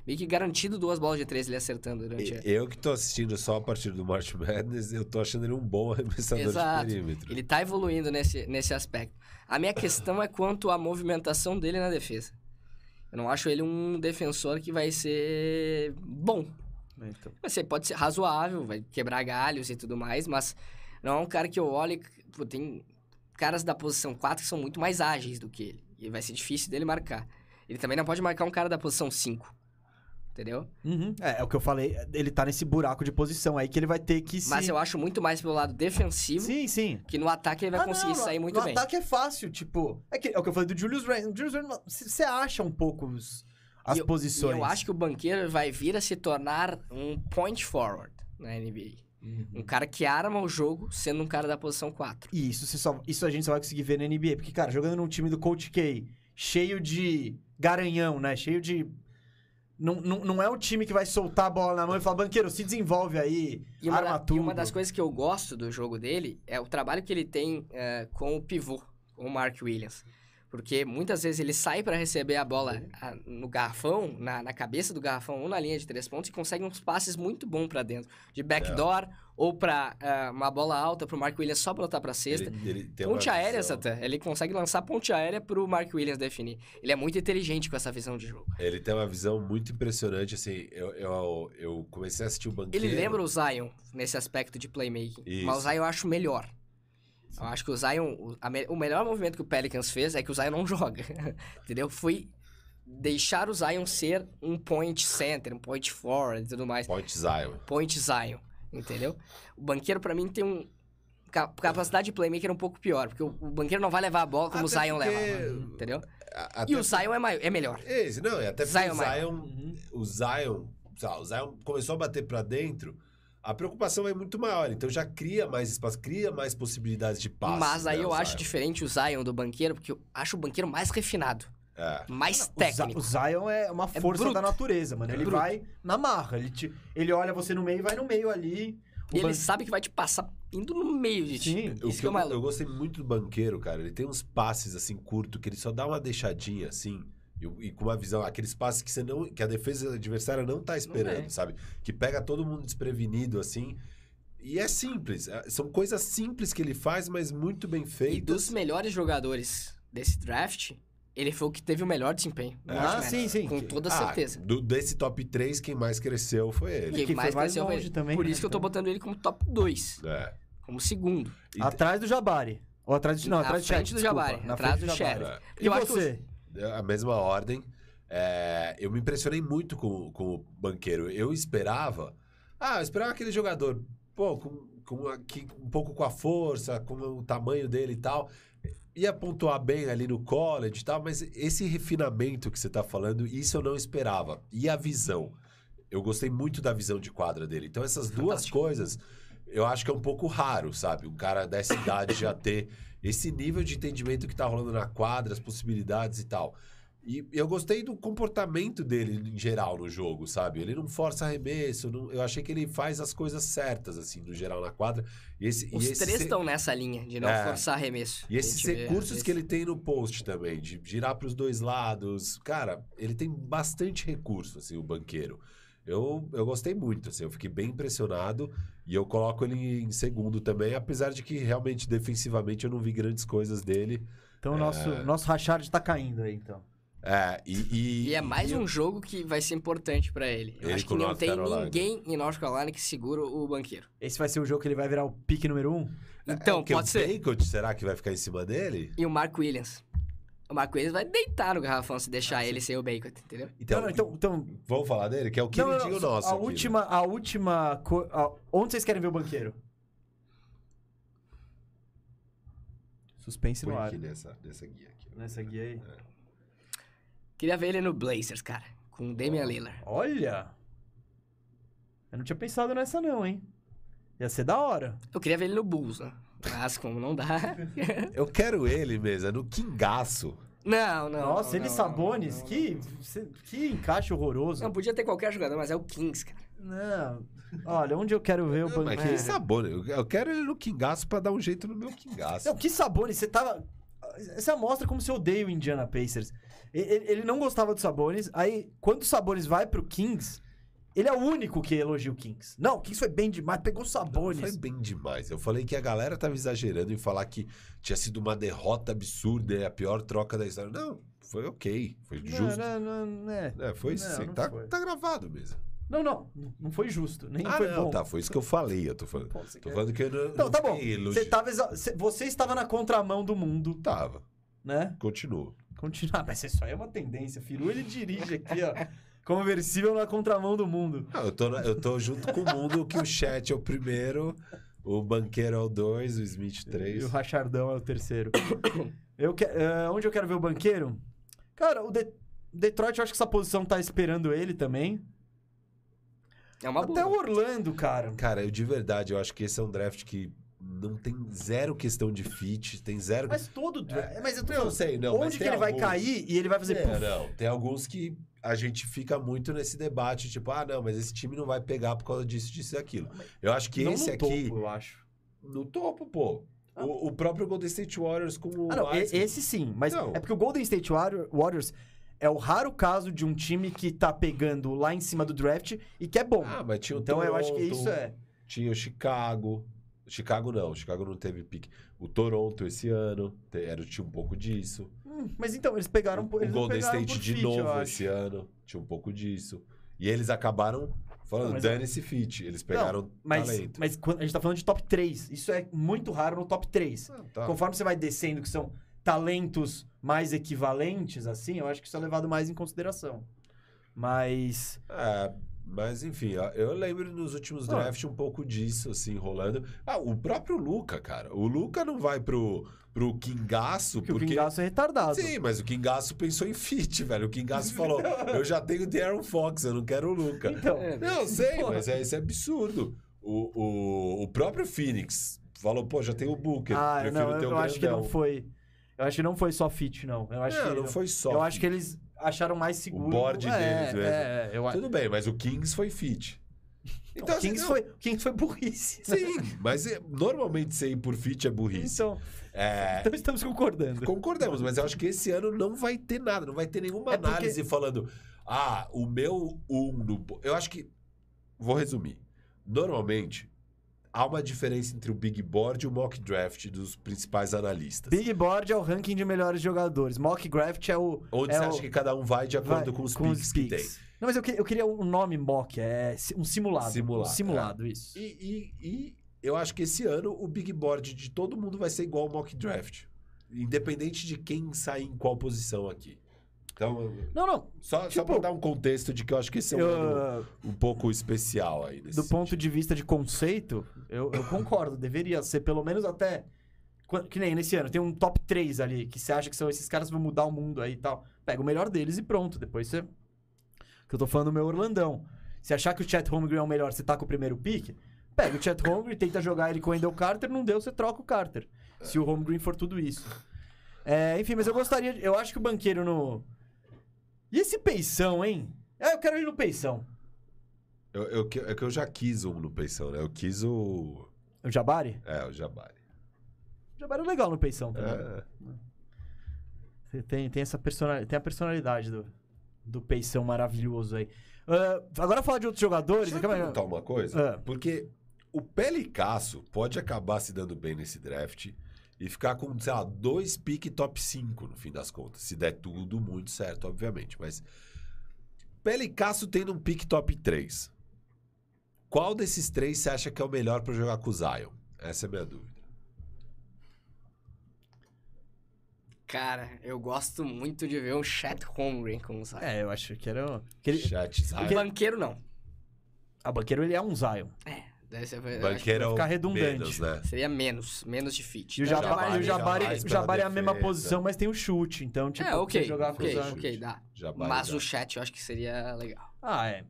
meio que garantido duas bolas de três ele acertando durante a... E- Eu que tô assistindo só a partir do March Madness, eu tô achando ele um bom arremessador Exato. de perímetro. Ele tá evoluindo nesse, nesse aspecto. A minha questão é quanto à movimentação dele na defesa. Eu não acho ele um defensor que vai ser bom. Então, Você pode ser razoável, vai quebrar galhos e tudo mais, mas não é um cara que eu olho e pô, tem caras da posição 4 que são muito mais ágeis do que ele. E vai ser difícil dele marcar. Ele também não pode marcar um cara da posição 5. Entendeu? uhum, é, é o que eu falei, ele tá nesse buraco de posição aí que ele vai ter que se Mas eu acho muito mais pelo lado defensivo Sim, sim. que no ataque ele vai Ah, conseguir não, no- sair muito no bem. ataque é fácil, tipo. É, que, é o que eu falei do Julius Randle. Julius Randle, você acha um pouco os- as E eu- posições. E eu acho que o banqueiro vai vir a se tornar um point forward na NBA. Uhum. Um cara que arma o jogo sendo um cara da posição 4. E isso, você só, isso a gente só vai conseguir ver na NBA. Porque, cara, jogando num time do Coach K, cheio de garanhão, né? Cheio de. Não, não, não é o time que vai soltar a bola na mão e falar, banqueiro, se desenvolve aí, E uma, arma da- tudo. e uma das coisas que eu gosto do jogo dele é o trabalho que ele tem eh, com o pivô, com o Mark Williams. Porque muitas vezes ele sai para receber a bola ah, no garrafão, na, na cabeça do garrafão ou na linha de três pontos e consegue uns passes muito bons para dentro. De backdoor ou para uma bola alta pro Mark Williams só botar pra cesta. Ele, ele Ponte aérea, visão- até. Ele consegue lançar ponte aérea pro Mark Williams definir. Ele é muito inteligente com essa visão de jogo. Ele tem uma visão muito impressionante, assim, eu, eu, eu comecei a assistir o Banqueiro... Ele lembra o Zion nesse aspecto de playmaking. Isso. Mas o Zion eu acho melhor. Eu acho que o Zion. O, a me- o melhor movimento que o Pelicans fez é que o Zion não joga. entendeu? Foi deixar o Zion ser um point center, um point forward e tudo mais. Point Zion. Point Zion. Entendeu? O banqueiro, pra mim, tem um. ca- Capacidade de playmaker um pouco pior, porque o, o banqueiro não vai levar a bola como o Até Zion porque- leva. Entendeu? A- E até o Zion é, mai- é melhor. Esse, não, e até porque Zion o maior. Zion, Uhum. o Zion, sei lá, o Zion começou a bater pra dentro, a preocupação é muito maior, então já cria mais espaço, cria mais possibilidades de passe. Mas aí né, eu acho Zion. diferente o Zion do banqueiro, porque eu acho o banqueiro mais refinado, É. mais técnico. O Zion é uma É força bruto. da natureza, mano. É Ele bruto. vai na marra. Ele, te, ele olha você no meio e vai no meio ali. O E ele ban- sabe que vai te passar indo no meio de ti. Isso que é eu, maluco. eu gostei muito do banqueiro, cara. Ele tem uns passes assim curto que ele só dá uma deixadinha assim. E, e com uma visão, aqueles passes que você não, que a defesa adversária não tá esperando, é. sabe? Que pega todo mundo desprevenido assim. E é simples, é- são coisas simples que ele faz, mas muito bem E feitas. dos melhores jogadores desse draft, ele foi o que teve o melhor desempenho. Ah, March Madness, sim, sim. Com toda Ah, certeza. do- desse top 3, quem mais cresceu foi ele. Quem que foi mais mais cresceu foi ele. também, Por né? isso que eu tô botando ele como top 2. É. Como segundo. E- Atrás do Jabari. Ou atrás do. Não, Na atrás do Shaq, do. Jabari, Na atrás do Jabari. É. E Eu acho que você? A mesma ordem. É, eu me impressionei muito com, com o banqueiro. Eu esperava. Ah, eu esperava aquele jogador, pô, com, com aqui, um pouco com a força, com o tamanho dele e tal. Ia pontuar bem ali no college e tal, mas esse refinamento que você tá falando, isso eu não esperava. E a visão? Eu gostei muito da visão de quadra dele. Então, essas duas Fantástico. coisas, eu acho que é um pouco raro, sabe? Um cara dessa idade já ter esse nível de entendimento que tá rolando na quadra, as possibilidades e tal. E eu gostei do comportamento dele em geral no jogo, sabe? Ele não força arremesso, não- eu achei que ele faz as coisas certas, assim, no geral na quadra. E esse, Os e esse três estão nessa linha de não É. forçar arremesso. E esses vê, às recursos que ele tem no post também, de girar para os dois lados. Cara, ele tem bastante recurso, assim, o banqueiro. Eu, eu gostei muito, assim, eu fiquei bem impressionado e eu coloco ele em segundo também, apesar de que realmente defensivamente eu não vi grandes coisas dele. Então o nosso, nosso Rashard tá caindo aí, então. É, e, e, E é mais e um jogo que vai ser importante pra ele. Eu Ele acho que não North tem Carolina. ninguém em North Carolina que segura o banqueiro. Esse vai ser o jogo que ele vai virar o pique número um? Então, é, o que, pode o ser. Bacot, será que vai ficar em cima dele? E o Mark Williams. O Mark Williams vai deitar no garrafão se deixar ele sem o Bacon, entendeu? Então, não, então, então vamos falar dele, que é o não, queridinho não, nosso. a aqui, né? última, a última, co- a- onde vocês querem ver o banqueiro? Suspense Põe no ar. aqui nessa, nessa guia aqui. Nessa guia aí. Queria ver ele no Blazers, cara. Com o Damian Lillard. Olha! Eu não tinha pensado nessa não, hein? Ia ser da hora. Eu queria ver ele no Bulls, né? Mas como não dá... Eu quero ele mesmo, é no Kingaço. não, não. Nossa, não, ele não, Sabonis, não, não. que, que encaixe horroroso. Não, podia ter qualquer jogador, mas é o Kings, cara. Não. Olha, onde eu quero ver o Não, mas banqueiro? que sabor. Eu quero ele no Kingaço pra dar um jeito no meu Kingaço. Não, que Sabonis, você tava. Você mostra como você odeia o Indiana Pacers. Ele, ele não gostava do Sabonis, aí quando o Sabonis vai pro Kings, ele é o único que elogia o Kings. Não, o Kings foi bem demais, pegou o Não, foi bem demais. Eu falei que a galera tava exagerando em falar que tinha sido uma derrota absurda e a pior troca da história. Não, foi ok. Foi Não, justo. Não, não, não, é. É, foi Não, sim. não Tá, foi. tá gravado mesmo. não, não, não foi justo, nem ah, foi não, bom. tá. Foi isso que eu falei. Eu tô falando. Pô, você Tô quer- falando que eu não. Não, tá bom. Você, tava exa- você- você estava na contramão do mundo, Tava. né? Continua. Continuar, mas isso aí é uma tendência. Firu, ele dirige aqui, ó. Conversível na contramão do mundo. Não, eu, tô, na- eu tô junto com o mundo que o chat é o primeiro, o banqueiro é o dois, o Smith E três. o Rachardão é o terceiro. eu que, eh, onde eu quero ver o banqueiro? Cara, o De- Detroit, eu acho que essa posição tá esperando ele também. É uma Até o boa. Orlando, cara. Cara, eu de verdade, eu acho que esse é um draft que não tem zero questão de fit, tem zero. Mas todo. dra- mas eu tô não falando, sei, não. mas onde que ele vai alguns- cair e ele vai fazer. É, não. Tem alguns que a gente fica muito nesse debate, tipo, ah, não, mas esse time não vai pegar por causa disso, disso e aquilo. Eu acho que Não esse no aqui. topo, eu acho. No topo, pô. O, o próprio Golden State Warriors com o. Ah, não, esse sim. Mas Não. é porque o Golden State Warrior- Warriors é o raro caso de um time que tá pegando lá em cima do draft e que é bom. Ah, mas tinha o então eu acho que Toronto, isso é. Tinha o Chicago. Chicago não, Chicago não teve pique. O Toronto esse ano, era, tinha um pouco disso. Mas então, eles pegaram. por- o Golden State de eu novo esse ano, tinha um pouco disso. E eles acabaram falando, Não, mas- dane esse fit. Eles pegaram Não, mas, talento. mas quando a gente tá falando de top 3. Isso é muito raro no top 3. Ah, tá. Conforme você vai descendo, que são talentos mais equivalentes, assim, eu acho que isso é levado mais em consideração. Mas. É, mas enfim, eu lembro nos últimos Ah. drafts um pouco disso, assim, rolando. Ah, o próprio Luca, cara. O Luca não vai pro, pro Kingaço, Porque, porque... o Kingaço é retardado. Sim, mas o Kingaço pensou em fit, velho. O Kingaço falou, eu já tenho o De'Aaron Fox, eu não quero o Luca. Então. É, Não, sei, Porra. mas é, isso é absurdo. O, o, o próprio Phoenix falou, pô, já tem o Booker, ah, prefiro não, ter eu, o eu acho que não foi. Eu acho que não foi só fit, não. Eu acho não, que não foi só. Eu acho que eles acharam mais seguro. board é, deles mesmo. É, eu acho. Tudo bem, mas o Kings foi fit. O, assim, Kings não- foi, o Kings foi burrice. Sim, mas é- normalmente ir por fit é burrice. Então, É, então estamos concordando. concordamos, mas eu acho que esse ano não vai ter nada, não vai ter nenhuma É porque- análise falando, ah, o meu um no. bo-". Eu acho que. Vou resumir. Normalmente, há uma diferença entre o Big Board e o mock draft dos principais analistas. Big Board é o ranking de melhores jogadores. Mock Draft é o. Onde é você o- acha que cada um vai de acordo vai- com os picks que tem. Não, mas eu, que- eu queria um nome mock, é um simulado. Simulado, Um simulado, isso. E, e- e eu acho que esse ano o Big Board de todo mundo vai ser igual ao mock draft. Independente de quem sair em qual posição aqui. Então, Não, não. só, só Tipo, pra dar um contexto de que eu acho que esse é um Eu, ano um pouco especial aí. Nesse do ponto de vista de conceito, eu, eu concordo. Deveria ser pelo menos até. Que nem nesse ano, tem um top 3 ali, que você acha que são esses caras que vão mudar o mundo aí e tal. Pega o melhor deles e pronto. Depois você. Que eu tô falando do meu Orlandão. Se achar que o Chat Holmgren é o melhor, você tá com o primeiro pick, pega o Chat Holmgren, tenta jogar ele com o Wendell Carter, não deu, você troca o Carter. Se o Holmgren for tudo isso. É, enfim, mas eu gostaria. Eu acho que o banqueiro no. E esse peição, hein? Ah, eu quero ir no peição. Eu, eu, é que eu já quis um no Peição, né? Eu quis o. O Jabari? É, o Jabari. O Jabari é legal no peição também. É, Tem, tem essa personalidade, tem a personalidade do, do peição maravilhoso aí. Ah, agora falar de outros jogadores. Deixa eu perguntar uma coisa. Ah. Porque o Pelicasso pode acabar se dando bem nesse draft e ficar com, sei lá, dois pique top 5 no fim das contas. Se der tudo muito certo, obviamente. Mas Pelicasso tendo um pique top 3. Qual desses três você acha que é o melhor pra jogar com o Zion? Essa é a minha dúvida. Cara, eu gosto muito de ver um Chat Holmgren com o Zion. É, eu acho que era. Que ele... Chat O Zion. banqueiro não. A banqueiro ele é um Zion. É, deve ser, Banqueiro é ficar redundante. menos, né? seria menos, menos de fit. E o Então, Jabari, já o Jabari, o Jabari é a mesma posição, mas tem o chute. Então, tipo, É, ok, você jogar com o ok, Zion. ok, dá. Jabari Mas dá. o chat eu acho que seria legal. Ah, é.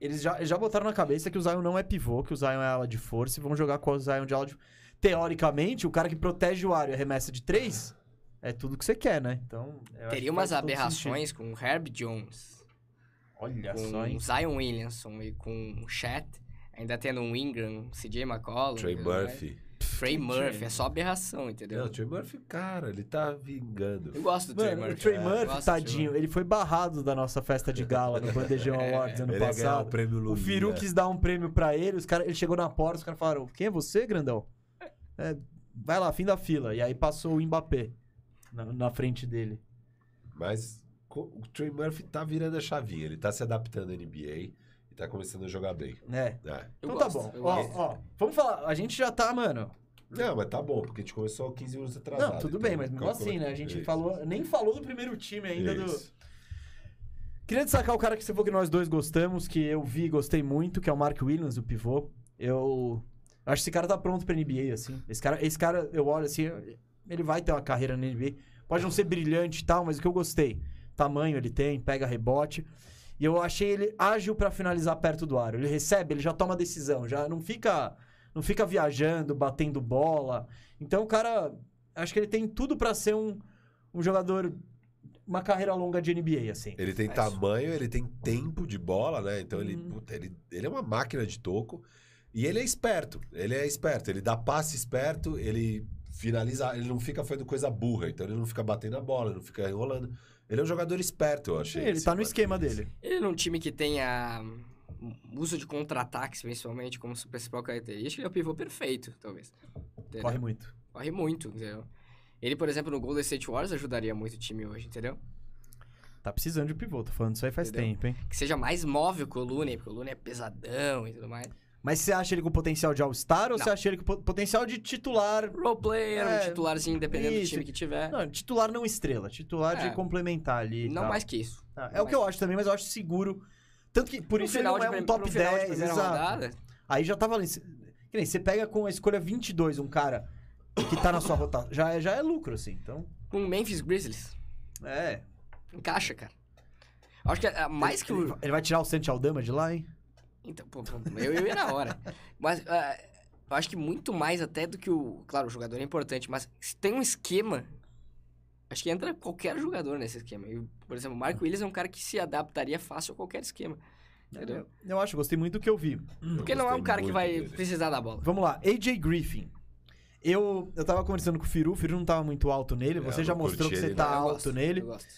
Eles já, já botaram na cabeça que o Zion não é pivô, que o Zion é ala de força e vão jogar com o Zion de ala de. Teoricamente, o cara que protege o aro e arremessa de três é tudo que você quer, né? Então. Teria umas aberrações com o Herb Jones. Olha com só, hein? o Zion Williamson e com o Chat. Ainda tendo um Ingram, CJ McCollum. Trey mais. Murphy. Trey Quem Murphy, é só aberração, entendeu? Não, Trey Murphy, cara, ele tá vingando. Eu gosto do Trey Mano, o Murphy. Trey é, Murphy, Trey tadinho, Murphy. ele foi barrado da nossa festa de gala no Bandejão Awards ano Ele ganhar o passado. prêmio O. Firu quis dar um prêmio pra ele, os cara, ele chegou na porta, os caras falaram: Quem é você, grandão? É, vai lá, fim da fila. E aí passou o Mbappé na, na frente dele. Mas o Trey Murphy tá virando a chavinha. Ele tá se adaptando à NBA e tá começando a jogar bem. É. É. Então gosto, tá bom. Ó, ó, vamos falar. A gente já tá, mano. Não, mas tá bom, porque a gente começou 15 minutos atrasado. Não, tudo então bem, mas mesmo assim, né? A gente Isso. falou, nem falou do primeiro time ainda do. Isso. Queria destacar o cara que você falou que nós dois gostamos, que eu vi e gostei muito, que é o Mark Williams, o pivô. Eu acho que esse cara tá pronto pra NBA, assim. Esse cara, esse cara eu olho assim, ele vai ter uma carreira na NBA. Pode não ser brilhante e tal, mas o que eu gostei. Tamanho ele tem, pega rebote. E eu achei ele ágil pra finalizar perto do aro. Ele recebe, ele já toma decisão, já não fica não fica viajando, batendo bola. Então o cara, acho que ele tem tudo pra ser um, um jogador uma carreira longa de NBA assim. Ele tem Mas- tamanho, ele tem tempo de bola, né? Então ele, Uhum. puta, ele, ele é uma máquina de toco. E ele é esperto. Ele é esperto. Ele dá passe esperto, ele finaliza. Ele não fica fazendo coisa burra. Então ele não fica batendo a bola, ele não fica enrolando. Ele é um jogador esperto, eu achei. Ele tá no esquema dele. Ele num time que tenha hum, uso de contra-ataques, principalmente, como sua principal característica, ele é o pivô perfeito, talvez. Entendeu? Corre muito. Corre muito, entendeu? Ele, por exemplo, no Golden State Warriors ajudaria muito o time hoje, entendeu? Tá precisando de pivô, tô falando isso aí faz Entendeu? tempo, hein? Que seja mais móvel que o Looney, porque o Looney é pesadão e tudo mais. Mas você acha ele com potencial de All-Star ou você acha ele com po- potencial de titular? Role player, É, um titularzinho, dependendo do isso. time que tiver. Não, titular não estrela, titular É. de complementar ali. e Não tal. mais que isso. Ah, é o que eu acho também, mas eu acho seguro. Tanto que por No isso ele não é um prim- top no final de 10, primeira exato. rodada, Aí já tá valendo. Que nem, você pega com a escolha 22 um cara que tá na sua rotação, já, é- já é lucro, assim. Então, com o Memphis Grizzlies. é. Encaixa, cara. Acho que é, mais que o. ele vai tirar o Santi Aldama de lá, hein? Então, pô, pô, eu, eu ia na hora. Mas ah, eu acho que muito mais até do que o. Claro, o jogador é importante, mas se tem um esquema. Acho que entra qualquer jogador nesse esquema. E, por exemplo, o Marco Williams é um cara que se adaptaria fácil a qualquer esquema. Entendeu? Eu, eu acho, gostei muito do que eu vi. Eu Porque não é um cara que vai dele. precisar da bola. Vamos lá, AJ Griffin. Eu, eu tava conversando com o Firu, o Firu não tava muito alto nele, É, você eu já mostrou que você ele, tá Eu alto gosto, nele. Eu gosto.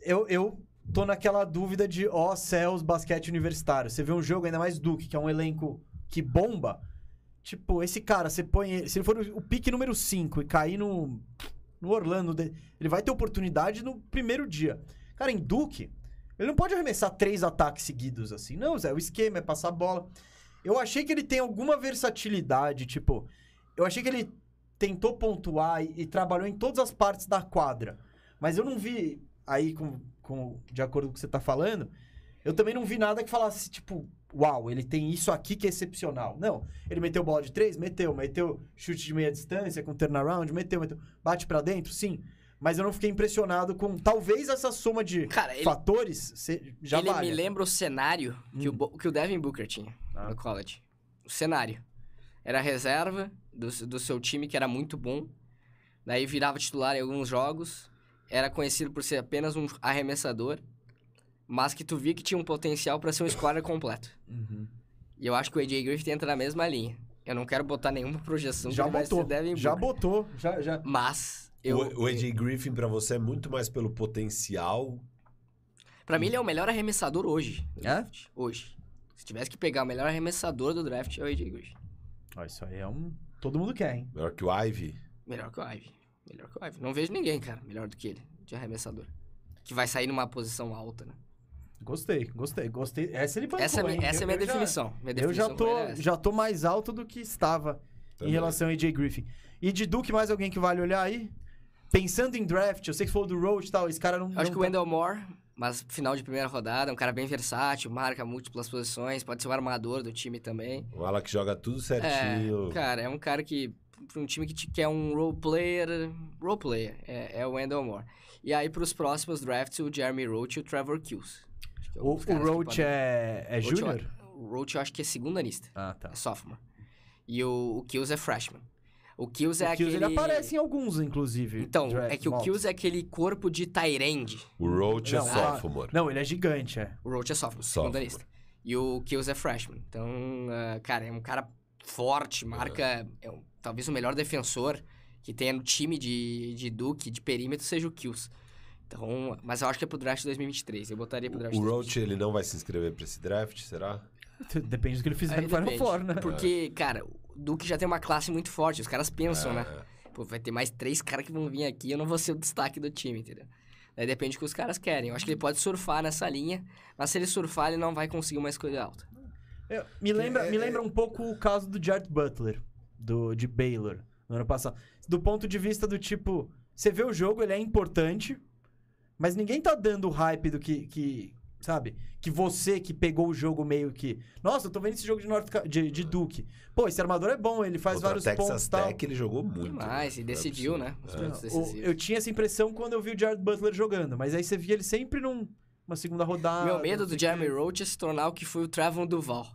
Eu, eu tô naquela dúvida de, ó, céus, basquete universitário. Você vê um jogo, ainda mais Duke, que é um elenco que bomba. Tipo, esse cara, você põe. Se ele for o pique número 5 e cair no, no Orlando, ele vai ter oportunidade no primeiro dia. Cara, em Duke, ele não pode arremessar três ataques seguidos assim. Não, Zé, o esquema é passar a bola. Eu achei que ele tem alguma versatilidade, tipo. Eu achei que ele tentou pontuar e, e trabalhou em todas as partes da quadra. Mas eu não vi, aí, com, de acordo com o que você tá falando, eu também não vi nada que falasse, tipo, uau, ele tem isso aqui que é excepcional. Não, ele meteu bola de três? Meteu. Meteu chute de meia distância com turnaround? Meteu, meteu. Bate pra dentro? Sim. Mas eu não fiquei impressionado com, talvez, essa soma de Cara, ele, fatores se- já ele valha. me lembra o cenário que, o, Hum. Bo- que o Devin Booker tinha Ah. no college. O cenário. Era a reserva do, do seu time, que era muito bom. Daí virava titular em alguns jogos. Era conhecido por ser apenas um arremessador. Mas que tu via que tinha um potencial pra ser um scorer completo. Uhum. E eu acho que o AJ Griffith entra na mesma linha. Eu não quero botar nenhuma projeção que Já botou, já botou, já, já... Mas eu... o, o AJ Griffin pra você é muito mais pelo potencial. Pra mim, ele é o melhor arremessador hoje. É? draft. Hoje. Se tivesse que pegar o melhor arremessador do draft, é o AJ Green. Ó, isso aí é um... Todo mundo quer, hein? Melhor que o Ivy. Melhor que o Ivy. Melhor que o Ivy. Não vejo ninguém, cara, melhor do que ele, de arremessador. Que vai sair numa posição alta, né? Gostei, gostei, gostei. Essa ele bancou, essa é, essa é Eu- minha eu já- definição. Minha Eu já definição tô, é já tô mais alto do que estava em Também. relação a AJ Griffin. E de Duke, mais alguém que vale olhar aí? Pensando em draft, eu sei que falou do Roach e tal, esse cara não. Acho não que o tá- Wendell Moore, mas final de primeira rodada, é um cara bem versátil, marca múltiplas posições, pode ser o armador do time também. O ala que joga tudo É, certinho. cara, é um cara que, pra um time que te quer um role player, role player, é, é o Wendell Moore. E aí, pros próximos drafts, o Jeremy Roach e o Trevor Kills. É O, os o Roach podem- é, é júnior? O Roach eu acho que é segunda lista, Ah, tá. é sophomore. E o, o Kills é freshman. O Kills é o Kills, aquele... ele aparece em alguns, inclusive. Então, draft é que o mocks. Kills é aquele corpo de Tyrande. O Roach é Não, ah, sophomore. Não, ele é gigante, é. O Roach é sophomore, Sophomore. segunda lista. E o Kills é freshman. Então, ah, cara, é um cara forte, marca... É um- talvez o melhor defensor que tenha no time de, de Duke, de perímetro, seja o Kills. Então, mas eu acho que é pro draft 2023. Eu botaria pro draft O 2023. Roach, ele não vai se inscrever pra esse draft, será? Depende do que ele fizer Aí no Final. Four, né? Porque, cara, o Duke já tem uma classe muito forte. Os caras pensam, né? É. Pô, vai ter mais três caras que vão vir aqui eu não vou ser o destaque do time, entendeu? Daí depende do que os caras querem. Eu acho que ele pode surfar nessa linha, mas se ele surfar, ele não vai conseguir uma escolha alta. É, me, lembra, é- me lembra um pouco o caso do Jared Butler, do, de Baylor, no ano passado. Do ponto de vista do tipo, você vê o jogo, ele é importante, mas ninguém tá dando o hype do que, que sabe? Que você que pegou o jogo meio que. Nossa, eu tô vendo esse jogo de, North, de, de Duke. Pô, esse armador é bom, ele faz Contra vários Texas pontos e tal. Tech, ele jogou muito. Demais, né? e Não é decidiu, né? Os É. decisivos. eu tinha essa impressão quando eu vi o Jared Butler jogando, mas aí você via ele sempre num, uma segunda rodada. Meu medo do Jeremy. Roach é se tornar o que foi o Trevon Duval.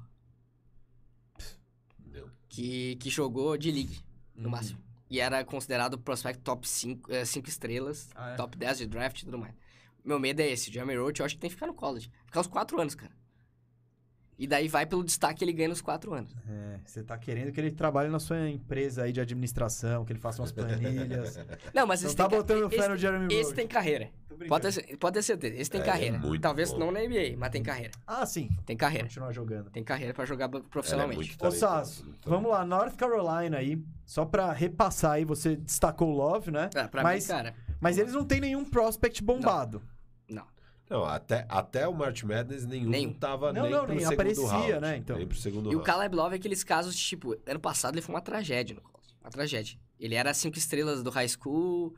Que, que jogou de league, no Uhum. máximo. E era considerado prospect top 5 cinco estrelas, Ah, é? top 10 de draft e tudo mais. Meu medo é esse, o Jeremy Roach eu acho que tem que ficar no college. Ficar os 4 anos, cara. E daí vai pelo destaque que ele ganha nos 4 anos. É, você tá querendo que ele trabalhe na sua empresa aí de administração, que ele faça umas planilhas. Não, mas Não esse tá tem, botando fé no Jeremy esse tem carreira. Pode ter, pode ter certeza, esse tem É, carreira. muito Talvez bom. não na NBA, mas tem carreira. Ah, sim. Tem carreira. Continuar jogando. Tem carreira pra jogar é profissionalmente. muito Ô, Sasso, vamos lá. North Carolina aí. Só pra repassar aí, você destacou o Love, né? É, pra mas, mim, cara, mas eles não tem nenhum prospect bombado. não. Não, até, até o March Madness nenhum, Nenhum. tava Não, nem não, pro nem segundo aparecia, round. né, então. Nem pro segundo E o round. Caleb Love é aqueles casos, de, tipo, ano passado ele foi uma tragédia no college. Uma tragédia. Ele era cinco estrelas do high school,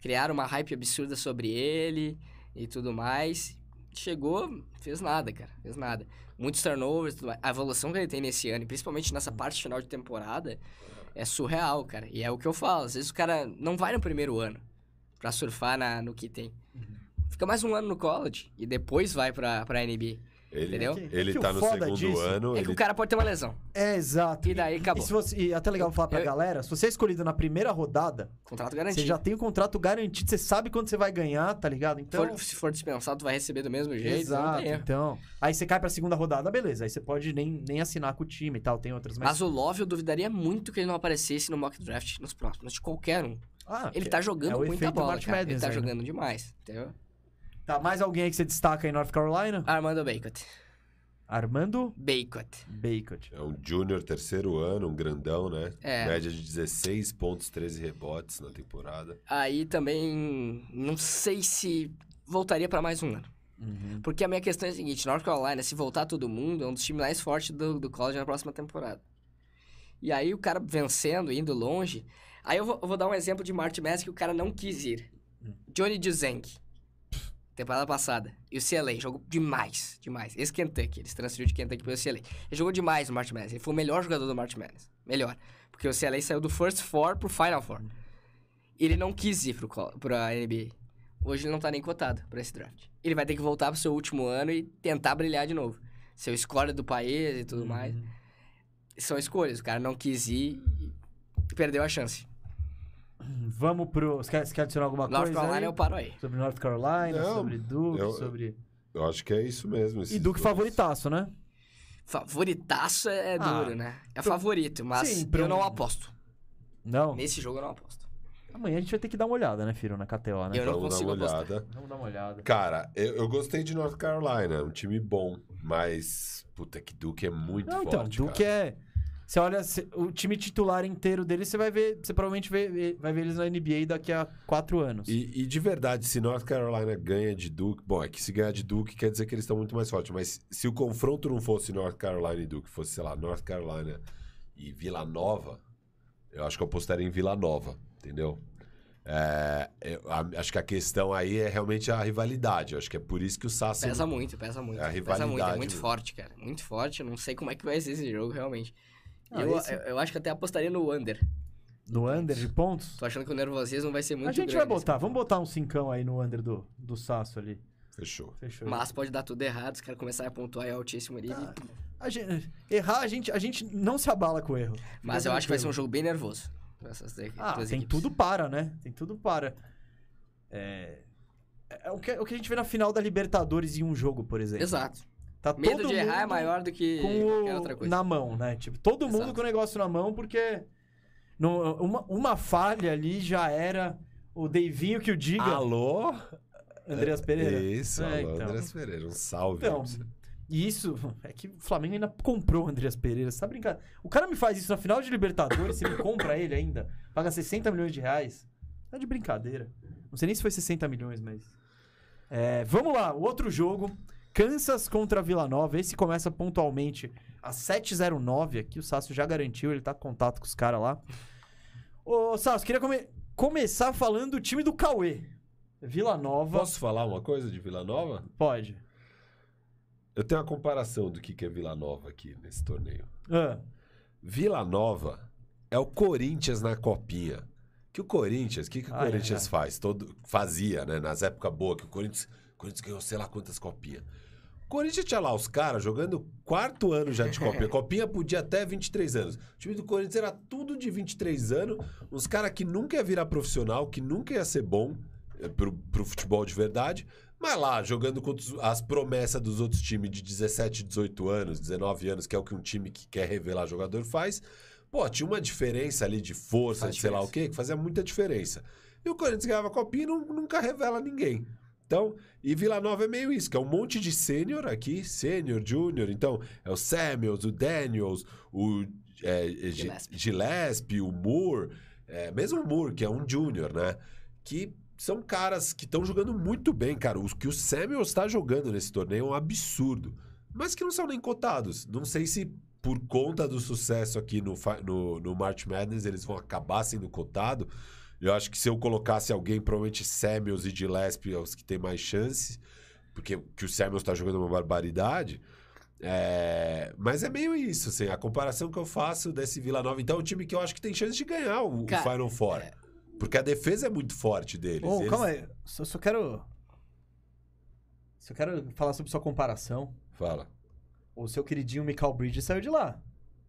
criaram uma hype absurda sobre ele e tudo mais. Chegou, fez nada, cara. Fez nada. Muitos turnovers, tudo mais. A evolução que ele tem nesse ano, e principalmente nessa parte final de temporada, é surreal, cara. E é o que eu falo. Às vezes o cara não vai no primeiro ano pra surfar na, no que tem. Fica mais um ano no college e depois vai pra, pra NBA. Ele, Entendeu? É que- ele que tá no foda segundo disso ano. É ele... que o cara pode ter uma lesão. É, exato. E daí acabou. E, se você, e até legal falar pra Eu- galera, se você é escolhido na primeira rodada, Contrato você garantido. já tem o contrato garantido, você sabe quando você vai ganhar, tá ligado? Então, For- se for dispensado, tu vai receber do mesmo jeito. exato, então. Aí você cai pra segunda rodada, beleza. Aí você pode nem, nem assinar com o time e tal, tem outras, mas... Mas o Love eu duvidaria muito que ele não aparecesse no mock draft nos próximos, de qualquer um. Ah, Ele tá jogando é muita bola, cara. Ele Madness tá aí, né? jogando demais, entendeu? Tá, mais alguém aí que você destaca em North Carolina? Armando Bacot. Armando Bacot. Bacot. É um júnior terceiro ano, um grandão, né? É. Média de 16 pontos, 13 rebotes na temporada. Aí também não sei se voltaria pra mais um ano. Uhum. Porque a minha questão é a seguinte, North Carolina, se voltar todo mundo, é um dos times mais fortes do, do college na próxima temporada. E aí o cara vencendo, indo longe... Aí eu vou, eu vou dar um exemplo de Martin Madness que o cara não quis ir. Johnny Juzeng. Temporada passada. E o CLA jogou demais, demais. Esse Kentucky, ele se transferiu de Kentucky para o CLA. Ele jogou demais no March Madness. Ele foi o melhor jogador do March Madness. Melhor. Porque o CLA saiu do First Four pro Final Four. E ele não quis ir pro, pra NBA. Hoje ele não tá nem cotado pra esse draft. Ele vai ter que voltar pro seu último ano e tentar brilhar de novo. Ser o score do país e tudo mais. São escolhas. O cara não quis ir e perdeu a chance. Vamos pro... Você quer, você quer adicionar alguma North coisa Carolina aí? eu paro aí. Sobre North Carolina, Não, sobre Duke, eu- sobre... Eu acho que é isso mesmo. E Duke dois. favoritaço, né? Favoritaço é Ah, duro, né? É favorito, mas sim, pra eu não aposto. Não? Nesse jogo eu não aposto. Amanhã a gente vai ter que dar uma olhada, né, Firo, na KTO, né? Eu não Vamos dar consigo uma apostar. olhada. Vamos dar uma olhada. Cara, eu, eu gostei de North Carolina, é um time bom, mas puta que Duke é muito Não, forte, então, Duke cara. é. Você olha cê- o time titular inteiro dele, você vai ver. Você provavelmente vê- vai ver eles na NBA daqui a quatro anos. E, e de verdade, se North Carolina ganha de Duke, bom, é que se ganhar de Duke quer dizer que eles estão muito mais fortes, mas se o confronto não fosse North Carolina e Duke, fosse, sei lá, North Carolina e Vila Nova, eu acho que eu apostaria em Vila Nova, entendeu? É, eu a- acho que a questão aí é realmente a rivalidade. Eu acho que é por isso que o Sassi. Pesa muito, pesa muito. É a pesa muito, é rivalidade muito forte, cara. Muito forte. Eu não sei como é que vai ser esse jogo, realmente. Ah, eu, esse- eu, eu acho que até apostaria no under. No under de pontos? Tô achando que o nervosismo vai ser muito a gente grande vai botar, vamos botar um cincão aí no under do, do Sasso ali. Fechou. Fechou. Mas pode dar tudo errado, os caras começarem a pontuar em altíssimo ali. Ah, A gente- errar, a gente, a gente não se abala com o erro. Mas eu acho que vai ser um jogo bem nervoso. Ah, tem equipes. tudo para, né? Tem tudo para. É, é o, que, é o que a gente vê na final da Libertadores em um jogo, por exemplo. Exato. Tá Medo todo de errar é mundo maior do que com qualquer outra coisa. na mão, né? Tipo, todo mundo Exato. com o negócio na mão, porque não- uma, uma falha ali já era o Deivinho que o diga. Alô? Andreas Pereira. Isso, É, alô, então. Andrés Pereira. Um salve. Então, e isso é que o Flamengo ainda comprou o Andreas Pereira. Você tá brincando? O cara me faz isso na final de Libertadores, você me compra ele ainda, paga 60 milhões de reais. Tá de brincadeira. Não sei nem se foi 60 milhões, mas. É, vamos lá, o outro jogo. Kansas contra Vila Nova. Esse começa pontualmente às 7h09 aqui. O Sácio já garantiu, ele tá com contato com os caras lá. Ô, Sácio, queria come- começar falando do time do Cauê. Vila Nova. Posso falar uma coisa de Vila Nova? Pode. Eu tenho uma comparação do que que é Vila Nova aqui nesse torneio. Ah, Vila Nova é o Corinthians na copinha. Que o Corinthians, o que, que o Ah, é, Corinthians é. faz? Todo, fazia, né? Nas épocas boas, que o Corinthians, Corinthians ganhou sei lá quantas copinhas. O Corinthians tinha lá os caras jogando quarto ano já de copinha. Copinha podia até 23 anos. O time do Corinthians era tudo de 23 anos. Uns caras que nunca ia virar profissional, que nunca ia ser bom eh, pro, pro futebol de verdade. Mas lá, jogando contra as promessas dos outros times de 17, 18 anos, 19 anos, que é o que um time que quer revelar jogador faz. Pô, tinha uma diferença ali de força, de sei lá o quê, que fazia muita diferença. E o Corinthians ganhava a copinha e não- nunca revela ninguém. Então, e Vila Nova é meio isso, que é um monte de sênior aqui, sênior, júnior. Então, é o Samuels, o Daniels, o é, é, Gi- Gillespie. Gillespie, o Moore, é, mesmo o Moore, que é um júnior, né? Que são caras que estão jogando muito bem, cara. O que o Samuels está jogando nesse torneio é um absurdo. Mas que não são nem cotados. Não sei se por conta do sucesso aqui no, no, no March Madness eles vão acabar sendo cotados. Eu acho que se eu colocasse alguém, provavelmente Samuels e Gillespie é os que têm mais chances. Porque que o Samuels tá jogando uma barbaridade. É, Mas é meio isso, assim, a comparação que eu faço desse Vila Nova. Então é um time que eu acho que tem chance de ganhar o, o Cara, Final Four. Porque a defesa é muito forte deles. Ô, Eles- calma aí. Só, só quero. Só quero falar sobre sua comparação. Fala. O seu queridinho Michael Bridges saiu de lá.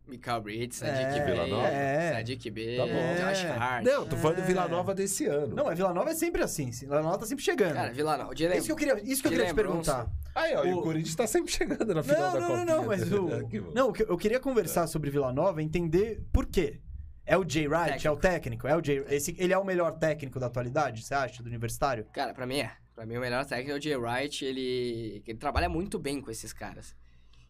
Michael Bridges, É, Sadiq Vila B, Nova? É. Sadiq B, Tá bom. Josh É. Hart. Não, tô falando do É. Vila Nova desse ano. Não, mas Vila Nova é sempre assim. Vila Nova tá sempre chegando. Cara, Vila Nova. De isso que eu queria, isso que eu queria te perguntar. Aí, ó, e o o- Corinthians tá sempre chegando na final Não, da não, Copinha. não, não, mas o. É. Não, eu queria conversar sobre Vila Nova, entender por quê. É o Jay Wright, é o técnico, é o Jay, esse, ele é o melhor técnico da atualidade, você acha, do universitário? Cara, pra mim é. Pra mim o melhor técnico é o Jay Wright. Ele, ele trabalha muito bem com esses caras.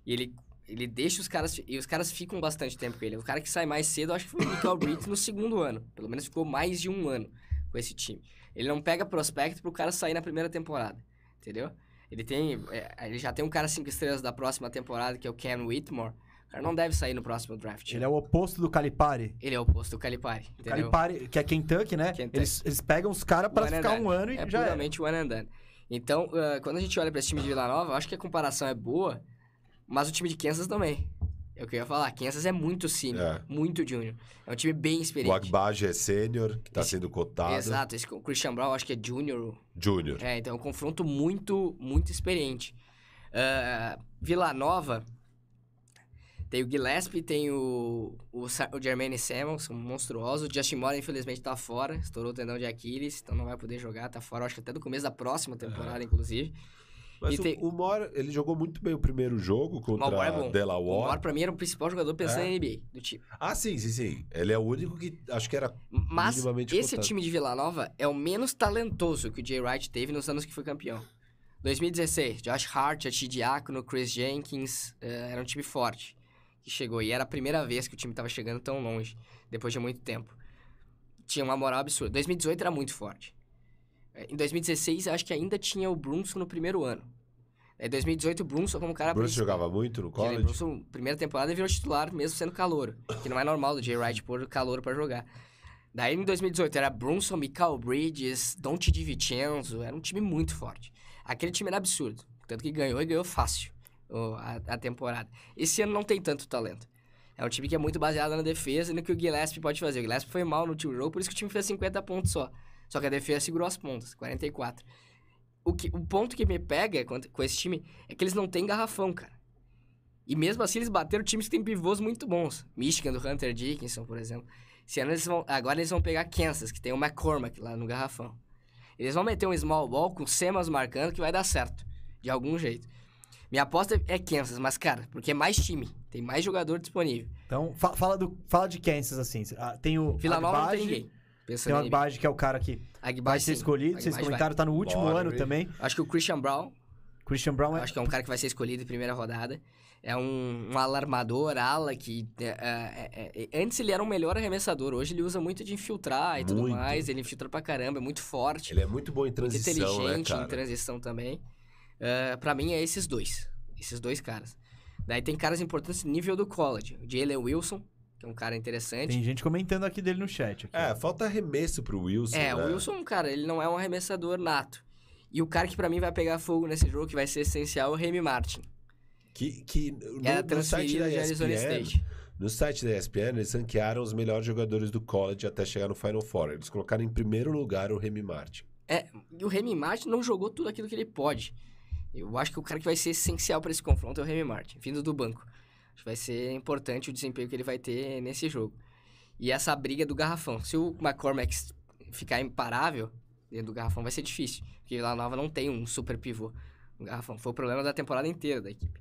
E ele, ele deixa os caras... E os caras ficam bastante tempo com ele. O cara que sai mais cedo, acho que foi o Michael Bridges no segundo ano. Pelo menos ficou mais de um ano com esse time. Ele não pega prospecto pro cara sair na primeira temporada. Entendeu? Ele tem... é, ele já tem um cara cinco estrelas da próxima temporada, que é o Ken Whitmore. O cara não deve sair no próximo draft. Ele é o oposto do Calipari. Ele é o oposto do Calipari, O entendeu? Calipari, que é Kentucky, né? Kentucky. Eles, eles pegam os caras and ficar um ano e é já puramente one and done. Então, ah, quando a gente olha pra esse time de Vila Nova, eu acho que a comparação é boa, mas o time de Kansas também. É o que eu ia falar. Kansas é muito senior, É. muito junior. É um time bem O experiente. Agbaje é sênior, que tá Esse- sendo cotado. Exato, esse, o Christian Brown acho que é junior. Júnior. É, então é um confronto muito, muito experiente. Ah, Vila Nova tem o Gillespie, tem o, o, o Jermaine Samuels, um monstruoso. O Justin Moore, infelizmente, tá fora. Estourou o tendão de Aquiles, então não vai poder jogar, tá fora, acho que até do começo da próxima temporada, inclusive. Mas o, tem- o Moore, ele jogou muito bem o primeiro jogo O Moore é contra bom. O Delaware. Moore, pra mim, era o principal jogador pensando É. na NBA do time. Ah, sim, sim, sim. Ele é o único que acho que era Mas Minimamente esse cotado. time de Vila Nova é o menos talentoso que o Jay Wright teve nos anos que foi campeão. 2016, Josh Hart, Diácono, Chris Jenkins, eh, era um time forte que chegou. E era a primeira vez que o time tava chegando tão longe, depois de muito tempo. Tinha uma moral absurda. 2018 era muito forte. Eh, Em 2016, eu acho que ainda tinha o Brunson no primeiro ano. Em 2018, o Brunson como cara principal. jogava muito no college? Brunson, primeira temporada, virou titular mesmo sendo calouro. Que não é normal do Jay Wright pôr calouro pra jogar. Daí em 2018 era Brunson, Michael Bridges, Dante DiVincenzo. Era um time muito forte. Aquele time era absurdo. Tanto que ganhou e ganhou fácil a, a temporada. Esse ano não tem tanto talento. É um time que é muito baseado na defesa e no que o Gillespie pode fazer. O Gillespie foi mal no último jogo, por isso que o time fez 50 pontos só. Só que a defesa segurou as pontas, 44. O, que, o ponto que me pega com, com esse time é que eles não têm garrafão, cara. E mesmo assim eles bateram times que têm pivôs muito bons. Michigan, do Hunter Dickinson, por exemplo. Esse ano eles vão, agora eles vão pegar Kansas, que tem o McCormack lá no garrafão. Eles vão meter um small ball com Semas marcando que vai dar certo. De algum jeito. Minha aposta é Kansas, mas, cara, porque é mais time. Tem mais jogador disponível. Então, fa- fala, do, fala de Kansas, assim. Ah, Tem o Vila Nova não tem Agbaji, ninguém. Tem o em. Agbaji, que é o cara que vai Agbaji, ser sim. escolhido. Vocês vai. comentaram, tá no último Bora, ano também. Acho que o Christian Brown, Christian Brown é... acho que é um cara que vai ser escolhido em primeira rodada. É um, um alarmador, ala, que é, é, é, antes ele era um melhor arremessador. Hoje ele usa muito de infiltrar e tudo Muito. mais. Ele infiltra pra caramba, é muito forte. Ele é muito bom em muito transição, né, inteligente em cara? transição também. Uh, para mim é esses dois. Esses dois caras. Daí tem caras importantes no nível do college. O Jalen Wilson, que é um cara interessante. Tem gente comentando aqui dele no chat. aqui. É, falta arremesso pro Wilson, é, né? o Wilson, cara, ele não é um arremessador nato. E o cara que pra mim vai pegar fogo nesse jogo, que vai ser essencial, é o Remy Martin. Que, que no, Era no site da de Arizona ESPN, State. no site da ESPN, eles ranquearam os melhores jogadores do college até chegar no Final Four. Eles colocaram em primeiro lugar o Remy Martin. É, e o Remy Martin não jogou tudo aquilo que ele pode. Eu acho que o cara que vai ser essencial pra esse confronto é o Remy Martin, vindo do banco. Vai ser importante o desempenho que ele vai ter nesse jogo. E essa briga do garrafão. Se o McCormack ficar imparável dentro do garrafão, vai ser difícil. Porque Vila Nova não tem um super pivô no garrafão. Foi o problema da temporada inteira da equipe.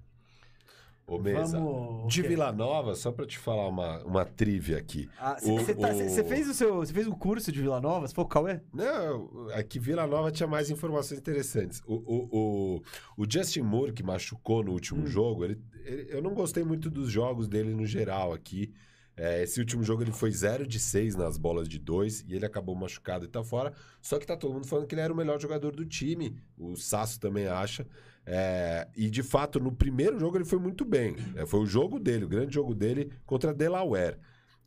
Ô, Mesa, Vamos... de? Vila Nova, só pra te falar uma, uma trivia aqui. Você o- tá, o- fez o seu. Fez o curso de Vila Nova? Você foi o Cauê? Não, aqui Vila Nova tinha mais informações interessantes. O, o, o, o Justin Moore, que machucou no último Hum. jogo, ele, ele- eu não gostei muito dos jogos dele no geral aqui. É, esse último jogo ele foi 0 de 6 nas bolas de 2 e ele acabou machucado e tá fora. Só que tá todo mundo falando que ele era o melhor jogador do time. O Sasso também acha. É, e de fato, no primeiro jogo ele foi muito bem. É, foi o jogo dele, o grande jogo dele contra Delaware.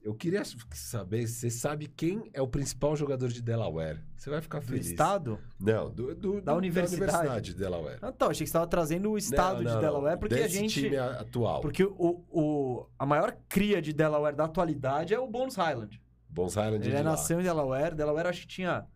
Eu queria saber, você sabe quem é o principal jogador de Delaware? Você vai ficar Do feliz. estado? Não, do, do- Da do- universidade? universidade de Delaware. Ah, então, achei que você estava trazendo o estado Não, não, de Delaware, não, porque a desse gente. time a- atual. Porque o, o, a maior cria de Delaware da atualidade é o Bones Highland. Bons Highland Ele de lá. nasceu em Delaware. Delaware acho que tinha.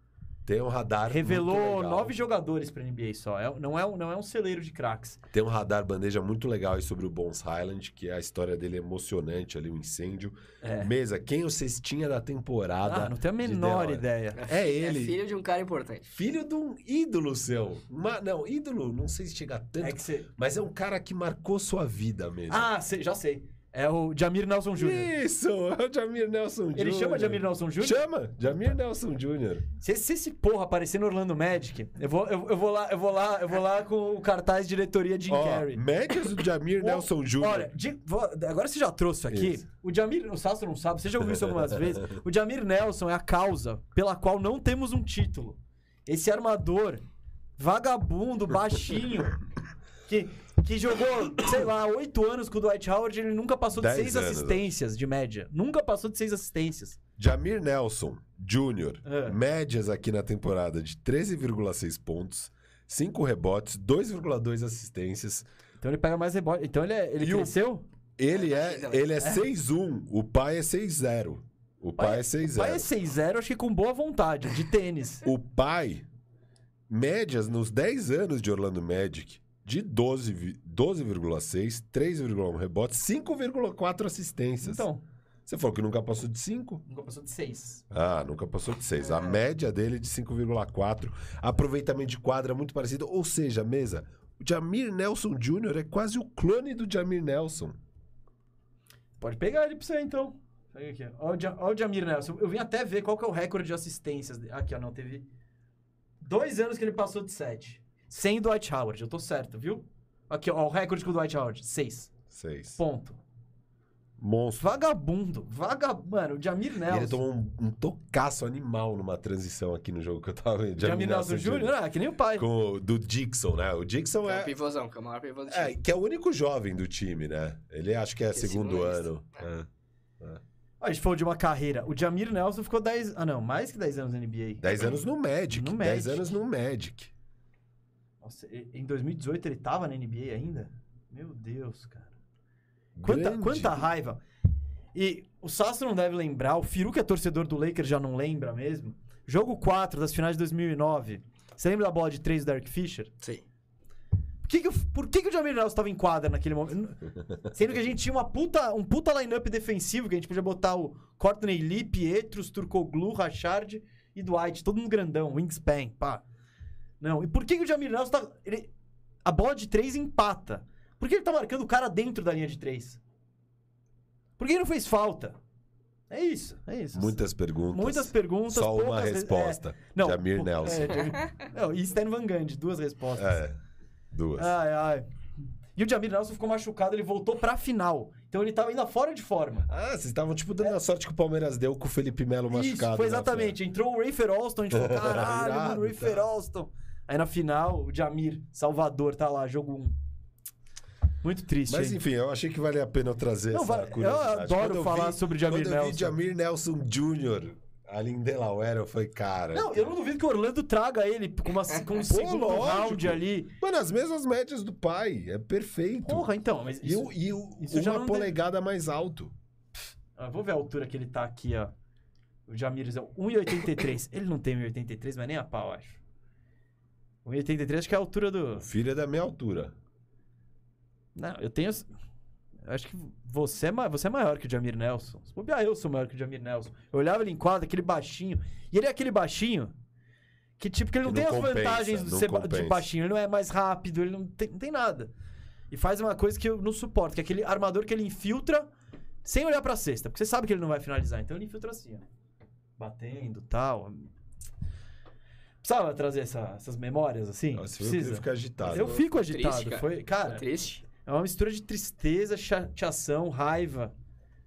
Tem um radar Revelou muito legal. nove jogadores pra NBA só. É- não, é, um- não é um celeiro de craques. Tem um radar bandeja muito legal aí sobre o Bons Highland, que a história dele é emocionante ali, o incêndio. É. Mesa, quem o cestinha da temporada? Ah, não tenho a menor ideia. É ele. É filho de um cara importante. Filho de um ídolo seu. Uma- não, ídolo, não sei se chega tanto, É que você. mas é um cara que marcou sua vida mesmo. Ah, sei- já sei. É o Jamir Nelson Jr. Isso, é o Jamir Nelson Jr. Ele chama Jamir Nelson Jr.? Chama, Jamir Nelson Jr. Se, se esse porra aparecer no Orlando Magic, eu vou, eu, eu vou lá, eu vou lá, eu vou lá com o cartaz diretoria Jim Ó, Carrey. médias do Jamir Nelson Jr. Olha, de- vou- agora você já trouxe isso aqui. Isso. O Jamir, o Sasso não sabe, você já ouviu isso algumas vezes. O Jamir Nelson é a causa pela qual não temos um título. Esse armador, vagabundo, baixinho, que, que jogou, sei lá, oito anos com o Dwight Howard, ele nunca passou de Dez seis anos, assistências de média. Nunca passou de seis assistências. Jamir Nelson Jr. É. Médias aqui na temporada de 13,6 pontos, 5 rebotes, 2,2 assistências. Então ele pega mais rebote. Então ele, é- ele E o- cresceu? Ele é, ele é 6-1, o pai é 6-0. O pai é O pai é 6-0. 6-0, acho que com boa vontade, de tênis. O pai, médias nos 10 anos de Orlando Magic, de 12 vi- 12,6, 3,1 rebotes, 5,4 assistências. Então, Você falou que nunca passou de 5? nunca passou de 6. Ah, nunca passou de 6. A média dele é de 5,4. Aproveitamento de quadra muito parecido. Ou seja, mesa, O Jamir Nelson Jr. é quase o clone do Jamir Nelson. Pode pegar ele pra você, então. Pega aqui, ó. Ó o, o Jamir Nelson. Eu vim até ver qual que é o recorde de assistências. dele. Aqui, ó, não, teve dois anos que ele passou de sete. Sem Dwight Howard, eu tô certo, viu? Aqui, ó, o recorde com o Dwight Howard. Seis. Seis. Ponto. Monstro. Vagabundo. Vagabundo. Mano, o Jamir E Nelson. ele tomou um, um tocaço animal numa transição aqui no jogo que eu tava vendo. Jamir Nelson Jr., ah, que nem o pai. Com o do Dixon, né? O Dixon É o é, pivôzão, que é o maior pivô do time. é. Que é o único jovem do time, né? Ele acho que é Que é segundo ano. É. Ó, A gente falou de uma carreira. O Jamir Nelson ficou 10. Ah, não, mais que 10 anos na NBA. Dez anos no Magic. No Dez Magic. anos no Magic. Nossa, em 2018 ele tava na NBA ainda? Meu Deus, cara. Quanta, quanta raiva. E o Sasso não deve lembrar, o Firu, que é torcedor do Lakers, já não lembra mesmo. Jogo 4 das finais de 2009. Você lembra da bola de 3 do Derek Fisher? Sim. Por que, que, o- por que, que o Jamir Nelson estava em quadra naquele momento? Sendo que a gente tinha uma puta, um puta line-up defensivo, que a gente podia botar o Courtney Lee, Pietrus, Turcoglu, Rachard e Dwight, todo mundo grandão, wingspan, pá. Não, e por que, que o Jamir Nelson tá... ele- a bola de 3 empata? Por que ele tá marcando o cara dentro da linha de 3? Por que ele não fez falta? É isso, é isso. Muitas perguntas. Muitas perguntas, Só uma re- resposta. é, não, Jamir Nelson. É, Jamir- não, e Stan Van Gundy, duas respostas. É. Duas. Ai, ai. E o Jamir Nelson ficou machucado, ele voltou pra final. Então ele tava ainda fora de forma. Ah, vocês estavam tipo dando a sorte que o Palmeiras deu com o Felipe Melo machucado. Isso, foi né, exatamente. Entrou o Rafer Alston, a gente falou, caralho, mano, o Rafer tá. Alston. Aí na final, o Jamir, Salvador, tá lá, jogo 1. Muito triste, Mas hein? enfim, eu achei que valia a pena eu trazer Não, essa eu curiosidade. adoro Quando falar vi- sobre Jamir quando eu Nelson. vi Jamir Nelson Jr. ali em Delaware, eu falei, cara... Não, eu não duvido que o Orlando traga ele com, uma, com um segundo lógico. round ali. Mano, as mesmas médias do pai, é perfeito. Porra, então, mas E, isso, o, e o- isso uma polegada mais alto. Ah, vou ver a altura que ele tá aqui, ó. O Jamir é 1,83. ele não tem 1,83, mas nem a pau, acho. 1,83 acho que é a altura do... O filho é da minha altura. Não, eu tenho... eu acho que você é, ma- você é maior que o Jamir Nelson. Se bobear, eu sou maior que o Jamir Nelson. Eu olhava ele em quadra, aquele baixinho. E ele é aquele baixinho que, tipo, que ele não, Que tem não as compensa, vantagens do não ser ba- de compensa. baixinho. Ele não é mais rápido, ele não tem, não tem nada. E faz uma coisa que eu não suporto, que é aquele armador que ele infiltra sem olhar pra cesta. Porque você sabe que ele não vai finalizar. Então ele infiltra assim, ó. Batendo tal. Precisava trazer essa- essas memórias, assim? Nossa, eu Precisa. fico agitado. Eu fico agitado. Triste, cara. Foi, cara, Triste. é uma mistura de tristeza, chateação, raiva,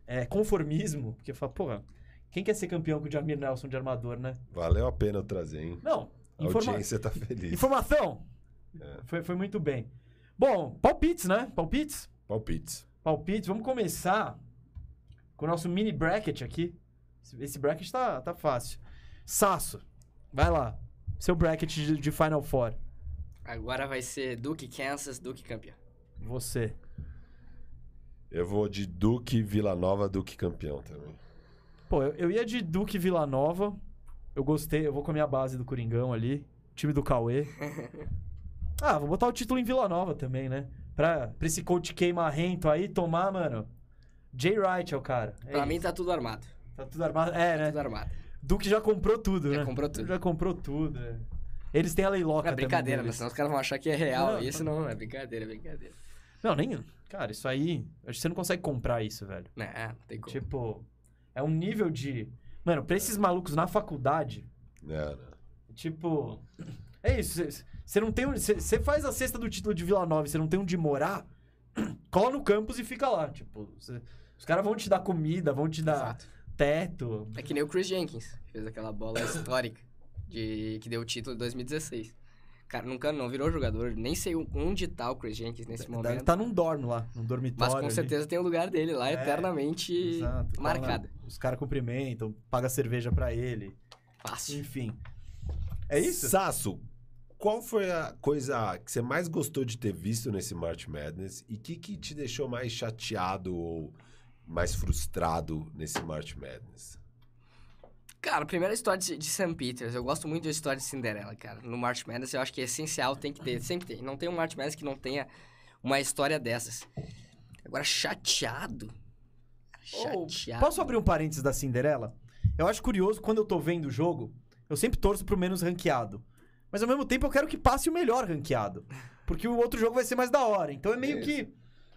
é, conformismo. Porque fala, porra, quem quer ser campeão com o Jamir Nelson de armador, né? Valeu a pena eu trazer, hein? Não, A informa- audiência tá feliz. informação. É. Foi, foi muito bem. Bom, palpites, né? Palpites? Palpites. Palpites. Vamos começar com o nosso mini bracket aqui. Esse- Esse bracket tá, tá fácil. Sasso, vai lá. Seu bracket de, de Final Four. Agora vai ser Duke, Kansas, Duke campeão. Você. Eu vou de Duque Vila Nova, Duque campeão também. Pô, eu, eu ia de Duque Vila Nova. Eu gostei, eu vou com a minha base do Coringão ali. Time do Cauê. ah, vou botar o título em Vila Nova também, né? Pra, pra esse coach queimarrento aí tomar, mano. Jay Wright é o cara. É pra isso. mim tá tudo armado. Tá tudo armado. É, né? Tudo armado. Duque já comprou tudo, Já né? comprou tudo. Já comprou tudo. é. Eles têm a leiloca Não é brincadeira, também deles. Senão os caras vão achar que é real. Não, Isso não é brincadeira, é brincadeira. Não, nem... Cara, isso aí... Acho que você não consegue comprar isso, velho. Não, não tem como. Tipo... É um nível de... Mano, pra esses malucos na faculdade... É, né? Tipo. É isso. Você não tem. Você faz a cesta do título de Vila Nova e você não tem onde morar, cola no campus e fica lá. Tipo, cê- os caras vão te dar comida, vão te dar Exato. Teto. É que nem o Chris Jenkins, que fez aquela bola histórica de que deu o título em 2016. Cara, nunca não virou jogador, nem sei onde tá o Chris Jenkins nesse Deve momento. tá num dorme lá, num dormitório. mas com ali. certeza tem o lugar dele lá, É, eternamente Exato, lá, marcado. Os caras cumprimentam, paga cerveja pra ele. Fácil. Enfim. É isso? Sasso, qual foi a coisa que você mais gostou de ter visto nesse March Madness e que, que te deixou mais chateado ou mais frustrado nesse March Madness? Cara, primeira história de, de St. Peters. Eu gosto muito da história de Cinderela, cara. No March Madness eu acho que é essencial, tem que ter, sempre tem. Não tem um March Madness que não tenha uma história dessas. Agora, chateado. Chateado. Posso abrir um parênteses da Cinderela? Eu acho curioso, quando eu tô vendo o jogo, eu sempre torço pro menos ranqueado. Mas ao mesmo tempo eu quero que passe o melhor ranqueado. porque o outro jogo vai ser mais da hora. Então é meio Isso. que.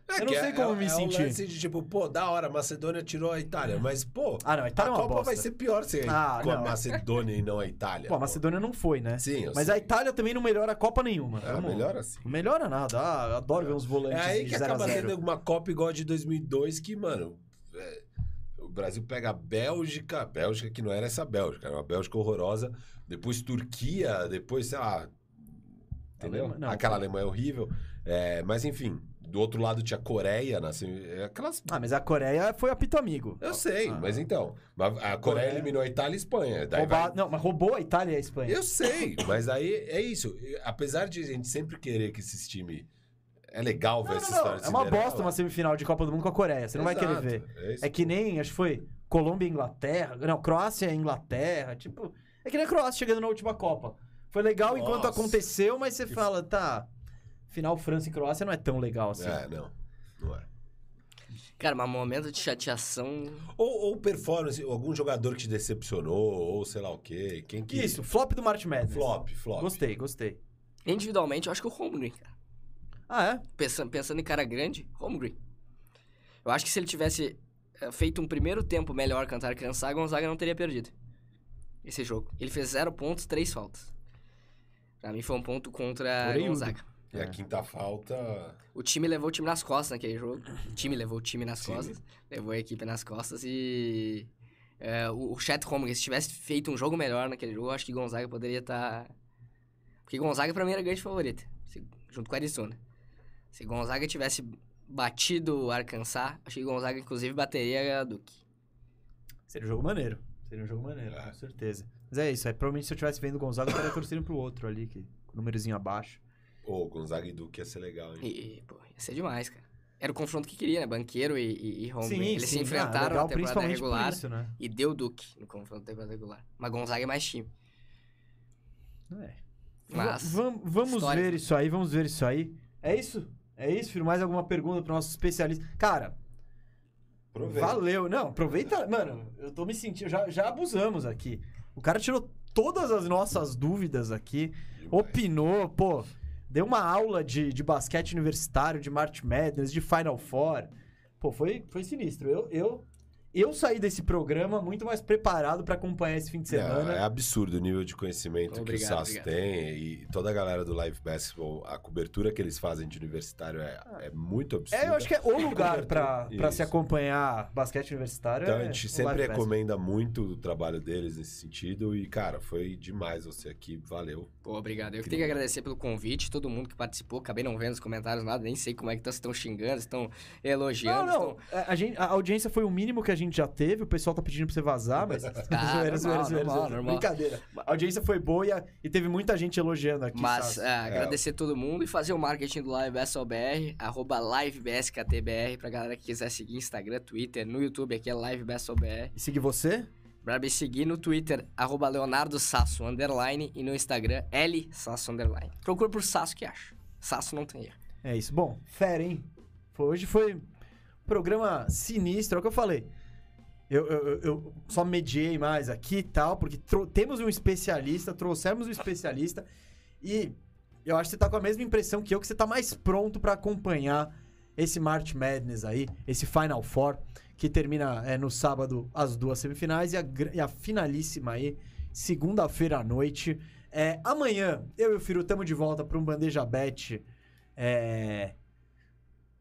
É Eu não sei é- como é, me é sentir. Um lance de tipo, pô, da hora, a Macedônia tirou a Itália, mas pô, Ah, não, a Itália é a uma Copa bosta. vai ser pior se Ah, com a não. Macedônia e não a Itália. Pô, a Macedônia não foi, né? Sim, Mas sei. a Itália também não melhora a Copa nenhuma. É, Vamos- melhor assim. Não melhora nada. Ah, adoro ver uns É volantes aí de que 0 a acaba 0. tendo uma Copa igual a de 2002 que, mano, é, o Brasil pega a Bélgica, a Bélgica que não era essa Bélgica, era uma Bélgica horrorosa, depois Turquia, depois, sei lá, entendeu? Não, Aquela foi- Alemanha horrível. É, mas enfim, do outro lado tinha Coreia, na semi- é aquelas... Ah, mas a Coreia foi apito amigo. Eu sei, Ah. mas então, a Coreia Coreia- eliminou a Itália e a Espanha. Daí Roubar- vai- Não, mas roubou a Itália e a Espanha. Eu sei, mas aí é isso. Apesar de a gente sempre querer que esses times... É legal ver Não, essa não, história não. É uma bosta uma semifinal de Copa do Mundo com a Coreia. Você não vai querer Exato, ver. É. É que nem, acho que foi Colômbia e Inglaterra. Não, Croácia e Inglaterra. Tipo, é que nem a Croácia chegando na última Copa. Foi legal enquanto Nossa. aconteceu, mas você fala, tá. Final França e Croácia não é tão legal assim. É, não. Não é. Cara, mas momento de chateação. Ou, ou performance, algum jogador que te decepcionou, ou sei lá o quê. Quem que. Isso, flop do March Madness. Flop, flop. Gostei, gostei. Individualmente, eu acho que o Holmgren, cara. Ah, é? Pensando, pensando em cara grande, Holmgren. Eu acho que se ele tivesse eh, feito um primeiro tempo melhor que o Antar Gonzaga, Gonzaga não teria perdido esse jogo. Ele fez zero pontos, três faltas. Pra mim foi um ponto contra Orelhudo. Gonzaga. E a quinta falta. O time levou o time nas costas naquele jogo. O time levou o time nas costas. Levou a equipe nas costas e... eh, o, o Chet Holmgren, se tivesse feito um jogo melhor naquele jogo, eu acho que Gonzaga poderia estar... Porque Gonzaga pra mim era grande favorita, se- junto com a Arizona. Se Gonzaga tivesse batido o Arkansas, acho que Gonzaga inclusive bateria a Duke. Seria um jogo maneiro. Seria um jogo maneiro, É. com certeza. Mas é isso, aí provavelmente se eu tivesse vendo o Gonzaga, eu estaria torcendo pro outro ali, que com o númerozinho abaixo. Pô, Gonzaga e Duque ia ser legal, hein? E, pô, ia ser demais, cara. Era o confronto que queria, né? Banqueiro e, e, e sim, Eles sim. se enfrentaram ah, legal, na temporada principalmente regular. isso, né? E deu Duke no confronto da temporada regular. Mas Gonzaga é mais time. É. Mas, vam- vamos histórico. ver isso aí, vamos ver isso aí. É isso? É isso, filho? Mais alguma pergunta pro nosso especialista? Cara, Aproveita. valeu. Não, aproveita. Mano, eu tô me sentindo. Já, já abusamos aqui. O cara tirou todas as nossas dúvidas aqui, Demais. opinou, pô. Deu uma aula de, de basquete universitário, de March Madness, de Final Four. Pô, foi, foi sinistro. Eu, eu, eu saí desse programa muito mais preparado pra acompanhar esse fim de semana. Não, é absurdo o nível de conhecimento Obrigado, que o SAS tem e toda a galera do Live Basketball, a cobertura que eles fazem de universitário é, é muito absurda. É, eu acho que é o lugar Isso. se acompanhar basquete universitário. Então é a gente sempre Live Basketball. recomenda muito o trabalho deles nesse sentido e, cara, foi demais você aqui, valeu. pô, obrigado. Eu que tenho que agradecer pelo convite, todo mundo que participou. Acabei não vendo os comentários, nada, nem sei como é que tá, se estão xingando, se estão Não, elogiando. não. estão- é, A, gente, a audiência foi o mínimo que a gente já teve. O pessoal tá pedindo pra você vazar, mas. Ah, normal, normal, normal. Brincadeira. A audiência foi boa e, a- e teve muita gente elogiando aqui. Mas Sassi. é, agradecer todo mundo e fazer o marketing do Live BSOBR, arroba LiveBSKTBR, pra galera que quiser seguir Instagram, Twitter, no YouTube aqui é LiveBSOBR. E seguir você? Pra me seguir no Twitter, arroba Leonardo Sasso, underline, e no Instagram, L Sasso, underline. Procura por Sasso que acha. Sasso não tem erro. É isso. Bom, fera, hein? Foi- hoje foi um programa sinistro, é o que eu falei. Eu, eu- eu- só mediei mais aqui e tal, porque temos um especialista, trouxemos um especialista e eu acho que você tá com a mesma impressão que eu, que você tá mais pronto pra acompanhar esse March Madness aí, esse Final Four, que termina é, no sábado as duas semifinais e a, e a finalíssima aí, segunda-feira à noite. É, amanhã, eu e o Firu estamos de volta para um Bandeja Bet é,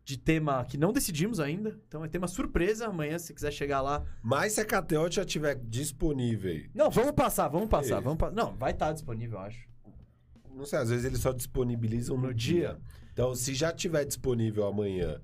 de tema que não decidimos ainda. Então é tema surpresa. Amanhã, se quiser chegar lá. Mas se a KTO já tiver disponível, Não, vamos passar, vamos passar. Isso. Vamos pa- Não, vai estar disponível, eu acho. não sei, às vezes eles só disponibilizam no, No dia. Então, se já tiver disponível amanhã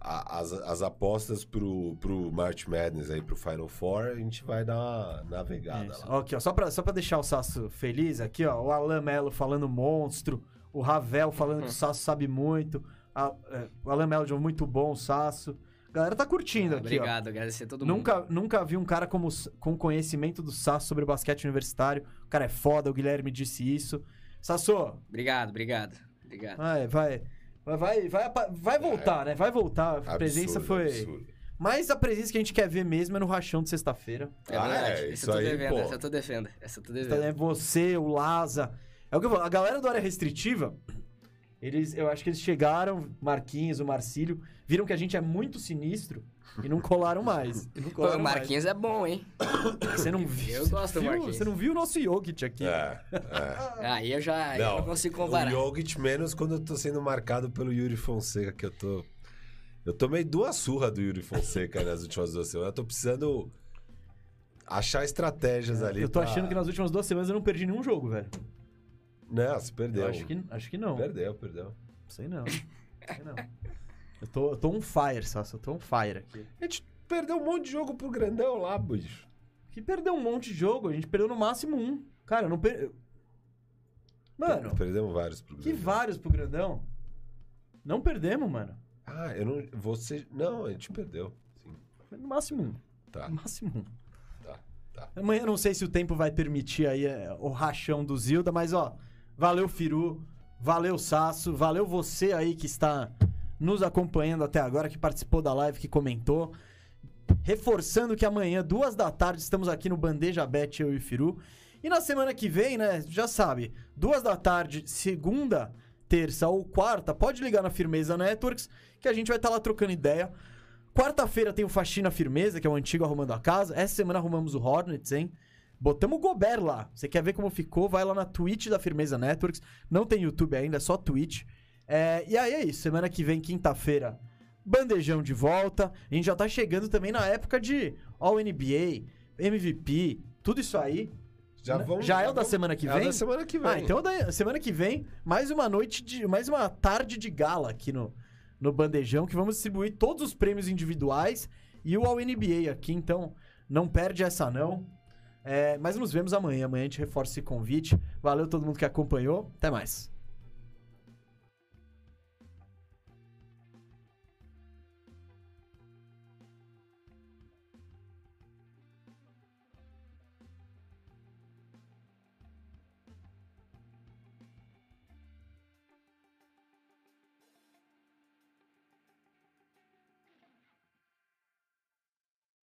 a- as, as apostas pro, pro March Madness aí, pro Final Four, a gente vai dar uma navegada Isso. lá. Aqui, ó, só pra, só pra deixar o Sasso feliz, aqui, ó, o Alan Melo falando monstro, o Ravel falando que o Sasso sabe muito, a- é, o Alan Melo de um muito bom, o Sasso. A galera tá curtindo aqui, ó. Obrigado, agradecer a todo mundo. Nunca, nunca vi um cara como, com conhecimento do Sasso sobre basquete universitário. O cara é foda, o Guilherme disse isso. Sasso, Obrigado, obrigado. Obrigado. vai, vai, vai, vai, vai, vai voltar, né? Vai voltar. A Absurdo, presença foi. absurdo. Mas a presença que a gente quer ver mesmo é no rachão de sexta-feira. É Ah, verdade. é, essa isso eu tô aí, devendo, pô. essa eu tô defendendo. Essa eu tô Então, devendo. É você, o Laza. É o que eu falo. A galera do área restritiva Eles, eu acho que eles chegaram, Marquinhos, o Marcílio, viram que a gente é muito sinistro e não colaram mais. E não Pô, colaram o mais. Marquinhos é bom, hein? Você não viu? Eu você gosto do viu, Marquinhos. Você não viu o nosso Jokic aqui? É, é. Aí eu já eu não consigo comparar. O Jokic menos quando eu tô sendo marcado pelo Yuri Fonseca, que eu tô. Eu tomei duas surras do Yuri Fonseca nas últimas duas semanas. Eu tô precisando achar estratégias ali. eu tô pra- achando que nas últimas duas semanas eu não perdi nenhum jogo, velho. Não, você perdeu. Eu acho que, acho que não. Perdeu, perdeu. Sei não. Sei não. Eu tô, eu tô on fire, Sassi. Eu tô on fire aqui. A gente perdeu um monte de jogo pro grandão lá, bicho. Que perdeu um monte de jogo. A gente perdeu no máximo um. Cara, eu não per... Mano, Perdemos vários pro que grandão. vários pro grandão. Não perdemos, mano. Ah, eu não. Você. Não, a gente perdeu. Sim. No máximo um. Tá, No máximo um. tá, tá. Amanhã eu não sei se o tempo vai permitir aí é, o rachão do Zilda, mas ó, valeu Firu, valeu Sasso, valeu você aí que está nos acompanhando até agora, que participou da live, que comentou. Reforçando que amanhã, duas da tarde, estamos aqui no Bandeja Bet, eu e Firu. E na semana que vem, né, já sabe, duas da tarde, segunda, terça ou quarta, pode ligar na Firmeza Networks, que a gente vai estar lá trocando ideia. Quarta-feira tem o Faxina Firmeza, que é o antigo Arrumando a Casa. Essa semana arrumamos o Hornets, hein? Botamos o Gobert lá. Você quer ver como ficou? Vai lá na Twitch da Firmeza Networks. Não tem YouTube ainda, é só Twitch. É, e aí é isso. Semana que vem, quinta-feira, bandejão de volta. A gente já tá chegando também na época de All-NBA, MVP, tudo isso aí. Já, N- vamos, já é o da vamos- semana que É o vem? da semana que vem. Ah, então da semana que vem, mais uma noite de. Mais uma tarde de gala aqui no, no Bandejão, que vamos distribuir todos os prêmios individuais e o All NBA aqui, então não perde essa não. É, mas nos vemos amanhã. Amanhã a gente reforça esse convite. Valeu todo mundo que acompanhou. Até mais.